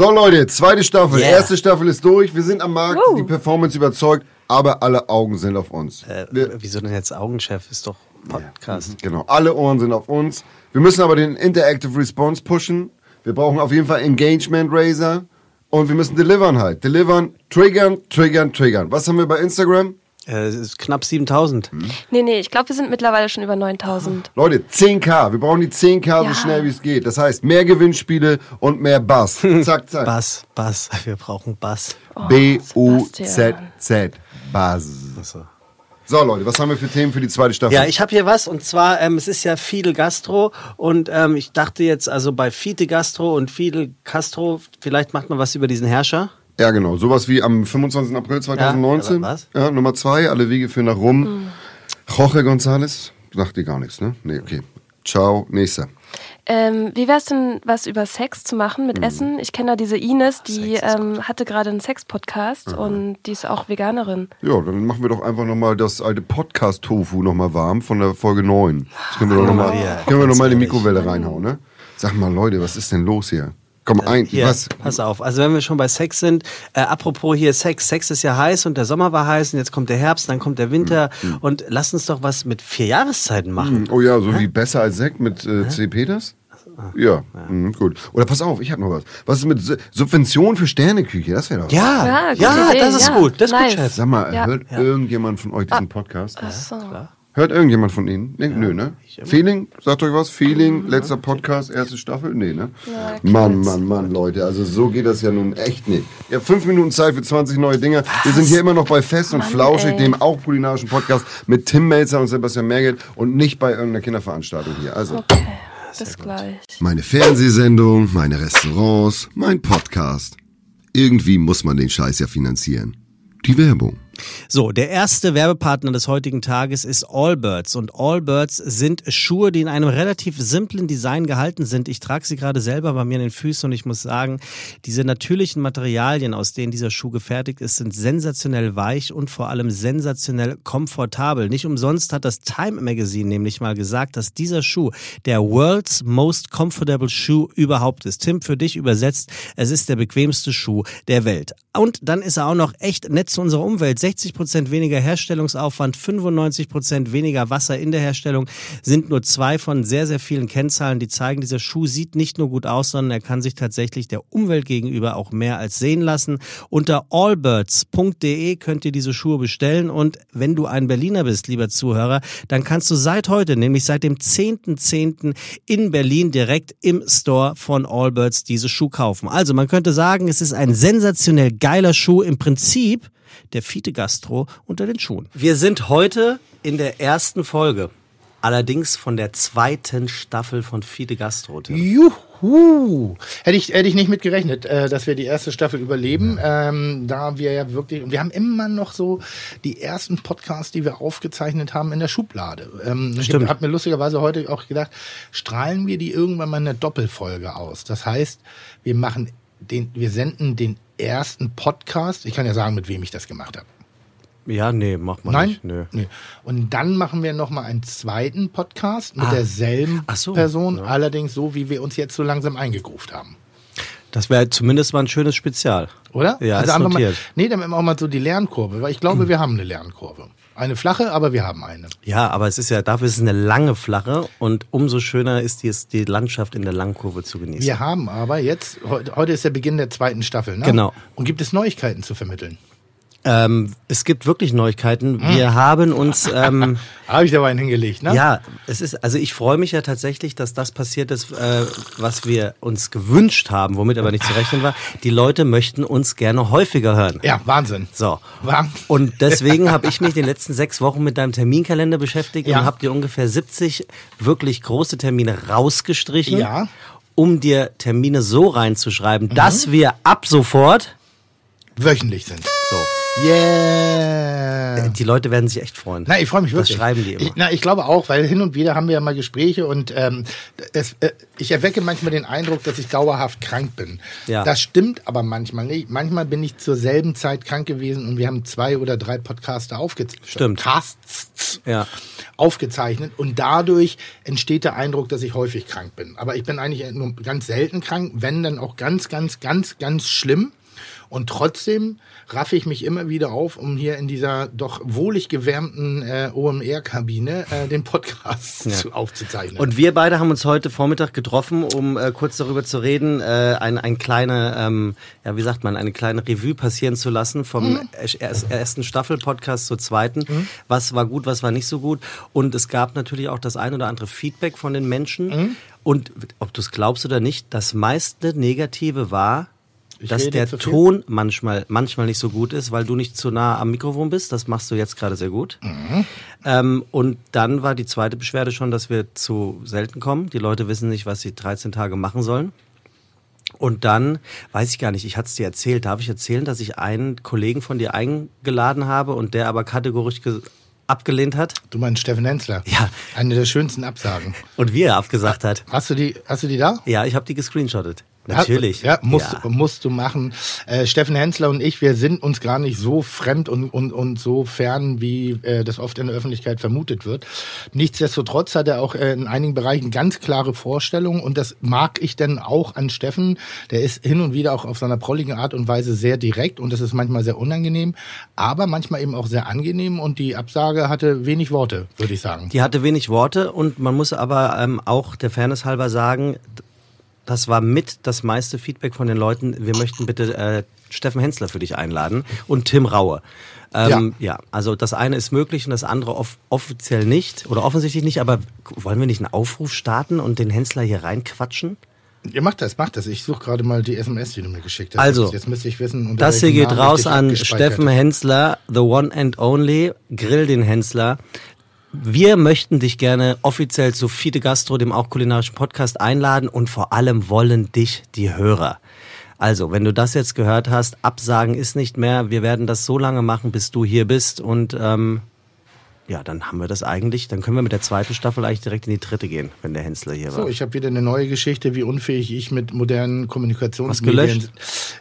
So Leute, zweite Staffel. Yeah. Erste Staffel ist durch. Wir sind am Markt. Woo. Die Performance überzeugt. Aber alle Augen sind auf uns. Äh, Wir, wieso denn jetzt Augenchef? Ist doch Podcast. genau, alle Ohren sind auf uns. Wir müssen aber den Interactive Response pushen. Wir brauchen auf jeden Fall Engagement Raiser. Und wir müssen delivern halt. Delivern, triggern, triggern, triggern. Was haben wir bei Instagram? Äh, knapp 7000. Nee, nee, ich glaube, wir sind mittlerweile schon über 9000. Leute, 10k. Wir brauchen die 10k so Ja. schnell wie es geht. Das heißt, mehr Gewinnspiele und mehr Bass. zack, zack. Bass, Bass. Wir brauchen Bass. B-U-Z-Z. Bass. Achso. So, Leute, was haben wir für Themen für die zweite Staffel? Ja, ich habe hier was und zwar, ähm, es ist ja Fidel Gastro und ähm, ich dachte jetzt also bei Fide Gastro und Fidel Castro, vielleicht macht man was über diesen Herrscher. Ja, genau. Sowas wie am 25. April 2019. Ja, was? Ja, Nummer zwei, alle Wege führen nach Rum. Jorge González. Sagt dir gar nichts, ne? Nee, okay. Ciao, nächster. Ähm, wie wär's denn, was über Sex zu machen Mhm. mit Essen? Ich kenne da diese Ines, die ähm, hatte gerade einen Sex-Podcast Mhm. und die ist auch Veganerin. Ja, dann machen wir doch einfach nochmal das alte Podcast-Tofu nochmal warm von der Folge 9. Das können wir doch nochmal Maria, können wir noch mal in die Mikrowelle reinhauen, ne? Sag mal, Leute, was ist denn los hier? Komm, ein, Hier, was? pass auf. Also wenn wir schon bei Sex sind, äh, apropos hier Sex. Sex ist ja heiß und der Sommer war heiß und jetzt kommt der Herbst, dann kommt der Winter und lass uns doch was mit vier Jahreszeiten machen. Oh ja, so wie besser als Sekt mit äh, C. Peters? Ja, mhm, gut. Oder pass auf, ich hab noch was. Was ist mit Su- Subvention für Sterneküche? Das wäre doch. Ja, Ja, ja, das ist ja. gut. Das ist Nice. gut, Chef. Sag mal, Ja. hört irgendjemand von euch diesen Podcast? Ach so. Hört irgendjemand von Ihnen? Nee, Nö, ne? Feeling? Sagt euch was? Feeling, letzter Podcast, erste Staffel? Nee, ne? Ja, Mann, Mann, Mann, Leute. Also so geht das ja nun echt nicht. Ihr habt fünf Minuten Zeit für 20 neue Dinge. Wir sind hier immer noch bei Fest und Mann, Flauschig, ey. dem auch kulinarischen Podcast mit Tim Melzer und Sebastian Merget und nicht bei irgendeiner Kinderveranstaltung hier. Also. Okay, bis gleich. Meine Fernsehsendung, meine Restaurants, mein Podcast. Irgendwie muss man den Scheiß ja finanzieren. Die Werbung. So, der erste Werbepartner des heutigen Tages ist Allbirds. Und Allbirds sind Schuhe, die in einem relativ simplen Design gehalten sind. Ich trage sie gerade selber bei mir in den Füßen und ich muss sagen, diese natürlichen Materialien, aus denen dieser Schuh gefertigt ist, sind sensationell weich und vor allem sensationell komfortabel. Nicht umsonst hat das Time Magazine nämlich mal gesagt, dass dieser Schuh der World's Most Comfortable Shoe überhaupt ist. Tim, für dich übersetzt, es ist der bequemste Schuh der Welt. Und dann ist er auch noch echt nett zu unserer Umwelt. 60% weniger Herstellungsaufwand, 95% weniger Wasser in der Herstellung sind nur zwei von sehr, sehr vielen Kennzahlen, die zeigen, dieser Schuh sieht nicht nur gut aus, sondern er kann sich tatsächlich der Umwelt gegenüber auch mehr als sehen lassen. Unter allbirds.de könnt ihr diese Schuhe bestellen und wenn du ein Berliner bist, lieber Zuhörer, dann kannst du seit heute, nämlich seit dem 10.10. in Berlin direkt im Store von Allbirds diese Schuh kaufen. Also man könnte sagen, es ist ein sensationell geiler Schuh im Prinzip der Fiete Gastro unter den Schuhen. Wir sind heute in der ersten Folge. Allerdings von der zweiten Staffel von Fiete Gastro. Tim. Juhu! Hätte ich, hätte ich nicht mit gerechnet, äh, dass wir die erste Staffel überleben. Ähm, da wir ja wirklich, und wir haben immer noch so die ersten Podcasts, die wir aufgezeichnet haben, in der Schublade. Ähm, ich Stimmt. habe hab mir lustigerweise heute auch gedacht, strahlen wir die irgendwann mal in einer Doppelfolge aus. Das heißt, wir machen den, wir senden den ersten Podcast. Ich kann ja sagen, mit wem ich das gemacht habe. Ja, nee, macht man Nein? nicht. Nö. Nee. Und dann machen wir noch mal einen zweiten Podcast mit Ah. derselben so, Person, ja. allerdings so, wie wir uns jetzt so langsam eingegruft haben. Das wäre zumindest mal ein schönes Spezial. Oder? Also Ja, ist einfach notiert. Mal, nee, wir auch mal so die Lernkurve, weil ich glaube, wir haben eine Lernkurve. Eine flache, aber wir haben eine. Ja, aber es ist ja, dafür ist es eine lange flache und umso schöner ist die, die Landschaft in der Langkurve zu genießen. Wir haben aber jetzt, heute, heute ist der Beginn der zweiten Staffel, ne? Genau. Und gibt es Neuigkeiten zu vermitteln? Ähm, es gibt wirklich Neuigkeiten. Wir haben uns, ähm, Habe ich dabei einen hingelegt, ne? ja, es ist, also ich freue mich ja tatsächlich, dass das passiert ist, äh, was wir uns gewünscht haben, womit aber nicht zu rechnen war. Die Leute möchten uns gerne häufiger hören. Ja, Wahnsinn. So. Wahnsinn. Und deswegen habe ich mich die letzten sechs Wochen mit deinem Terminkalender beschäftigt Ja. und habe dir ungefähr 70 wirklich große Termine rausgestrichen, Ja. um dir Termine so reinzuschreiben, Mhm. dass wir ab sofort Wöchentlich sind. Yeah. Die Leute werden sich echt freuen. Na, ich freue mich Das wirklich. schreiben die immer. Ich, na, ich glaube auch, weil hin und wieder haben wir ja mal Gespräche und ähm, es, äh, ich erwecke manchmal den Eindruck, dass ich dauerhaft krank bin. Ja. Das stimmt aber manchmal nicht. Manchmal bin ich zur selben Zeit krank gewesen und wir haben zwei oder drei Podcaster aufgezeichnet. Stimmt. Casts Ja. aufgezeichnet und dadurch entsteht der Eindruck, dass ich häufig krank bin. Aber ich bin eigentlich nur ganz selten krank, wenn dann auch ganz, ganz, ganz, ganz schlimm. Und trotzdem raffe ich mich immer wieder auf, um hier in dieser doch wohlig gewärmten äh, OMR-Kabine äh, den Podcast zu, aufzuzeichnen. Und wir beide haben uns heute Vormittag getroffen, um äh, kurz darüber zu reden, äh, ein, ein kleine, ähm, ja wie sagt man, eine kleine Revue passieren zu lassen vom Mhm. erst- ersten Staffel-Podcast zur zweiten. Was war gut, was war nicht so gut. Und es gab natürlich auch das ein oder andere Feedback von den Menschen. Mhm. Und ob du es glaubst oder nicht, das meiste Negative war, Ich dass der? Ton manchmal, manchmal nicht so gut ist, weil du nicht zu nah am Mikrofon bist. Das machst du jetzt gerade sehr gut. Mhm. Ähm, und dann war die zweite Beschwerde schon, dass wir zu selten kommen. Die Leute wissen nicht, was sie 13 Tage machen sollen. Und dann, weiß ich gar nicht, ich hatte es dir erzählt, darf ich erzählen, dass ich einen Kollegen von dir eingeladen habe und der aber kategorisch ge- abgelehnt hat du meinst Steffen Hensler? Ja. Eine der schönsten Absagen. und wie er abgesagt hat. Hast du die, hast du die da? Ja, ich habe die gescreenshottet. Natürlich. Ja, musst, Ja. musst du machen. Äh, Steffen Hensler und ich, wir sind uns gar nicht so fremd und, und, und so fern, wie äh, das oft in der Öffentlichkeit vermutet wird. Nichtsdestotrotz hat er auch äh, in einigen Bereichen ganz klare Vorstellungen und das mag ich dann auch an Steffen. Der ist hin und wieder auch auf seiner prolligen Art und Weise sehr direkt und das ist manchmal sehr unangenehm, aber manchmal eben auch sehr angenehm und die Absage hatte wenig Worte, würde ich sagen. Die hatte wenig Worte und man muss aber ähm, auch der Fairness halber sagen, das war mit das meiste Feedback von den Leuten. Wir möchten bitte äh, Steffen Hensler für dich einladen und Tim Raue. Ähm, ja. also das eine ist möglich und das andere off offiziell nicht oder offensichtlich nicht. Aber wollen wir nicht einen Aufruf starten und den Hensler hier reinquatschen? Ihr macht das, macht das. Ich suche gerade mal die SMS, die du mir geschickt hast. Also, jetzt müsste ich wissen, Das hier geht Namen raus an Steffen Hensler, the one and only. Grill den Hensler. Wir möchten dich gerne offiziell zu Fide Gastro, dem auch kulinarischen Podcast, einladen und vor allem wollen dich die Hörer. Also, wenn du das jetzt gehört hast, Absagen ist nicht mehr. Wir werden das so lange machen, bis du hier bist und ähm, ja, dann haben wir das eigentlich. Dann können wir mit der zweiten Staffel eigentlich direkt in die dritte gehen, wenn der Hensler hier war. So, ich habe wieder eine neue Geschichte, wie unfähig ich mit modernen Was Kommunikationsmedien... gelöscht?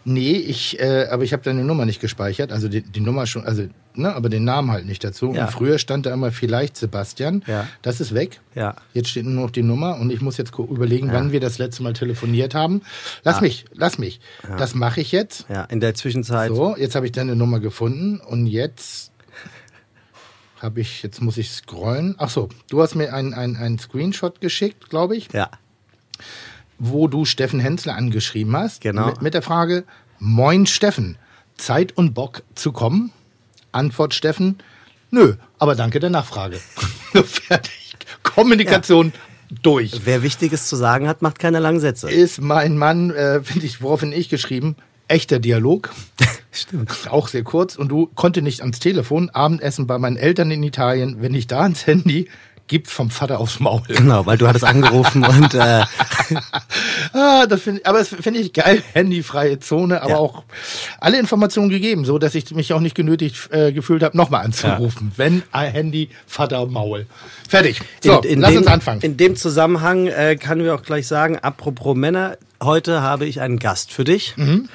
Nee, ich, äh, aber ich habe deine Nummer nicht gespeichert, also die, die Nummer schon, also, ne, aber den Namen halt nicht dazu. Ja. Und früher stand da immer vielleicht Sebastian. Ja. Das ist weg. Ja. Jetzt steht nur noch die Nummer und ich muss jetzt überlegen, wann wir das letzte Mal telefoniert haben. Lass mich, lass mich. Das mache ich jetzt. Ja, in der Zwischenzeit. So, jetzt habe ich deine Nummer gefunden und jetzt habe ich, jetzt muss ich scrollen. Ach so, du hast mir einen ein Screenshot geschickt, glaube ich, Ja. wo du Steffen Hensler angeschrieben hast. Genau. Mit, mit der Frage, Moin Steffen, Zeit und Bock zu kommen? Antwort Steffen, nö, aber danke der Nachfrage. Fertig. Kommunikation durch. Wer Wichtiges zu sagen hat, macht keine langen Sätze. Ist mein Mann, äh, finde ich, woraufhin ich geschrieben, echter Dialog. Stimmt. Auch sehr kurz. Und du konnte nicht ans Telefon, Abendessen bei meinen Eltern in Italien, wenn ich da ans Handy, gibt vom Vater aufs Maul. Genau, weil du hattest angerufen und äh, Ah, das find, aber das finde ich geil, handyfreie Zone, aber Ja. auch alle Informationen gegeben, so dass ich mich auch nicht genötigt äh, gefühlt habe, nochmal anzurufen. Wenn ein Handy, Vater Maul. Fertig. So, in, in lass dem, uns anfangen. In dem Zusammenhang äh, können wir auch gleich sagen, apropos Männer, heute habe ich einen Gast für dich. Mhm.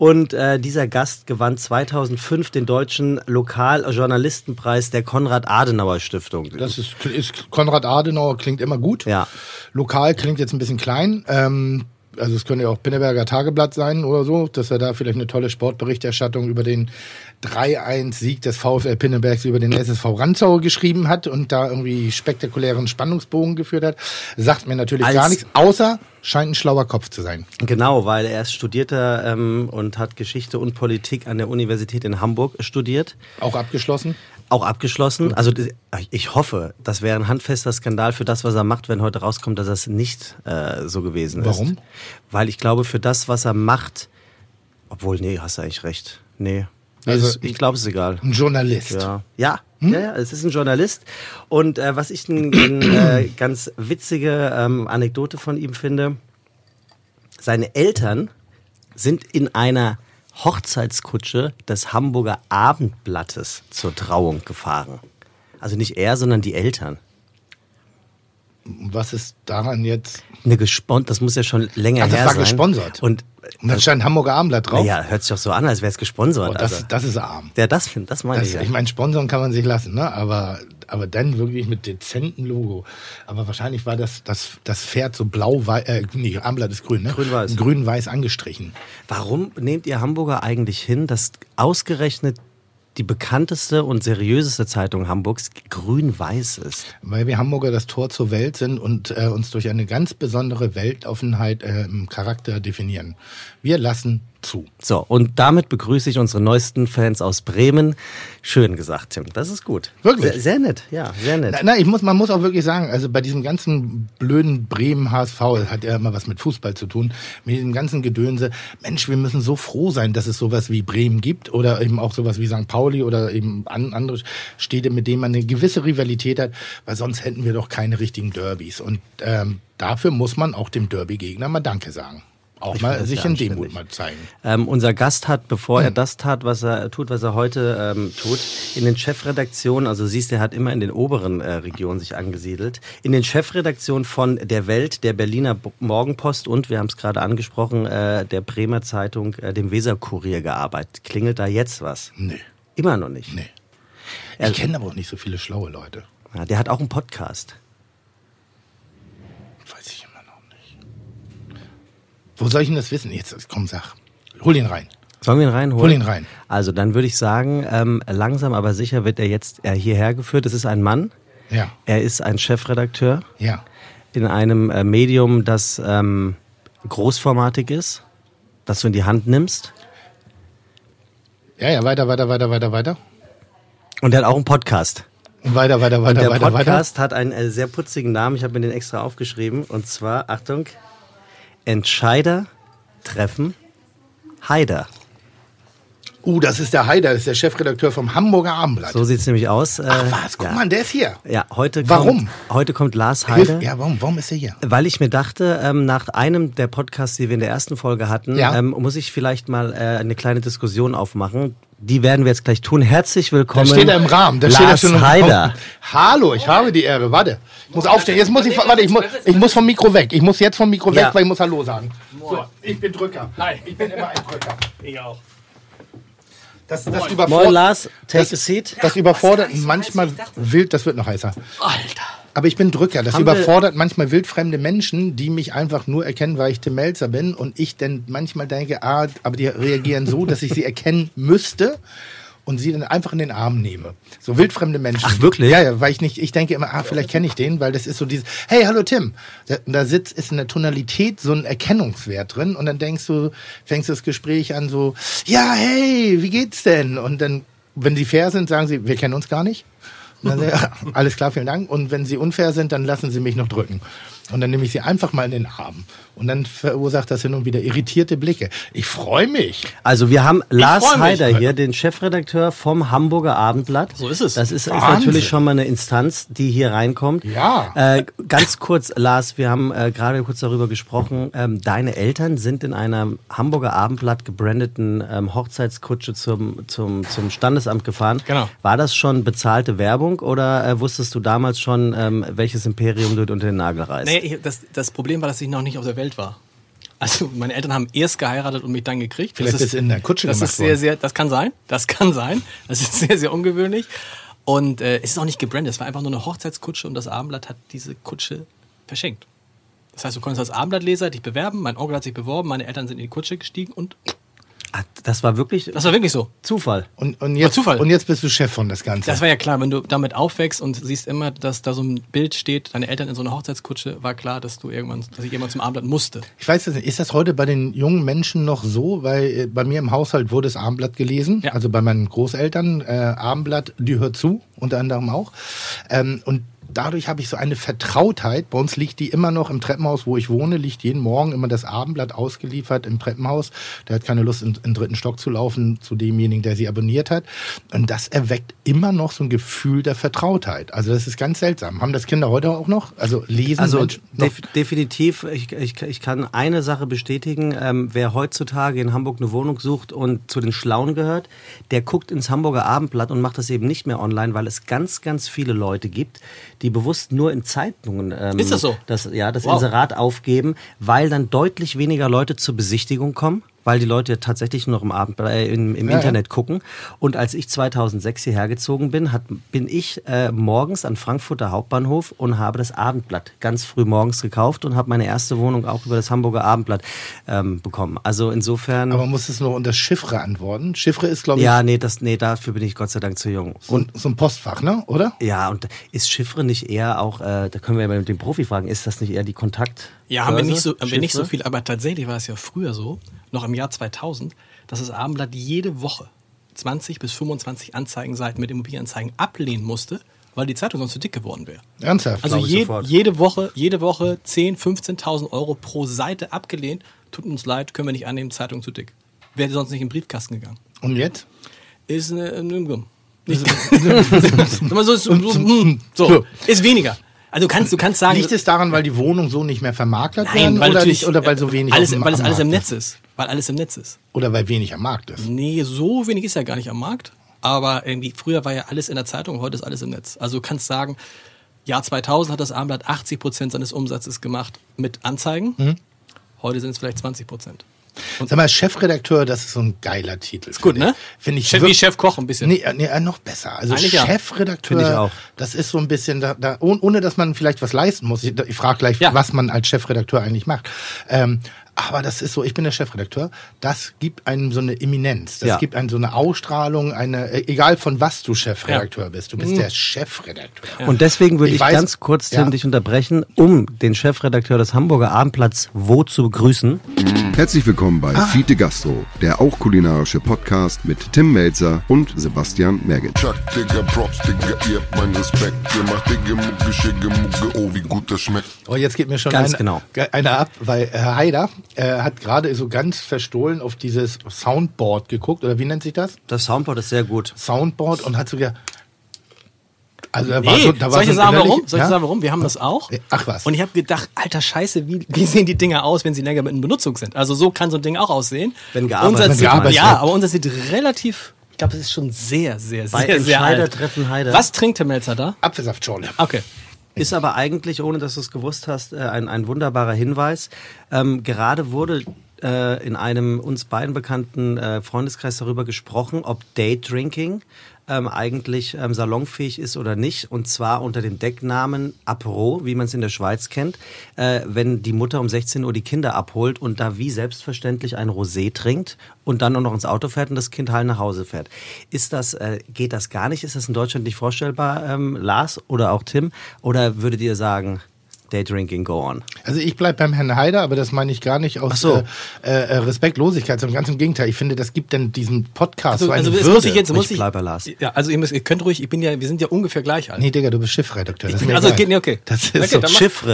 Und äh, dieser Gast gewann 2005 den deutschen Lokaljournalistenpreis der Konrad-Adenauer-Stiftung. Das ist, ist Konrad Adenauer klingt immer gut. Ja. Lokal klingt jetzt ein bisschen klein. Ähm, also es könnte ja auch Pinneberger Tageblatt sein oder so, dass er da vielleicht eine tolle Sportberichterstattung über den 3-1-Sieg des VfL Pinnebergs über den SSV Ranzau geschrieben hat und da irgendwie spektakulären Spannungsbogen geführt hat. Sagt mir natürlich Als- gar nichts, außer scheint ein schlauer Kopf zu sein. Genau, weil er ist Studierter ähm, und hat Geschichte und Politik an der Universität in Hamburg studiert. Auch abgeschlossen. Auch abgeschlossen. Also d- ich hoffe, das wäre ein handfester Skandal für das, was er macht, wenn heute rauskommt, dass das nicht äh, so gewesen ist. Warum? Weil ich glaube, für das, was er macht, obwohl, nee, hast du eigentlich recht. Nee. Also- ist, ich glaube, es ist egal. Ein Journalist. Ja, ja, ja, ja, es ist ein Journalist. Und äh, was ich eine äh, ganz witzige ähm, Anekdote von ihm finde, seine Eltern sind in einer Hochzeitskutsche des Hamburger Abendblattes zur Trauung gefahren. Also nicht er, sondern die Eltern. Was ist daran jetzt? Eine gespon das muss ja schon länger Ach, das her war sein. gesponsert. Und Und dann stand Hamburger Abendblatt drauf. ja, hört sich doch so an, als wäre es gesponsert. Oh, das, also. das ist arm. Ja, das, das meine Das, ich. Ja. ich meine, sponsern kann man sich lassen, ne? aber aber dann wirklich mit dezentem Logo. Aber wahrscheinlich war das, das, das Pferd so blau-weiß, äh, nee, Armblatt ist grün, ne? Grün-weiß. Grün-weiß angestrichen. Warum nehmt ihr Hamburger eigentlich hin, dass ausgerechnet die bekannteste und seriöseste Zeitung Hamburgs grün-weiß ist? Weil wir Hamburger das Tor zur Welt sind und äh, uns durch eine ganz besondere Weltoffenheit äh, im Charakter definieren. Wir lassen zu. So, und damit begrüße ich unsere neuesten Fans aus Bremen. Schön gesagt, Tim. Das ist gut. Wirklich? Sehr, sehr nett, ja, sehr nett. Na, na, ich muss, man muss auch wirklich sagen, also bei diesem ganzen blöden Bremen HSV, das hat ja immer was mit Fußball zu tun, mit diesem ganzen Gedönse, Mensch, wir müssen so froh sein, dass es sowas wie Bremen gibt oder eben auch sowas wie St. Pauli oder eben an, andere Städte, mit denen man eine gewisse Rivalität hat, weil sonst hätten wir doch keine richtigen Derbys. Und ähm, dafür muss man auch dem Derby-Gegner mal Danke sagen. Auch Ich mal sich in Demut mal zeigen. Ähm, unser Gast hat, bevor Hm. er das tat, was er tut, was er heute ähm, tut, in den Chefredaktionen, also siehst du, er hat immer in den oberen äh, Regionen sich angesiedelt, in den Chefredaktionen von der Welt, der Berliner Morgenpost und, wir haben es gerade angesprochen, äh, der Bremer Zeitung, äh, dem Weserkurier gearbeitet. Klingelt da jetzt was? Nee, Immer noch nicht. nee. Ich kenne aber auch nicht so viele schlaue Leute. Ja, der hat auch einen Podcast. Weiß ich immer noch nicht. Wo soll ich denn das wissen? Jetzt, komm, sag. Hol ihn rein. Sollen wir ihn reinholen? Hol ihn rein. Also dann würde ich sagen, ähm, langsam aber sicher wird er jetzt äh, hierher geführt. Es ist ein Mann. Ja, Er ist ein Chefredakteur. ja. in einem äh, Medium, das ähm, großformatig ist, das du in die Hand nimmst. Ja, ja, weiter, weiter, weiter, weiter, weiter. Und er hat auch einen Podcast. Und weiter, weiter, Und weiter, der weiter, weiter. Podcast hat einen äh, sehr putzigen Namen. Ich habe mir den extra aufgeschrieben. Und zwar, Achtung, Entscheider treffen Haider. Uh, das ist der Haider, das ist der Chefredakteur vom Hamburger Abendblatt. So sieht's nämlich aus. Äh, Ach was, guck ja. mal, der ist hier. Ja, heute Warum? kommt, heute kommt Lars Hilf, Heider. ja, warum, warum ist er hier? Weil ich mir dachte, ähm, nach einem der Podcasts, die wir in der ersten Folge hatten, Ja. ähm, muss ich vielleicht mal äh, eine kleine Diskussion aufmachen. Die werden wir jetzt gleich tun. Herzlich Da willkommen. steht er im Rahmen. Da Lars steht er schon im Heider. Hallo, ich habe die Ehre. Warte. Ich muss aufstehen. Jetzt muss ich, warte, ich muss, ich muss vom Mikro weg. Ich muss jetzt vom Mikro Ja. weg, weil ich muss Hallo sagen. So, ich bin Drücker. Nein, ich bin immer ein Drücker. Ich auch. Das, das, Moin überfordert, Lars, take das, a seat. das überfordert manchmal wild, das wird noch heißer. Alter. Aber ich bin Drücker. Das Haben überfordert manchmal wildfremde Menschen, die mich einfach nur erkennen, weil ich Tim Melzer bin. Und ich dann manchmal denke, ah, aber die reagieren so, dass ich sie erkennen müsste und sie dann einfach in den Arm nehme. So wildfremde Menschen. Ach, wirklich? Ja, ja, weil ich nicht, ich denke immer, ah, vielleicht kenne ich den, weil das ist so dieses, hey, hallo Tim. Da, da sitzt, ist in der Tonalität so ein Erkennungswert drin und dann denkst du, fängst das Gespräch an so, ja, hey, wie geht's denn? Und dann, wenn sie fair sind, sagen sie, wir kennen uns gar nicht. Und dann, ja, alles klar, vielen Dank. Und wenn sie unfair sind, dann lassen sie mich noch drücken. Und dann nehme ich sie einfach mal in den Arm. Und dann verursacht das hin und wieder irritierte Blicke. Ich freue mich. Also wir haben Lars freu mich. Heider hier, den Chefredakteur vom Hamburger Abendblatt. So ist es. Das ist, ist natürlich schon mal eine Instanz, die hier reinkommt. Ja. Äh, ganz kurz, Lars, wir haben äh, gerade kurz darüber gesprochen. Ähm, deine Eltern sind in einer Hamburger Abendblatt gebrandeten ähm, Hochzeitskutsche zum, zum, zum Standesamt gefahren. Genau. War das schon bezahlte Werbung oder äh, wusstest du damals schon, ähm, welches Imperium du unter den Nagel reißt? Nee, ich, das, das Problem war, dass ich noch nicht auf der Welt war. Also meine Eltern haben erst geheiratet und mich dann gekriegt. Vielleicht das ist in der Kutsche das gemacht ist sehr, worden. sehr, das kann sein. Das kann sein. Das ist sehr, sehr ungewöhnlich. Und äh, es ist auch nicht gebrandet. Es war einfach nur eine Hochzeitskutsche und das Abendblatt hat diese Kutsche verschenkt. Das heißt, du konntest als Abendblattleser dich bewerben. Mein Onkel hat sich beworben, meine Eltern sind in die Kutsche gestiegen und Ah, das war wirklich das war wirklich so. Zufall. Und, und, jetzt, Zufall. und jetzt bist du Chef von das Ganze. Das war ja klar, wenn du damit aufwächst und siehst immer, dass da so ein Bild steht, deine Eltern in so einer Hochzeitskutsche, war klar, dass du irgendwann, dass ich irgendwann zum Abendblatt musste. Ich weiß das nicht. Ist das heute bei den jungen Menschen noch so? Weil äh, bei mir im Haushalt wurde das Abendblatt gelesen. Ja. Also bei meinen Großeltern. Äh, Abendblatt, die hört zu, unter anderem auch. Ähm, und dadurch habe ich so eine Vertrautheit. Bei uns liegt die immer noch im Treppenhaus, wo ich wohne, liegt jeden Morgen immer das Abendblatt ausgeliefert im Treppenhaus. Der hat keine Lust, in, in den dritten Stock zu laufen zu demjenigen, der sie abonniert hat. Und das erweckt immer noch so ein Gefühl der Vertrautheit. Also das ist ganz seltsam. Haben das Kinder heute auch noch? Also lesen Also def definitiv, ich, ich, ich kann eine Sache bestätigen, ähm, wer heutzutage in Hamburg eine Wohnung sucht und zu den Schlauen gehört, der guckt ins Hamburger Abendblatt und macht das eben nicht mehr online, weil es ganz, ganz viele Leute gibt, die bewusst nur in Zeitungen ähm, Ist das so? das, ja, das Wow. Inserat aufgeben, weil dann deutlich weniger Leute zur Besichtigung kommen. Weil die Leute ja tatsächlich nur noch im, Abend, äh, im, im Ja, Internet gucken. Und als ich 2006 hierher gezogen bin, hat, bin ich äh, morgens an Frankfurter Hauptbahnhof und habe das Abendblatt ganz früh morgens gekauft und habe meine erste Wohnung auch über das Hamburger Abendblatt ähm, bekommen. Also insofern... Aber man muss es noch unter Chiffre antworten. Chiffre ist, glaube ich, ja, nee, das, nee, dafür bin ich Gott sei Dank zu jung. so, ein- so ein Postfach, ne? Oder? Ja, und ist Chiffre nicht eher auch, äh, da können wir ja mal mit dem Profi fragen, ist das nicht eher die Kontakt? Ja, haben wir nicht so, haben wir nicht so viel, aber tatsächlich war es ja früher so, noch im Jahr 2000, dass das Abendblatt jede Woche 20 bis 25 Anzeigenseiten mit Immobilienanzeigen ablehnen musste, weil die Zeitung sonst zu dick geworden wäre. Ernsthaft? Also je, jede Woche, jede Woche 10, 15.000 Euro pro Seite abgelehnt. Tut uns leid, können wir nicht annehmen, Zeitung zu dick. Wäre sonst nicht in den Briefkasten gegangen. Und jetzt? Ist eine, eine so, so, so, ist weniger. Also du kannst, du kannst sagen, Liegt es daran, weil die Wohnungen so nicht mehr vermarktet nein, werden? weil oder, nicht, oder weil so wenig alles, weil es alles im Netz ist. Weil alles im Netz ist. Oder weil wenig am Markt ist? Nee, so wenig ist ja gar nicht am Markt. Aber irgendwie, früher war ja alles in der Zeitung, heute ist alles im Netz. Also du kannst sagen, Jahr 2000 hat das Abendblatt 80 Prozent seines Umsatzes gemacht mit Anzeigen. Mhm. Heute sind es vielleicht 20 Prozent. Sag mal, Chefredakteur, das ist so ein geiler Titel. Ist Gut, ne? Finde ich Chef, wie wirklich- Chef Koch ein bisschen. Nee, äh, nee, äh, noch besser. Also Eigentlich ja. Chefredakteur, Finde ich auch. das ist so ein bisschen, da, da, ohne, ohne dass man vielleicht was leisten muss. Ich, ich frage gleich, Ja. was man als Chefredakteur eigentlich macht. Ähm, aber das ist so, ich bin der Chefredakteur, das gibt einem so eine Eminenz, das Ja. gibt einem so eine Ausstrahlung, eine, äh, egal von was du Chefredakteur bist, du bist Mhm. der Chefredakteur. Und deswegen würde Ich ich, weiß- ganz kurz, Tim, Ja. dich unterbrechen, um den Chefredakteur des Hamburger Abendblatts Wo zu begrüßen. Herzlich willkommen bei Fiete Gastro, der auch kulinarische Podcast mit Tim Melzer und Sebastian Merget. Chuck, Digga, Props, Digga, ihr habt meinen Respekt. Ihr macht Digga, Mucke, Schicke, Mucke, oh, wie gut das schmeckt. Oh, jetzt geht mir schon Ganz ein- genau. ge- einer ab, weil Herr Haider äh, hat gerade so ganz verstohlen auf dieses Soundboard geguckt, oder wie nennt sich das? Das Soundboard ist sehr gut. Soundboard und hat sogar. Also da war Nee, so, da war soll ich sagen, warum? Soll ich ja? sagen, warum? Wir haben das auch. Ach was. Und ich habe gedacht, alter Scheiße, wie, wie sehen die Dinger aus, wenn sie länger mit in Benutzung sind? Also so kann so ein Ding auch aussehen. Wenn gearbeitet unser Wenn gearbeitet Ja, aber unser sieht relativ, ich glaube, es ist schon sehr, sehr, Bei sehr, sehr Entscheider alt. treffen Heider. Was trinkt der Melzer da? Apfelsaftschorle. Okay. Ist aber eigentlich, ohne dass du es gewusst hast, äh, ein, ein wunderbarer Hinweis. Ähm, gerade wurde äh, in einem uns beiden bekannten äh, Freundeskreis darüber gesprochen, ob Daydrinking ähm, eigentlich ähm, salonfähig ist oder nicht. Und zwar unter dem Decknamen Apro, wie man es in der Schweiz kennt, äh, wenn die Mutter um 16 Uhr die Kinder abholt und da wie selbstverständlich ein Rosé trinkt und dann auch noch ins Auto fährt und das Kind heil nach Hause fährt. Ist das, äh, geht das gar nicht? Ist das in Deutschland nicht vorstellbar, ähm, Lars oder auch Tim? Oder würdet ihr sagen, Daydrinking, go on? Also ich bleib beim Herrn Haider, aber das meine ich gar nicht aus so. äh, äh, Respektlosigkeit, sondern ganz im Gegenteil. Ich finde, das gibt denn diesem Podcast so eine also das Würde. muss ich jetzt, muss Ich ich, bleib bei Lars. Ja, also ihr, müsst, ihr könnt ruhig, ich bin ja, wir sind ja ungefähr gleich alt. Nee, Digga, du bist Chefredakteur. Das mir also geht, nee, okay. Das ist okay, so. dann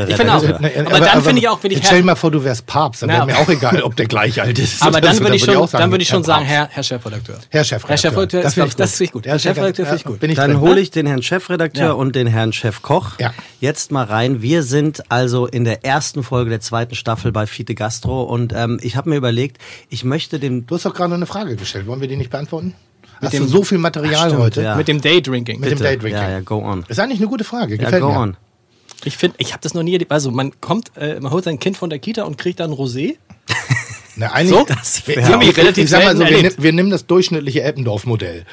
Ich finde auch. Redakteur. Aber, dann finde ich auch, wenn ich stell dir mal vor, du wärst Papst, dann Na, wäre mir aber- auch egal, ob der gleich alt ist. aber dann würde ich schon, dann würde ich schon Herr sagen. Herr, Herr Chefredakteur. Herr Chefredakteur. Herr Chefredakteur, das, finde ich gut. Herr Chefredakteur finde ich gut. Ich Dann hole ich den Herrn Chefredakteur und den Herrn Chefkoch jetzt mal rein. Wir sind also in der ersten Folge der zweiten Staffel bei Fiete Gastro und ähm, ich habe mir überlegt, ich möchte dem Du hast doch gerade eine Frage gestellt. Wollen wir die nicht beantworten? Hast dem- du so viel Material stimmt, heute? ja. Mit dem Daydrinking. Mit dem Daydrinking. Ja, ja, go on. Ist eigentlich eine gute Frage. Ja, Gefällt go mir. on. Ich finde, ich habe das noch nie. Also man kommt, äh, man holt sein Kind von der Kita und kriegt dann Rosé. Na, eigentlich, So? Das wir, wir, relativ ich sag mal so, selten wir, wir nehmen das durchschnittliche Eppendorf-Modell.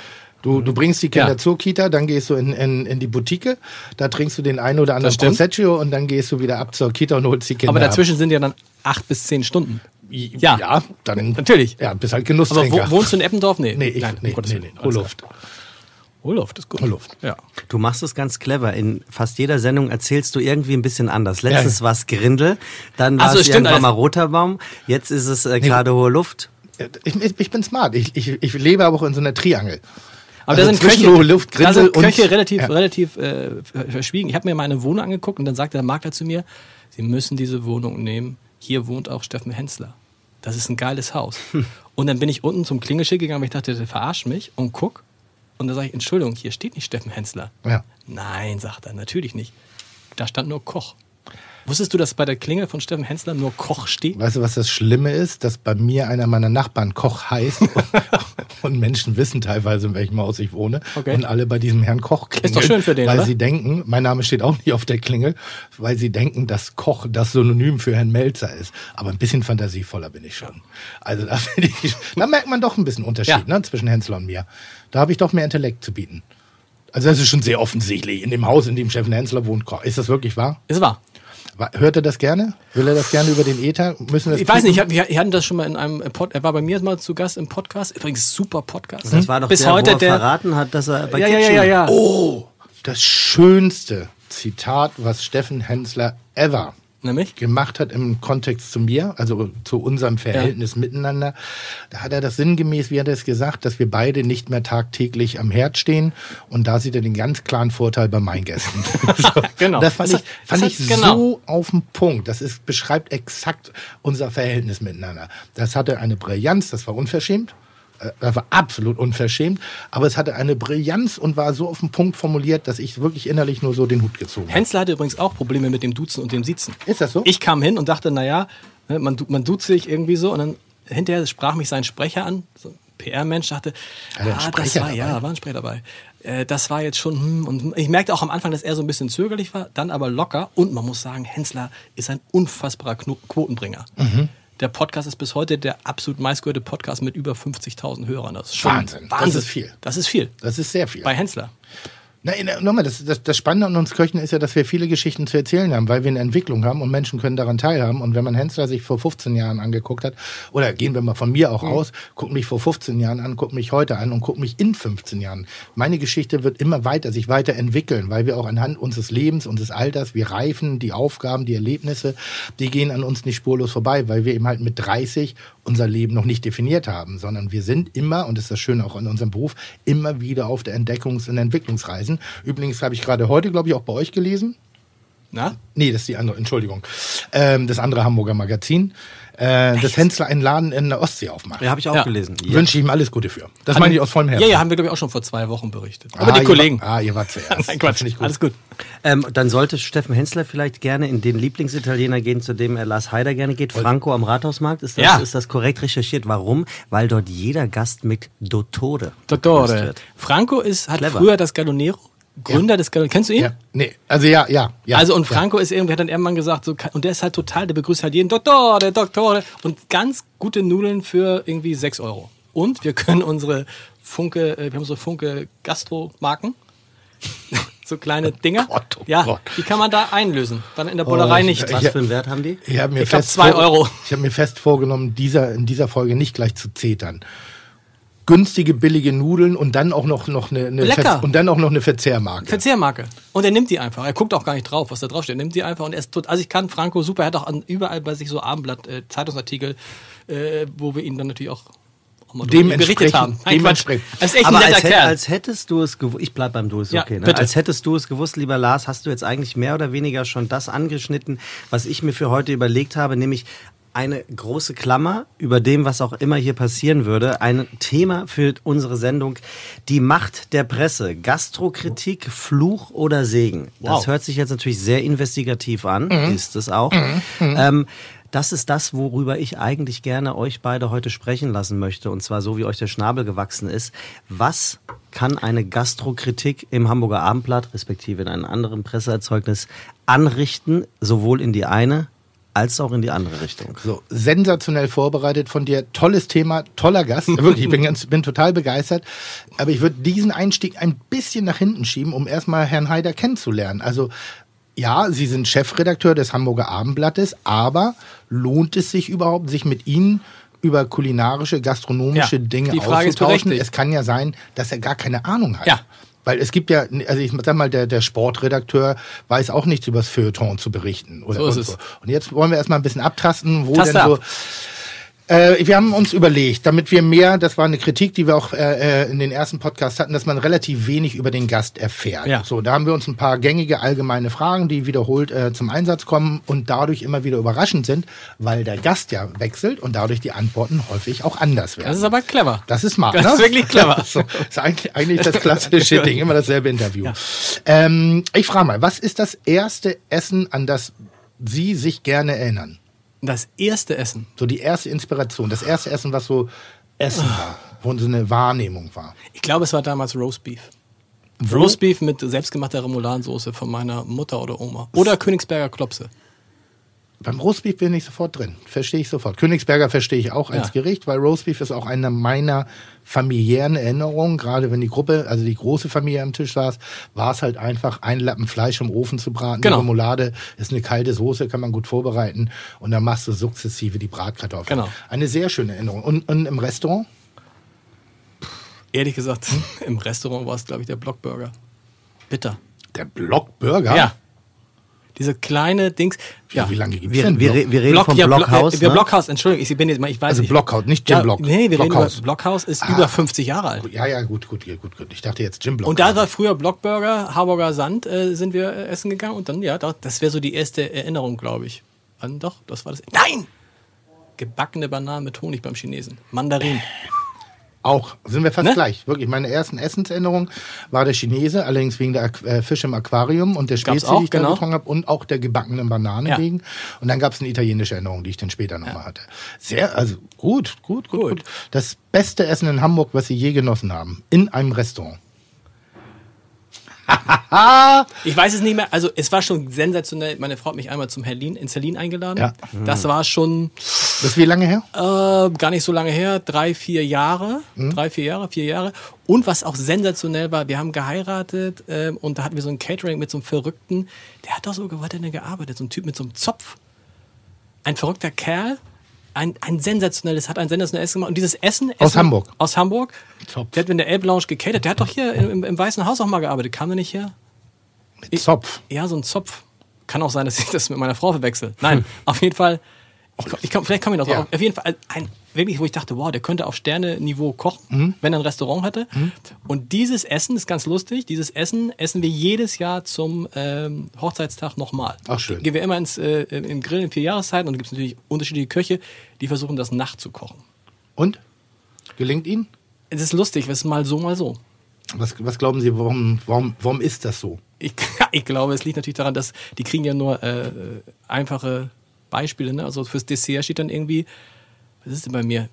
Du, du bringst die Kinder Ja. zur Kita, dann gehst du in, in, in die Boutique, da trinkst du den einen oder anderen. Prosecco und dann gehst du wieder ab zur Kita und holst die Kinder Aber ab. dazwischen sind ja dann acht bis zehn Stunden. Ja. Ja, dann Natürlich. Ja, bist halt Aber Genusstrinker. wo, wohnst du in Eppendorf? Nee. nee, ich, Nein, nee, nee, nee, Alles Luft. ist gut. Urluft. Ja. Du machst es ganz clever. In fast jeder Sendung erzählst du irgendwie ein bisschen anders. Letztes war es Grindel, dann war so, es irgendwann mal roter Baum, jetzt ist es äh, gerade hohe Luft. Ich, ich, ich bin smart. Ich, ich, ich lebe aber auch in so einer Triangel. Aber Also da sind Köche, Luft, da sind Köche relativ, Ja. relativ äh, verschwiegen. Ich habe mir mal eine Wohnung angeguckt und dann sagte der Makler zu mir, Sie müssen diese Wohnung nehmen. Hier wohnt auch Steffen Hensler. Das ist ein geiles Haus. Und dann bin ich unten zum Klingelschild gegangen, weil ich dachte, der verarscht mich und guck. Und dann sage ich, Entschuldigung, hier steht nicht Steffen Hensler. Ja. Nein, sagt er, natürlich nicht. Da stand nur Koch. Wusstest du, dass bei der Klingel von Steffen Hensler nur Koch steht? Weißt du, was das Schlimme ist? Dass bei mir einer meiner Nachbarn Koch heißt und Menschen wissen teilweise, in welchem Haus ich wohne Okay. und alle bei diesem Herrn Koch klingeln. Ist doch schön für den, Weil oder? sie denken, mein Name steht auch nicht auf der Klingel, weil sie denken, dass Koch das Synonym für Herrn Melzer ist. Aber ein bisschen fantasievoller bin ich schon. Also da, ich, da merkt man doch ein bisschen Unterschied Ja. ne, zwischen Hensler und mir. Da habe ich doch mehr Intellekt zu bieten. Also das ist schon sehr offensichtlich. In dem Haus, in dem Steffen Hensler wohnt, Koch. Ist das wirklich wahr? Ist wahr. Hört er das gerne? Will er das gerne über den Ether? Müssen wir das Ich weiß nicht, ich wir hatten das schon mal in einem Pod, er war bei mir mal zu Gast im Podcast. Übrigens super Podcast. Das war doch Bis der, heute wo er der. verraten hat, dass er bei Ja, ja, ja, Kitchen- ja, ja. Oh, das schönste Zitat, was Steffen Hensler ever Nämlich? gemacht hat im Kontext zu mir, also zu unserem Verhältnis miteinander. Da hat er das sinngemäß, wie hat er es gesagt, dass wir beide nicht mehr tagtäglich am Herd stehen. Und da sieht er den ganz klaren Vorteil bei meinen Gästen. so. Genau. Das fand Das ich, fand das ich hat- genau. so auf den Punkt. Das ist, beschreibt exakt unser Verhältnis miteinander. Das hatte eine Brillanz, das war unverschämt. Äh, Das war absolut unverschämt, aber es hatte eine Brillanz und war so auf den Punkt formuliert, dass ich wirklich innerlich nur so den Hut gezogen habe. Hensler hatte übrigens auch Probleme mit dem Duzen und dem Siezen. Ist das so? Ich kam hin und dachte, naja, ne, man, man duzt sich irgendwie so und dann hinterher sprach mich sein Sprecher an, so ein PR-Mensch, dachte, einen ah, das war, dabei? ja, war ein Sprecher dabei. Äh, das war jetzt schon, hm, und ich merkte auch am Anfang, dass er so ein bisschen zögerlich war, dann aber locker und man muss sagen, Hensler ist ein unfassbarer Quotenbringer. Mhm. Der Podcast ist bis heute der absolut meistgehörte Podcast mit über 50.000 Hörern. Das ist schon Wahnsinn. Das ist viel. Das ist viel. Das ist sehr viel. Bei Hensler. Na, na, nochmal, das, das, das Spannende an uns Köchen ist ja, dass wir viele Geschichten zu erzählen haben, weil wir eine Entwicklung haben und Menschen können daran teilhaben. Und wenn man Hensler sich vor 15 Jahren angeguckt hat, oder gehen wir mal von mir auch aus, guckt mich vor 15 Jahren an, guckt mich heute an und guckt mich in 15 Jahren. Meine Geschichte wird immer weiter, sich weiterentwickeln, weil wir auch anhand unseres Lebens, unseres Alters, wir reifen, die Aufgaben, die Erlebnisse, die gehen an uns nicht spurlos vorbei, weil wir eben halt mit 30 unser Leben noch nicht definiert haben, sondern wir sind immer, und das ist das Schöne auch in unserem Beruf, immer wieder auf der Entdeckungs- und Entwicklungsreisen. Übrigens habe ich gerade heute, glaube ich, auch bei euch gelesen. Na? Nee, das ist die andere, Entschuldigung. Ähm, das andere Hamburger Magazin. Äh, dass Hensler einen Laden in der Ostsee aufmacht. Ja, habe ich auch Ja. gelesen. Wünsche ich ihm alles Gute für. Das meine ich aus vollem Herzen. Ja, ja, haben wir, glaube ich, auch schon vor zwei Wochen berichtet. Ah, Aber die Kollegen. War, ah, ihr wart zuerst. Nein, Quatsch. Ich gut. Alles gut. Ähm, dann sollte Steffen Hensler vielleicht gerne in den Lieblingsitaliener gehen, zu dem er Lars Heider gerne geht. Franco am Rathausmarkt. Ist das, Ja. ist das korrekt recherchiert? Warum? Weil dort jeder Gast mit Dottore Dottore. Franco ist, hat Clever. früher das Galonero, Gründer des Galonero. Kennst du ihn? Ja, nee, also ja, ja, ja. also und ja. Franco ist irgendwie, hat dann irgendwann gesagt, so, und der ist halt total, der begrüßt halt jeden Dottore, Dottore und ganz gute Nudeln für irgendwie 6 Euro. Und wir können unsere Funke, äh, wir haben so Funke Gastro-Marken. so kleine Dinger. Gott, oh ja, Gott. die kann man da einlösen. Dann in der Bullerei ich- nicht. Was Ja. für einen Wert haben die? Ich habe mir Ich glaub, fest zwei vor- Euro. Ich habe mir fest vorgenommen, dieser, in dieser Folge nicht gleich zu zetern. Günstige, billige Nudeln und dann auch noch, noch eine, eine Lecker. Ver- und dann auch noch eine Verzehrmarke. Verzehrmarke. Und er nimmt die einfach. Er guckt auch gar nicht drauf, was da draufsteht. Er nimmt die einfach und er ist tot. Also ich kann Franco super. Er hat auch an, überall bei sich so Abendblatt, äh, Zeitungsartikel, äh, wo wir ihn dann natürlich auch, Dementsprechend- berichtet haben. Nein, dementsprechend. Ist echt Aber als, hätt, als hättest du es gewusst, ich bleib beim Du, ist Ja, okay. Ne? Als hättest du es gewusst, lieber Lars, hast du jetzt eigentlich mehr oder weniger schon das angeschnitten, was ich mir für heute überlegt habe, nämlich eine große Klammer über dem, was auch immer hier passieren würde. Ein Thema für unsere Sendung. Die Macht der Presse. Gastrokritik, Fluch oder Segen. Das Wow. hört sich jetzt natürlich sehr investigativ an. Ist es auch. Ähm, das ist das, worüber ich eigentlich gerne euch beide heute sprechen lassen möchte. Und zwar so, wie euch der Schnabel gewachsen ist. Was kann eine Gastrokritik im Hamburger Abendblatt, respektive in einem anderen Presseerzeugnis, anrichten, sowohl in die eine als auch in die andere Richtung? So, sensationell vorbereitet von dir. Tolles Thema, toller Gast. Wirklich, ich bin, ganz, bin total begeistert. Aber ich würde diesen Einstieg ein bisschen nach hinten schieben, um erstmal Herrn Haider kennenzulernen. Also, ja, Sie sind Chefredakteur des Hamburger Abendblattes, aber lohnt es sich überhaupt, sich mit Ihnen über kulinarische, gastronomische Ja, Dinge die Frage ist auszutauschen? Es kann ja sein, dass er gar keine Ahnung hat. Ja. Weil es gibt ja, also ich sag mal, der, der Sportredakteur weiß auch nichts über das Feuilleton zu berichten. Oder So ist und es. Und jetzt wollen wir erstmal ein bisschen abtasten, wo Taste denn so. ab. Äh, wir haben uns überlegt, damit wir mehr, das war eine Kritik, die wir auch äh, äh, in den ersten Podcasts hatten, dass man relativ wenig über den Gast erfährt. Ja. So, da haben wir uns ein paar gängige allgemeine Fragen, die wiederholt äh, zum Einsatz kommen und dadurch immer wieder überraschend sind, weil der Gast ja wechselt und dadurch die Antworten häufig auch anders werden. Das ist aber clever. Das ist smart, Das ne? ist wirklich clever. so, ist eigentlich, eigentlich das klassische Ding, immer dasselbe Interview. Ähm, ich frage mal, was ist das erste Essen, an das Sie sich gerne erinnern? Das erste Essen. So die erste Inspiration, das erste Essen, was so Essen war, wo so eine Wahrnehmung war. Ich glaube, es war damals Roastbeef. Roastbeef mit selbstgemachter Remouladensoße von meiner Mutter oder Oma. Oder Königsberger Klopse. Beim Roastbeef bin ich sofort drin. Verstehe ich sofort. Königsberger verstehe ich auch als Ja. Gericht, weil Roastbeef ist auch eine meiner familiären Erinnerungen. Gerade wenn die Gruppe, also die große Familie am Tisch saß, war es halt einfach ein Lappen Fleisch im Ofen zu braten. Genau. Die Remoulade ist eine kalte Soße, kann man gut vorbereiten. Und dann machst du sukzessive die Bratkartoffeln. Genau. Eine sehr schöne Erinnerung. Und, und im Restaurant? Ehrlich gesagt, im Restaurant war es, glaube ich, der Blockburger. Bitter. Der Blockburger? Ja. Diese kleine Dings. Ja. Wie lange gibt's Wir, denn wir, wir reden Block, vom ja, Block- Blockhaus. wir ne? Blockhaus, Entschuldigung, ich bin jetzt mal, ich weiß Also Blockhaus, nicht Jim ja, Block. Nee, wir Blockhaus. reden über Blockhaus ist Ah. über 50 Jahre alt. Ja, ja, gut, gut, gut, gut. Ich dachte jetzt Jim Block. Und da war früher Blockburger, Harburger Sand, äh, sind wir äh, essen gegangen und dann, ja, da, das wäre so die erste Erinnerung, glaube ich. An, doch, das war das. Nein! Gebackene Bananen mit Honig beim Chinesen. Mandarin. Auch, sind wir fast Ne? gleich. Wirklich, meine ersten Essensänderungen war der Chinese, allerdings wegen der Aqu- äh, Fisch im Aquarium und der Gab's Spezi, auch, die ich da genau. getrunken habe und auch der gebackenen Banane Ja. wegen. Und dann gab es eine italienische Erinnerung, die ich dann später nochmal hatte. Sehr, also gut, gut, gut, gut, Gut. Das beste Essen in Hamburg, was Sie je genossen haben, in einem Restaurant. Ich weiß es nicht mehr, also es war schon sensationell. Meine Frau hat mich einmal zum Herlin, ins Herlin eingeladen. Ja. Das war schon Das ist wie lange her? äh, gar nicht so lange her, drei, vier Jahre. Mhm. Drei, vier Jahre, vier Jahre. Und was auch sensationell war, wir haben geheiratet ähm, und da hatten wir so ein Catering mit so einem Verrückten, der hat doch so, was hat denn gearbeitet? So ein Typ mit so einem Zopf. Ein verrückter Kerl. Ein, ein sensationelles, hat ein sensationelles Essen gemacht. Und dieses Essen. Aus Essen, Hamburg? Aus Hamburg. Zopf. Der hat in der Elbe Lounge gecatert. Der hat doch hier im, im, Weißen Haus auch mal gearbeitet. Kam der nicht her? Mit Zopf. Ja, so ein Zopf. Kann auch sein, dass ich das mit meiner Frau verwechsel. Nein, auf jeden Fall. Ich, komm- ich vielleicht komme ich noch drauf. Ja. Auf jeden Fall ein, wirklich, wo ich dachte, wow, der könnte auf Sterne-Niveau kochen, Mhm. wenn er ein Restaurant hätte. Und dieses Essen ist ganz lustig. Dieses Essen essen wir jedes Jahr zum ähm, Hochzeitstag nochmal. Ach, schön. Gehen wir immer ins äh, im Grill in vier Jahreszeiten und gibt es natürlich unterschiedliche Köche, die versuchen, das nachzukochen. Und? Gelingt Ihnen? Es ist lustig, es ist mal so, mal so. Was, was glauben Sie, warum, warum, warum ist das so? Ich, ich glaube, es liegt natürlich daran, dass die kriegen ja nur äh, einfache Beispiele. Ne? Also fürs Dessert steht dann irgendwie, was ist denn bei mir?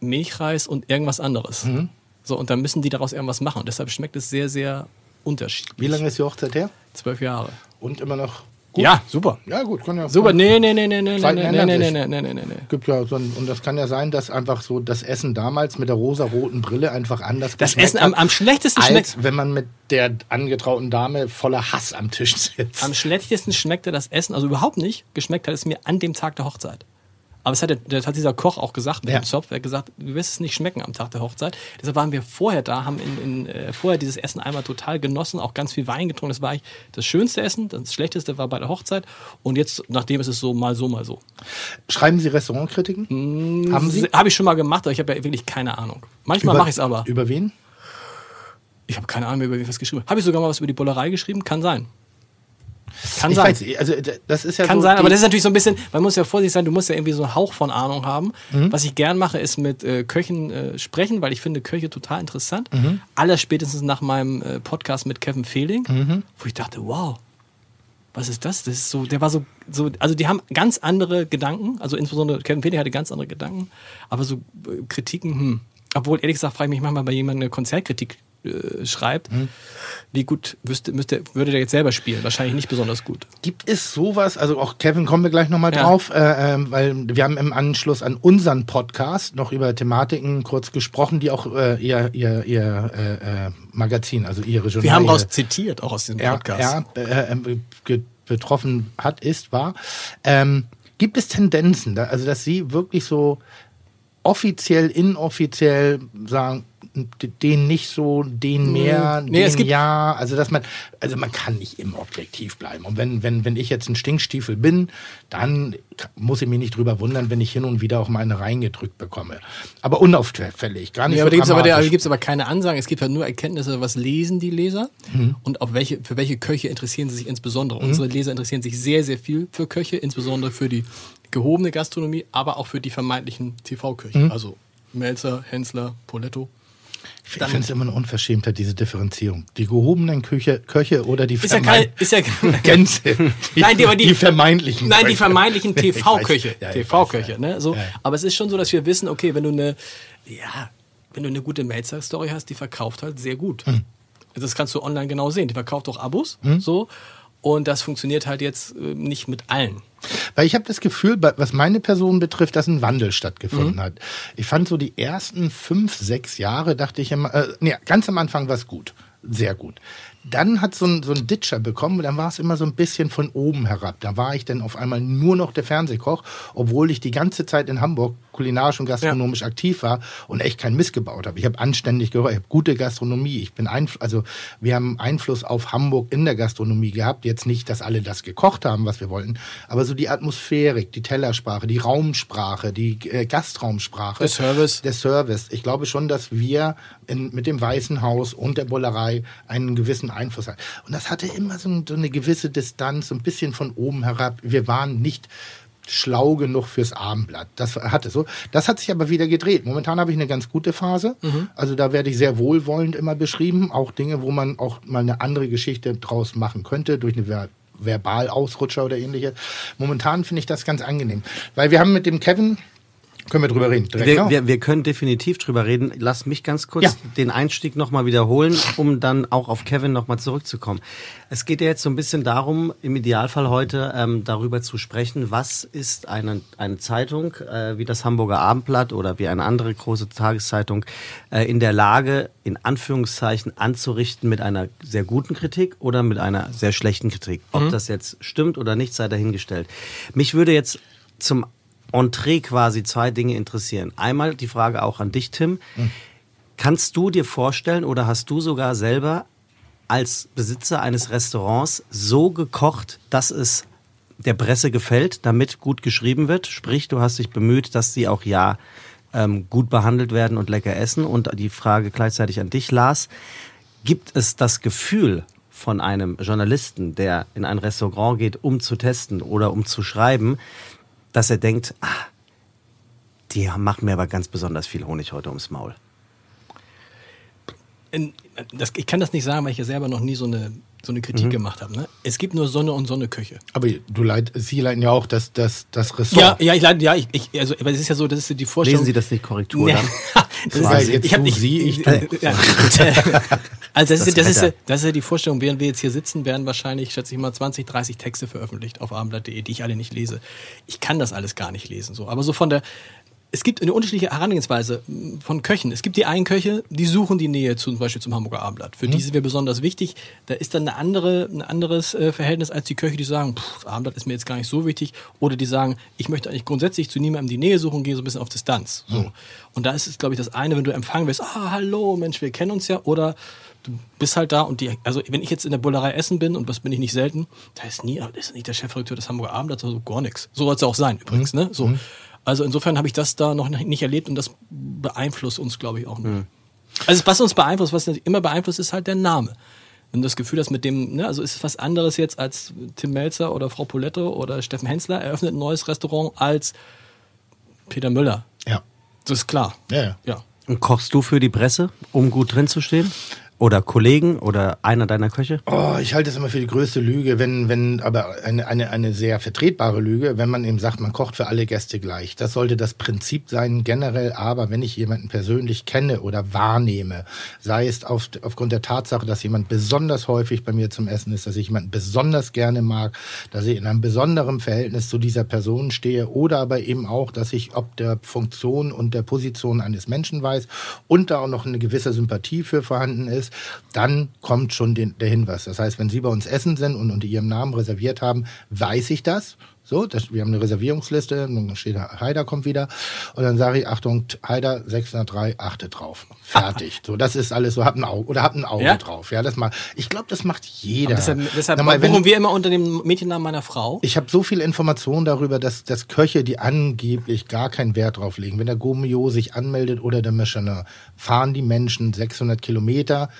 Milchreis und irgendwas anderes. Mhm. So, und dann müssen die daraus irgendwas machen. Und deshalb schmeckt es sehr, sehr unterschiedlich. Wie lange ist die Hochzeit her? Zwölf Jahre. Und immer noch gut? Ja, super. Ja, gut, kann ja. Super, nee, nee, nee, nee, nee, nee, nee, nee, nee, nee, nee, nee, gibt ja so ein, und das kann ja sein, dass einfach so das Essen damals mit der rosa-roten Brille einfach anders Das geschmeckt Essen am, am schlechtesten als schmeckt. wenn man mit der angetrauten Dame voller Hass am Tisch sitzt. Am schlechtesten schmeckte das Essen, also überhaupt nicht, geschmeckt hat es mir an dem Tag der Hochzeit. Aber es hat, das hat dieser Koch auch gesagt mit Ja. dem Zopf. Er hat gesagt, du wirst es nicht schmecken am Tag der Hochzeit. Deshalb waren wir vorher da, haben in, in, äh, vorher dieses Essen einmal total genossen, auch ganz viel Wein getrunken. Das war eigentlich das schönste Essen. Das schlechteste war bei der Hochzeit. Und jetzt, nachdem ist es so mal so, mal so. Schreiben Sie Restaurantkritiken? Haben Sie? Habe ich schon mal gemacht, aber ich habe ja wirklich keine Ahnung. Manchmal mache ich es aber. Über wen? Ich habe keine Ahnung über wen ich was geschrieben habe. Habe ich sogar mal was über die Bullerei geschrieben? Kann sein. Kann Ich sein. weiß, also das ist ja Kann so sein, aber das ist natürlich so ein bisschen, man muss ja vorsichtig sein, du musst ja irgendwie so einen Hauch von Ahnung haben. Mhm. Was ich gern mache, ist mit äh, Köchen äh, sprechen, weil ich finde Köche total interessant. Mhm. Aller spätestens nach meinem äh, Podcast mit Kevin Fehling, Mhm. wo ich dachte, wow, was ist das? Das ist so, der war so, so, also die haben ganz andere Gedanken, also insbesondere Kevin Fehling hatte ganz andere Gedanken, aber so äh, Kritiken, hm. Obwohl, ehrlich gesagt, frage ich mich manchmal, bei jemandem eine Konzertkritik äh, schreibt, Mhm. wie gut wüsste, müsste, würde der jetzt selber spielen? Wahrscheinlich nicht besonders gut. Gibt es sowas, also auch Kevin kommen wir gleich nochmal Ja. drauf, äh, ähm, weil wir haben im Anschluss an unseren Podcast noch über Thematiken kurz gesprochen, die auch äh, ihr, ihr, ihr äh, Magazin, also ihre Journal, Wir haben ihre- raus zitiert, auch aus diesem Podcast. ja, äh, äh, ge- betroffen hat, ist, war. Ähm, gibt es Tendenzen, also dass Sie wirklich so offiziell, inoffiziell sagen, den nicht so, den mehr, Nee, den ja, also dass man, also man kann nicht immer objektiv bleiben. Und wenn, wenn, wenn ich jetzt ein Stinkstiefel bin, dann muss ich mich nicht drüber wundern, wenn ich hin und wieder auch mal eine reingedrückt bekomme. Aber unauffällig, gar nicht Ja, so aber da gibt es aber, gibt's aber keine Ansagen. Es gibt halt nur Erkenntnisse, was lesen die Leser Mhm. und auf welche, für welche Köche interessieren sie sich insbesondere. Unsere Leser interessieren sich sehr, sehr viel für Köche, insbesondere für die gehobene Gastronomie, aber auch für die vermeintlichen TV-Köche. Mhm. Also Melzer, Hensler, Poletto. Ich finde es immer eine Unverschämtheit, diese Differenzierung. Die gehobenen Küche, Köche oder die Ist ja kein, ist ja Gänse. Nein, die, aber die, die vermeintlichen Nein, die Köche. vermeintlichen. TV-Köche. Ja, TV-Köche, ja. ne? So, Ja. Aber es ist schon so, dass wir wissen, okay, wenn du eine, ja, wenn du eine gute Melzer-Story hast, die verkauft halt sehr gut. Hm. Das kannst du online genau sehen. Die verkauft auch Abos, so. Und das funktioniert halt jetzt äh, nicht mit allen. Weil ich habe das Gefühl, was meine Person betrifft, dass ein Wandel stattgefunden Mhm. hat. Ich fand so die ersten fünf, sechs Jahre, dachte ich immer, äh, nee, ganz am Anfang war es gut. Sehr gut. Dann hat so ein, so ein Ditcher bekommen, dann war es immer so ein bisschen von oben herab. Da war ich dann auf einmal nur noch der Fernsehkoch, obwohl ich die ganze Zeit in Hamburg kulinarisch und gastronomisch aktiv war und echt keinen Mist gebaut habe. Ich habe anständig gehört, ich habe gute Gastronomie. Ich bin einf also wir haben Einfluss auf Hamburg in der Gastronomie gehabt. Jetzt nicht, dass alle das gekocht haben, was wir wollten, aber so die Atmosphärik, die Tellersprache, die Raumsprache, die äh, Gastraumsprache, Der Service. der Service. Ich glaube schon, dass wir in, mit dem Weißen Haus und der Bullerei einen gewissen Einfluss hatten. Und das hatte immer so, ein- so eine gewisse Distanz, so ein bisschen von oben herab. Wir waren nicht schlau genug fürs Abendblatt. Das hatte so. Das hat sich aber wieder gedreht. Momentan habe ich eine ganz gute Phase. Also da werde ich sehr wohlwollend immer beschrieben. Auch Dinge, wo man auch mal eine andere Geschichte draus machen könnte, durch eine Ver Verbalausrutscher oder ähnliches. Momentan finde ich das ganz angenehm. Weil wir haben mit dem Kevin, können wir drüber reden, Wir, ne? wir, wir können definitiv drüber reden. Lass mich ganz kurz Ja. den Einstieg nochmal wiederholen, um dann auch auf Kevin nochmal zurückzukommen. Es geht ja jetzt so ein bisschen darum, im Idealfall heute ähm, darüber zu sprechen, was ist eine, eine Zeitung äh, wie das Hamburger Abendblatt oder wie eine andere große Tageszeitung äh, in der Lage, in Anführungszeichen anzurichten mit einer sehr guten Kritik oder mit einer sehr schlechten Kritik. Ob das jetzt stimmt oder nicht, sei dahingestellt. Mich würde jetzt zum Entree quasi zwei Dinge interessieren. Einmal die Frage auch an dich, Tim. Kannst du dir vorstellen oder hast du sogar selber als Besitzer eines Restaurants so gekocht, dass es der Presse gefällt, damit gut geschrieben wird? Sprich, du hast dich bemüht, dass sie auch ja ähm, gut behandelt werden und lecker essen. Und die Frage gleichzeitig an dich, Lars. Gibt es das Gefühl von einem Journalisten, der in ein Restaurant geht, um zu testen oder um zu schreiben, dass er denkt, ah, die machen mir aber ganz besonders viel Honig heute ums Maul. Das, ich kann das nicht sagen, weil ich ja selber noch nie so eine, so eine Kritik gemacht habe. Ne? Es gibt nur Sonne und Sonne-Köche. Aber du leit, Sie leiten ja auch das, das, das Ressort. Ja, ja, ich leite, ja, ich, ich, also, aber es ist ja so, das ist die Vorstellung. Lesen Sie das nicht Korrektur Nee. dann? das ist, jetzt ich hab, du ich, sie, ich du. ja. Also das, ist, das, ist, das ist ja die Vorstellung, während wir jetzt hier sitzen, werden wahrscheinlich, schätze ich mal, 20, 30 Texte veröffentlicht auf abendblatt.de, die ich alle nicht lese. Ich kann das alles gar nicht lesen. So. Aber so von der, es gibt eine unterschiedliche Herangehensweise von Köchen. Es gibt die einen Köche, die suchen die Nähe zum Beispiel zum Hamburger Abendblatt. Für die sind wir besonders wichtig. Da ist dann eine andere, ein anderes äh, Verhältnis als die Köche, die sagen, pff, Abendblatt ist mir jetzt gar nicht so wichtig. Oder die sagen, ich möchte eigentlich grundsätzlich zu niemandem die Nähe suchen, gehe so ein bisschen auf Distanz. So. Und da ist es, glaube ich, das eine, wenn du empfangen wirst, ah, hallo, Mensch, wir kennen uns ja. Oder du bist halt da und die, also wenn ich jetzt in der Bullerei essen bin, und das bin ich nicht selten, da ist nie, ist nicht der Chefredakteur des Hamburger Abendblatts, also gar nichts. So soll es ja auch sein, übrigens, ne? So. Also insofern habe ich das da noch nicht erlebt und das beeinflusst uns, glaube ich, auch nicht. Also was uns beeinflusst, was immer beeinflusst, ist halt der Name. Wenn du das Gefühl hast mit dem, ne, also ist es was anderes jetzt als Tim Melzer oder Frau Poletto oder Steffen Hensler eröffnet ein neues Restaurant als Peter Müller. Ja. Das ist klar. Ja, ja. Ja. Und kochst du für die Presse, um gut drin zu stehen? Oder Kollegen oder einer deiner Köche? Oh, ich halte es immer für die größte Lüge, wenn, wenn, aber eine, eine, eine sehr vertretbare Lüge, wenn man eben sagt, man kocht für alle Gäste gleich. Das sollte das Prinzip sein, generell, aber wenn ich jemanden persönlich kenne oder wahrnehme, sei es auf, aufgrund der Tatsache, dass jemand besonders häufig bei mir zum Essen ist, dass ich jemanden besonders gerne mag, dass ich in einem besonderen Verhältnis zu dieser Person stehe oder aber eben auch, dass ich ob der Funktion und der Position eines Menschen weiß und da auch noch eine gewisse Sympathie für vorhanden ist, dann kommt schon den, der Hinweis. Das heißt, wenn Sie bei uns essen sind und unter Ihrem Namen reserviert haben, weiß ich das. So, das, wir haben eine Reservierungsliste, dann steht da, Haider kommt wieder und dann sage ich, Achtung, Haider 603, achte drauf. Fertig. So, das ist alles so, hab ein Auge oder hab ein Auge Ja? drauf. Ja, das mal. Ich glaube, das macht jeder. Aber deshalb deshalb Sag mal, wenn- wir immer unter dem Mädchennamen meiner Frau. ich habe so viel Information darüber, dass, dass Köche, die angeblich gar keinen Wert drauf legen, wenn der Gomio sich anmeldet oder der Michelin, fahren die Menschen 600 Kilometer,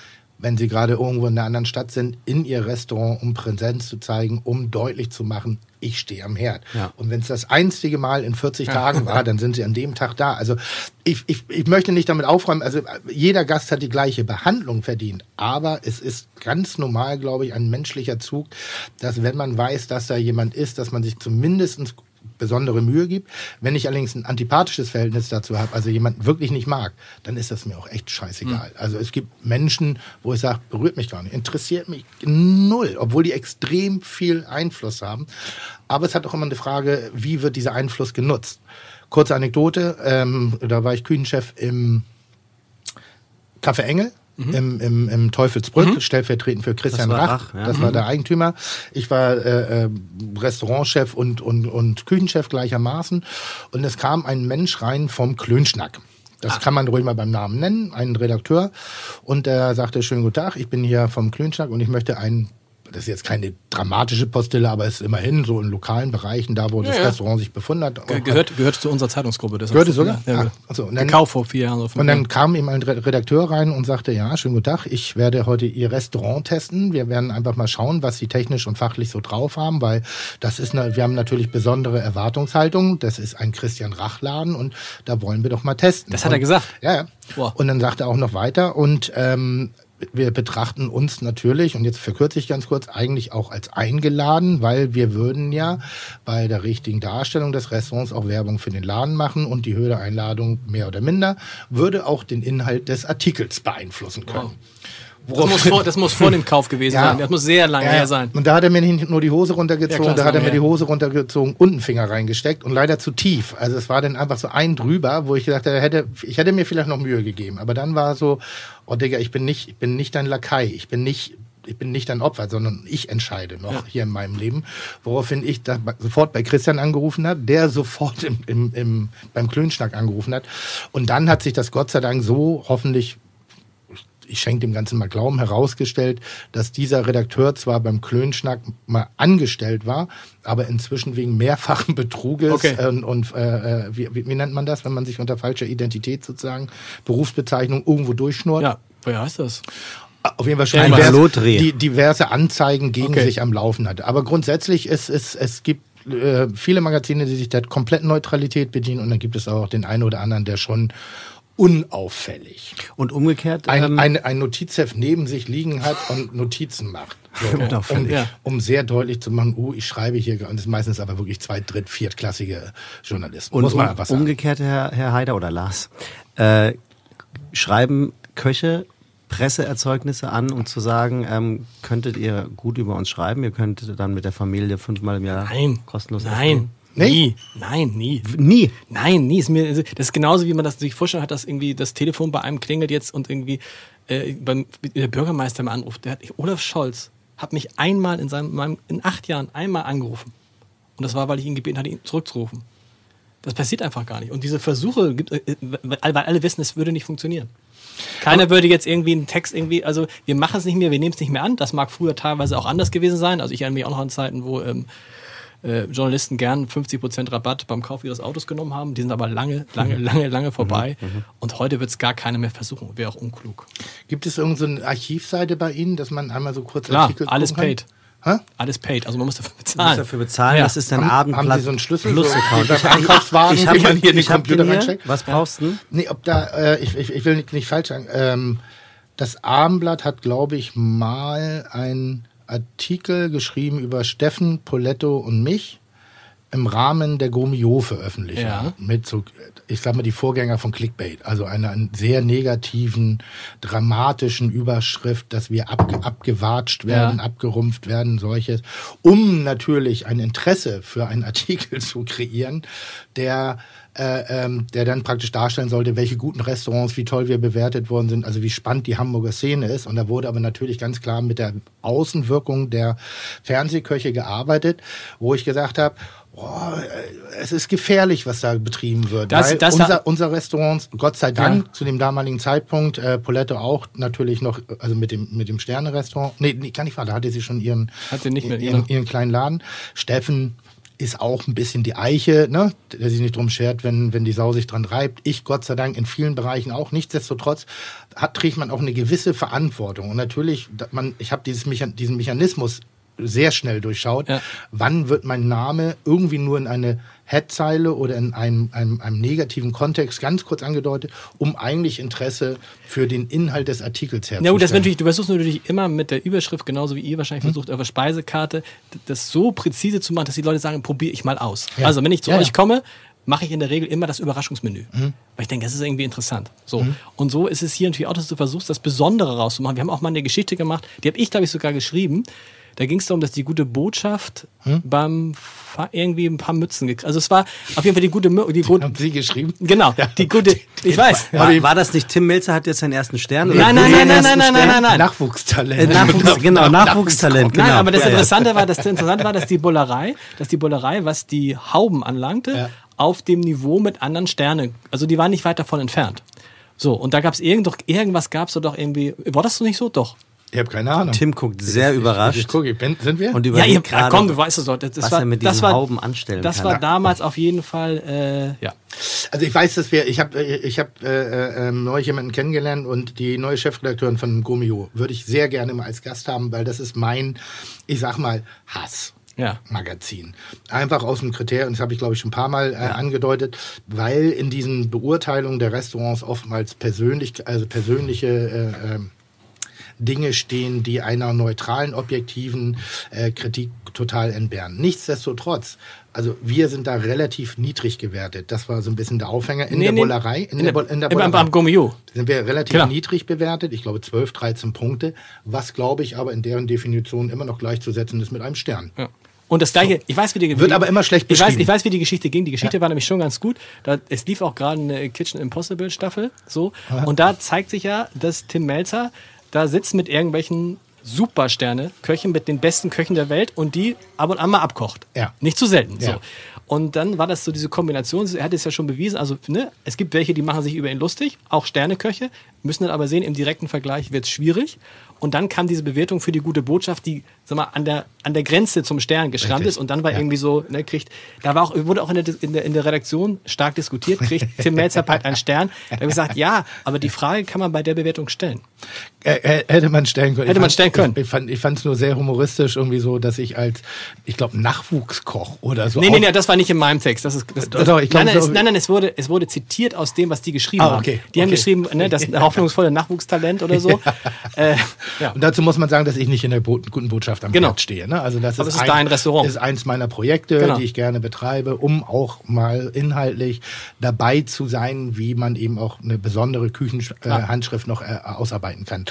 wenn sie gerade irgendwo in einer anderen Stadt sind, in ihr Restaurant, um Präsenz zu zeigen, um deutlich zu machen, ich stehe am Herd. Ja. Und wenn es das einzige Mal in 40 Tagen war, dann sind sie an dem Tag da. Also ich, ich, ich möchte nicht damit aufräumen, also jeder Gast hat die gleiche Behandlung verdient, aber es ist ganz normal, glaube ich, ein menschlicher Zug, dass wenn man weiß, dass da jemand ist, dass man sich zumindest besondere Mühe gibt. Wenn ich allerdings ein antipathisches Verhältnis dazu habe, also jemanden wirklich nicht mag, dann ist das mir auch echt scheißegal. Hm. Also es gibt Menschen, wo ich sage, berührt mich gar nicht, interessiert mich null, obwohl die extrem viel Einfluss haben. Aber es hat auch immer eine Frage, wie wird dieser Einfluss genutzt? Kurze Anekdote, ähm, da war ich Küchenchef im Café Engel. Im, im, im Teufelsbrück, stellvertretend für Christian Mhm. Das Rach. Rach, ja. Das war der Eigentümer. Ich war äh, äh, Restaurantchef und, und, und Küchenchef gleichermaßen. Und es kam ein Mensch rein vom Klönschnack. Das kann man ruhig mal beim Namen nennen, ein Redakteur. Und der sagte, schönen guten Tag, ich bin hier vom Klönschnack und ich möchte einen, das ist jetzt keine dramatische Postille, aber es ist immerhin so in lokalen Bereichen, da wo das ja. Restaurant sich befunden hat. Ge gehört, gehört zu unserer Zeitungsgruppe. Das Gehörte heißt, sogar? Ja, Ah, ja. also, und dann- Gekauft vor vier Jahren oder Und dann kam ihm ein Re- Redakteur rein und sagte, ja, schönen guten Tag, ich werde heute Ihr Restaurant testen. Wir werden einfach mal schauen, was Sie technisch und fachlich so drauf haben, weil das ist, eine, wir haben natürlich besondere Erwartungshaltung. Das ist ein Christian Rach-Laden und da wollen wir doch mal testen. Das hat er und, gesagt? Ja, ja. Wow. Und dann sagte er auch noch weiter und ähm, wir betrachten uns natürlich, und jetzt verkürze ich ganz kurz, eigentlich auch als eingeladen, weil wir würden ja bei der richtigen Darstellung des Restaurants auch Werbung für den Laden machen und die Höhe der Einladung mehr oder minder würde auch den Inhalt des Artikels beeinflussen können. Das muss, vor, das muss vor dem Kauf gewesen Ja. sein. Das muss sehr lange Ja, her sein. Und da hat er mir nicht nur die Hose runtergezogen, Ja, klar, da hat er ja. mir die Hose runtergezogen und einen Finger reingesteckt und leider zu tief. Also es war dann einfach so ein drüber, wo ich gedacht hätte, ich hätte mir vielleicht noch Mühe gegeben. Aber dann war so, oh Digga, ich bin nicht, ich bin nicht dein Lakai, ich bin nicht ich bin nicht dein Opfer, sondern ich entscheide noch hier in meinem Leben. Woraufhin ich da sofort bei Christian angerufen habe, der sofort im, im, im, beim Klönschnack angerufen hat. Und dann hat sich das Gott sei Dank so hoffentlich ich schenke dem Ganzen mal Glauben, herausgestellt, dass dieser Redakteur zwar beim Klönschnack mal angestellt war, aber inzwischen wegen mehrfachen Betruges Okay. äh, und äh, äh, wie, wie, wie nennt man das, wenn man sich unter falscher Identität sozusagen, Berufsbezeichnung irgendwo durchschnurrt? Ja, woher heißt das? Auf jeden Fall schon Ein diverse, die, diverse Anzeigen gegen Okay. sich am Laufen hatte. Aber grundsätzlich ist es, es gibt äh, viele Magazine, die sich der kompletten Neutralität bedienen und dann gibt es auch den einen oder anderen, der schon unauffällig Und umgekehrt, ein, ähm, ein, ein Notizheft neben sich liegen hat und Notizen macht. So, um, Unauffällig. Ja. um sehr deutlich zu machen, uh, ich schreibe hier, und das sind meistens aber wirklich zwei, dritt, viertklassige Journalisten. und Muss man um, einfach sagen. umgekehrt, Herr, Herr Haider oder Lars, äh, schreiben Köche Presseerzeugnisse an, um zu sagen, ähm, könntet ihr gut über uns schreiben, ihr könntet dann mit der Familie fünfmal im Jahr Nein. kostenlos essen Nein. Nee? Nie. Nein, nie. Nie. Nein, nie. Ist mir, also, das ist genauso, wie man das sich vorstellen hat, dass irgendwie das Telefon bei einem klingelt jetzt und irgendwie äh, beim, der Bürgermeister mal anruft. Der hat, Olaf Scholz hat mich einmal in seinem, meinem, in acht Jahren einmal angerufen. Und das war, weil ich ihn gebeten hatte, ihn zurückzurufen. Das passiert einfach gar nicht. Und diese Versuche, gibt, äh, weil weil alle wissen, es würde nicht funktionieren. Keiner würde jetzt irgendwie einen Text irgendwie, also wir machen es nicht mehr, wir nehmen es nicht mehr an. Das mag früher teilweise auch anders gewesen sein. Also ich erinnere mich auch noch an Zeiten, wo ähm, äh, Journalisten gern 50% Rabatt beim Kauf ihres Autos genommen haben. Die sind aber lange, lange, Mhm. lange, lange vorbei. Und heute wird es gar keiner mehr versuchen. Wäre auch unklug. Gibt es irgendeine so eine Archivseite bei Ihnen, dass man einmal so kurz Klar, Artikel alles gucken kann? paid. Hä? Alles paid. Also man muss dafür Du musst bezahlen. dafür bezahlen, Ja. das ist dein Haben, Abendblatt haben Sie so einen Schlüssel Plus so, Account. Einkaufswagen, ich hab, den man hier den ich Computer den hier. reinsteckt? Was brauchst du? Nee, ob da, äh, ich, ich, ich will nicht, nicht falsch sagen. Ähm, das Abendblatt hat, glaube ich, mal einen Artikel geschrieben über Steffen, Poletto und mich im Rahmen der Gomio-Veröffentlichung. Ja. Mit so, ich sag mal, die Vorgänger von Clickbait. Also einer sehr negativen, dramatischen Überschrift, dass wir abge, abgewatscht werden, Ja. abgerumpft werden, solches. Um natürlich ein Interesse für einen Artikel zu kreieren, der äh, ähm, der dann praktisch darstellen sollte, welche guten Restaurants, wie toll wir bewertet worden sind, also wie spannend die Hamburger Szene ist. Und da wurde aber natürlich ganz klar mit der Außenwirkung der Fernsehköche gearbeitet, wo ich gesagt habe, äh, es ist gefährlich, was da betrieben wird. Das- weil das unser, unser Restaurant, Gott sei Dank, Ja. zu dem damaligen Zeitpunkt, äh, Poletto auch natürlich noch, also mit dem, mit dem Sterne-Restaurant. Nee, nee, kann nicht wahr, da hatte sie schon ihren, Hat sie nicht mehr, ihren, genau. ihren kleinen Laden. Steffen ist auch ein bisschen die Eiche, ne? der sich nicht drum schert, wenn, wenn die Sau sich dran reibt. Ich, Gott sei Dank, in vielen Bereichen auch. Nichtsdestotrotz hat, trägt man auch eine gewisse Verantwortung. Und natürlich, man, ich habe dieses Mechan diesen Mechanismus sehr schnell durchschaut. Ja. Wann wird mein Name irgendwie nur in eine Headzeile oder in einem, einem, einem negativen Kontext ganz kurz angedeutet, um eigentlich Interesse für den Inhalt des Artikels herzustellen? Ja gut, das natürlich, du versuchst natürlich immer mit der Überschrift, genauso wie ihr wahrscheinlich versucht, eure Speisekarte, das so präzise zu machen, dass die Leute sagen, probiere ich mal aus. Ja. Also wenn ich zu Ja, euch ja. komme, mache ich in der Regel immer das Überraschungsmenü. Weil ich denke, das ist irgendwie interessant. So. Und so ist es hier natürlich auch, dass du versuchst, das Besondere rauszumachen. Wir haben auch mal eine Geschichte gemacht, die habe ich, glaube ich, sogar geschrieben. Da ging es darum, dass die gute Botschaft beim Fa irgendwie ein paar Mützen gekriegt. Also es war auf jeden Fall die gute, Mü- die gute Haben Sie geschrieben? genau, die gute, ich weiß. War, war das nicht Tim Melzer hat jetzt seinen ersten Stern? oder Nein, nein, nein, nein, nein, nein, Stern? nein, nein. Nachwuchstalent. Äh, Nachwuchs, genau, Nachwuchstalent. Genau. Nein, aber das Ja, ja. Interessante war, das Interessante war, dass die Bullerei, dass die Bullerei, was die Hauben anlangte, Ja. auf dem Niveau mit anderen Sternen, also die waren nicht weit davon entfernt. So, und da gab es irgend, doch, irgendwas gab es doch irgendwie, war das so nicht so? Doch. Ich habe keine Ahnung. Tim guckt sehr Ich, überrascht ich gucke, ich bin, sind wir? und Ja, ihr, gerade, komm, du weißt es doch. Das, das was war, er mit das diesen war, Hauben anstellen Das kann. war damals auf jeden Fall, äh, ja. Also ich weiß, dass wir, ich habe ich hab, äh, äh, neulich jemanden kennengelernt und die neue Chefredakteurin von Gomio würde ich sehr gerne mal als Gast haben, weil das ist mein, ich sag mal, Hass. Ja. Magazin. Einfach aus dem Kriterium, das habe ich glaube ich schon ein paar Mal äh, angedeutet, weil in diesen Beurteilungen der Restaurants oftmals persönlich, also persönliche äh, ähm, Dinge stehen, die einer neutralen, objektiven äh, Kritik total entbehren. Nichtsdestotrotz, also wir sind da relativ niedrig gewertet. Das war so ein bisschen der Aufhänger in Nee, der nee, Bullerei. In, der, Bol- in der beim, Bullerei beim Gomio. sind wir relativ Genau. niedrig bewertet. Ich glaube 12, 13 Punkte, was glaube ich aber in deren Definition immer noch gleichzusetzen ist mit einem Stern. Ja. Und das gleiche, ich weiß, wie die Wird aber immer schlecht ich weiß, beschrieben. ich weiß, wie die Geschichte ging. Die Geschichte war nämlich schon ganz gut. Da, es lief auch gerade eine Kitchen Impossible Staffel. So. Und da zeigt sich ja, dass Tim Melzer da sitzt mit irgendwelchen Supersterne, Köchen mit den besten Köchen der Welt und die ab und an mal abkocht. Ja. Nicht zu selten. Ja. So. Und dann war das so diese Kombination, er hat es ja schon bewiesen, also ne, es gibt welche, die machen sich über ihn lustig, auch Sterneköche, müssen dann aber sehen, im direkten Vergleich wird es schwierig. Und dann kam diese Bewertung für die gute Botschaft, die sag mal, an, der, an der Grenze zum Stern geschrammt ist. Und dann war Ja. irgendwie so, ne, kriegt, da war auch, wurde auch in der, in der, in der Redaktion stark diskutiert, kriegt Tim Melzer bald einen Stern. Da habe ich gesagt, ja, aber die Frage kann man bei der Bewertung stellen. Äh, äh, hätte man stellen können. Hätte Ich man fand- stellen können. Ich, fand ich fand es nur sehr humoristisch irgendwie so, dass ich als, ich glaube, Nachwuchskoch oder so. Nee, nee, nee, das war nicht in meinem Text. Das ist, das, das, Doch, ich glaub, nein, nein, es, nein, nein, es wurde, es wurde zitiert aus dem, was die geschrieben Ah, haben. okay, Die haben okay. geschrieben, ne, das hoffnungsvolle Nachwuchstalent oder so. Äh, ja. Und dazu muss man sagen, dass ich nicht in der Bo guten Botschaft am Genau. Herd stehe. Ne? Also das Aber ist, ist dein Restaurant. ist eins meiner Projekte, Genau. die ich gerne betreibe, um auch mal inhaltlich dabei zu sein, wie man eben auch eine besondere Küchenhandschrift noch äh, ausarbeiten kann.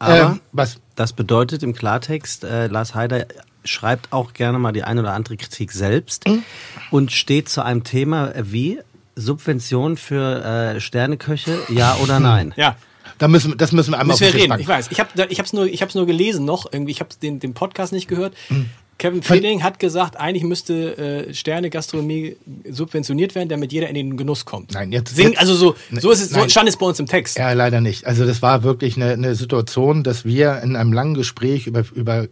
Aber Ähm, was? das bedeutet im Klartext, äh, Lars Heider schreibt auch gerne mal die eine oder andere Kritik selbst Mhm. und steht zu einem Thema wie Subvention für äh, Sterneköche, ja oder nein? ja. Da müssen, das müssen wir einmal Müssen auf wir reden. packen. Ich weiß. Ich habe ich hab's nur, ich hab's nur gelesen noch. Irgendwie, ich habe den, den Podcast nicht gehört. Hm. Kevin Feeling hat gesagt, eigentlich müsste äh, Sterne-Gastronomie subventioniert werden, damit jeder in den Genuss kommt. Nein, jetzt- Sing, also so, so ist es, so Nein. stand es bei uns im Text. Ja, leider nicht. Also das war wirklich eine, eine Situation, dass wir in einem langen Gespräch über, über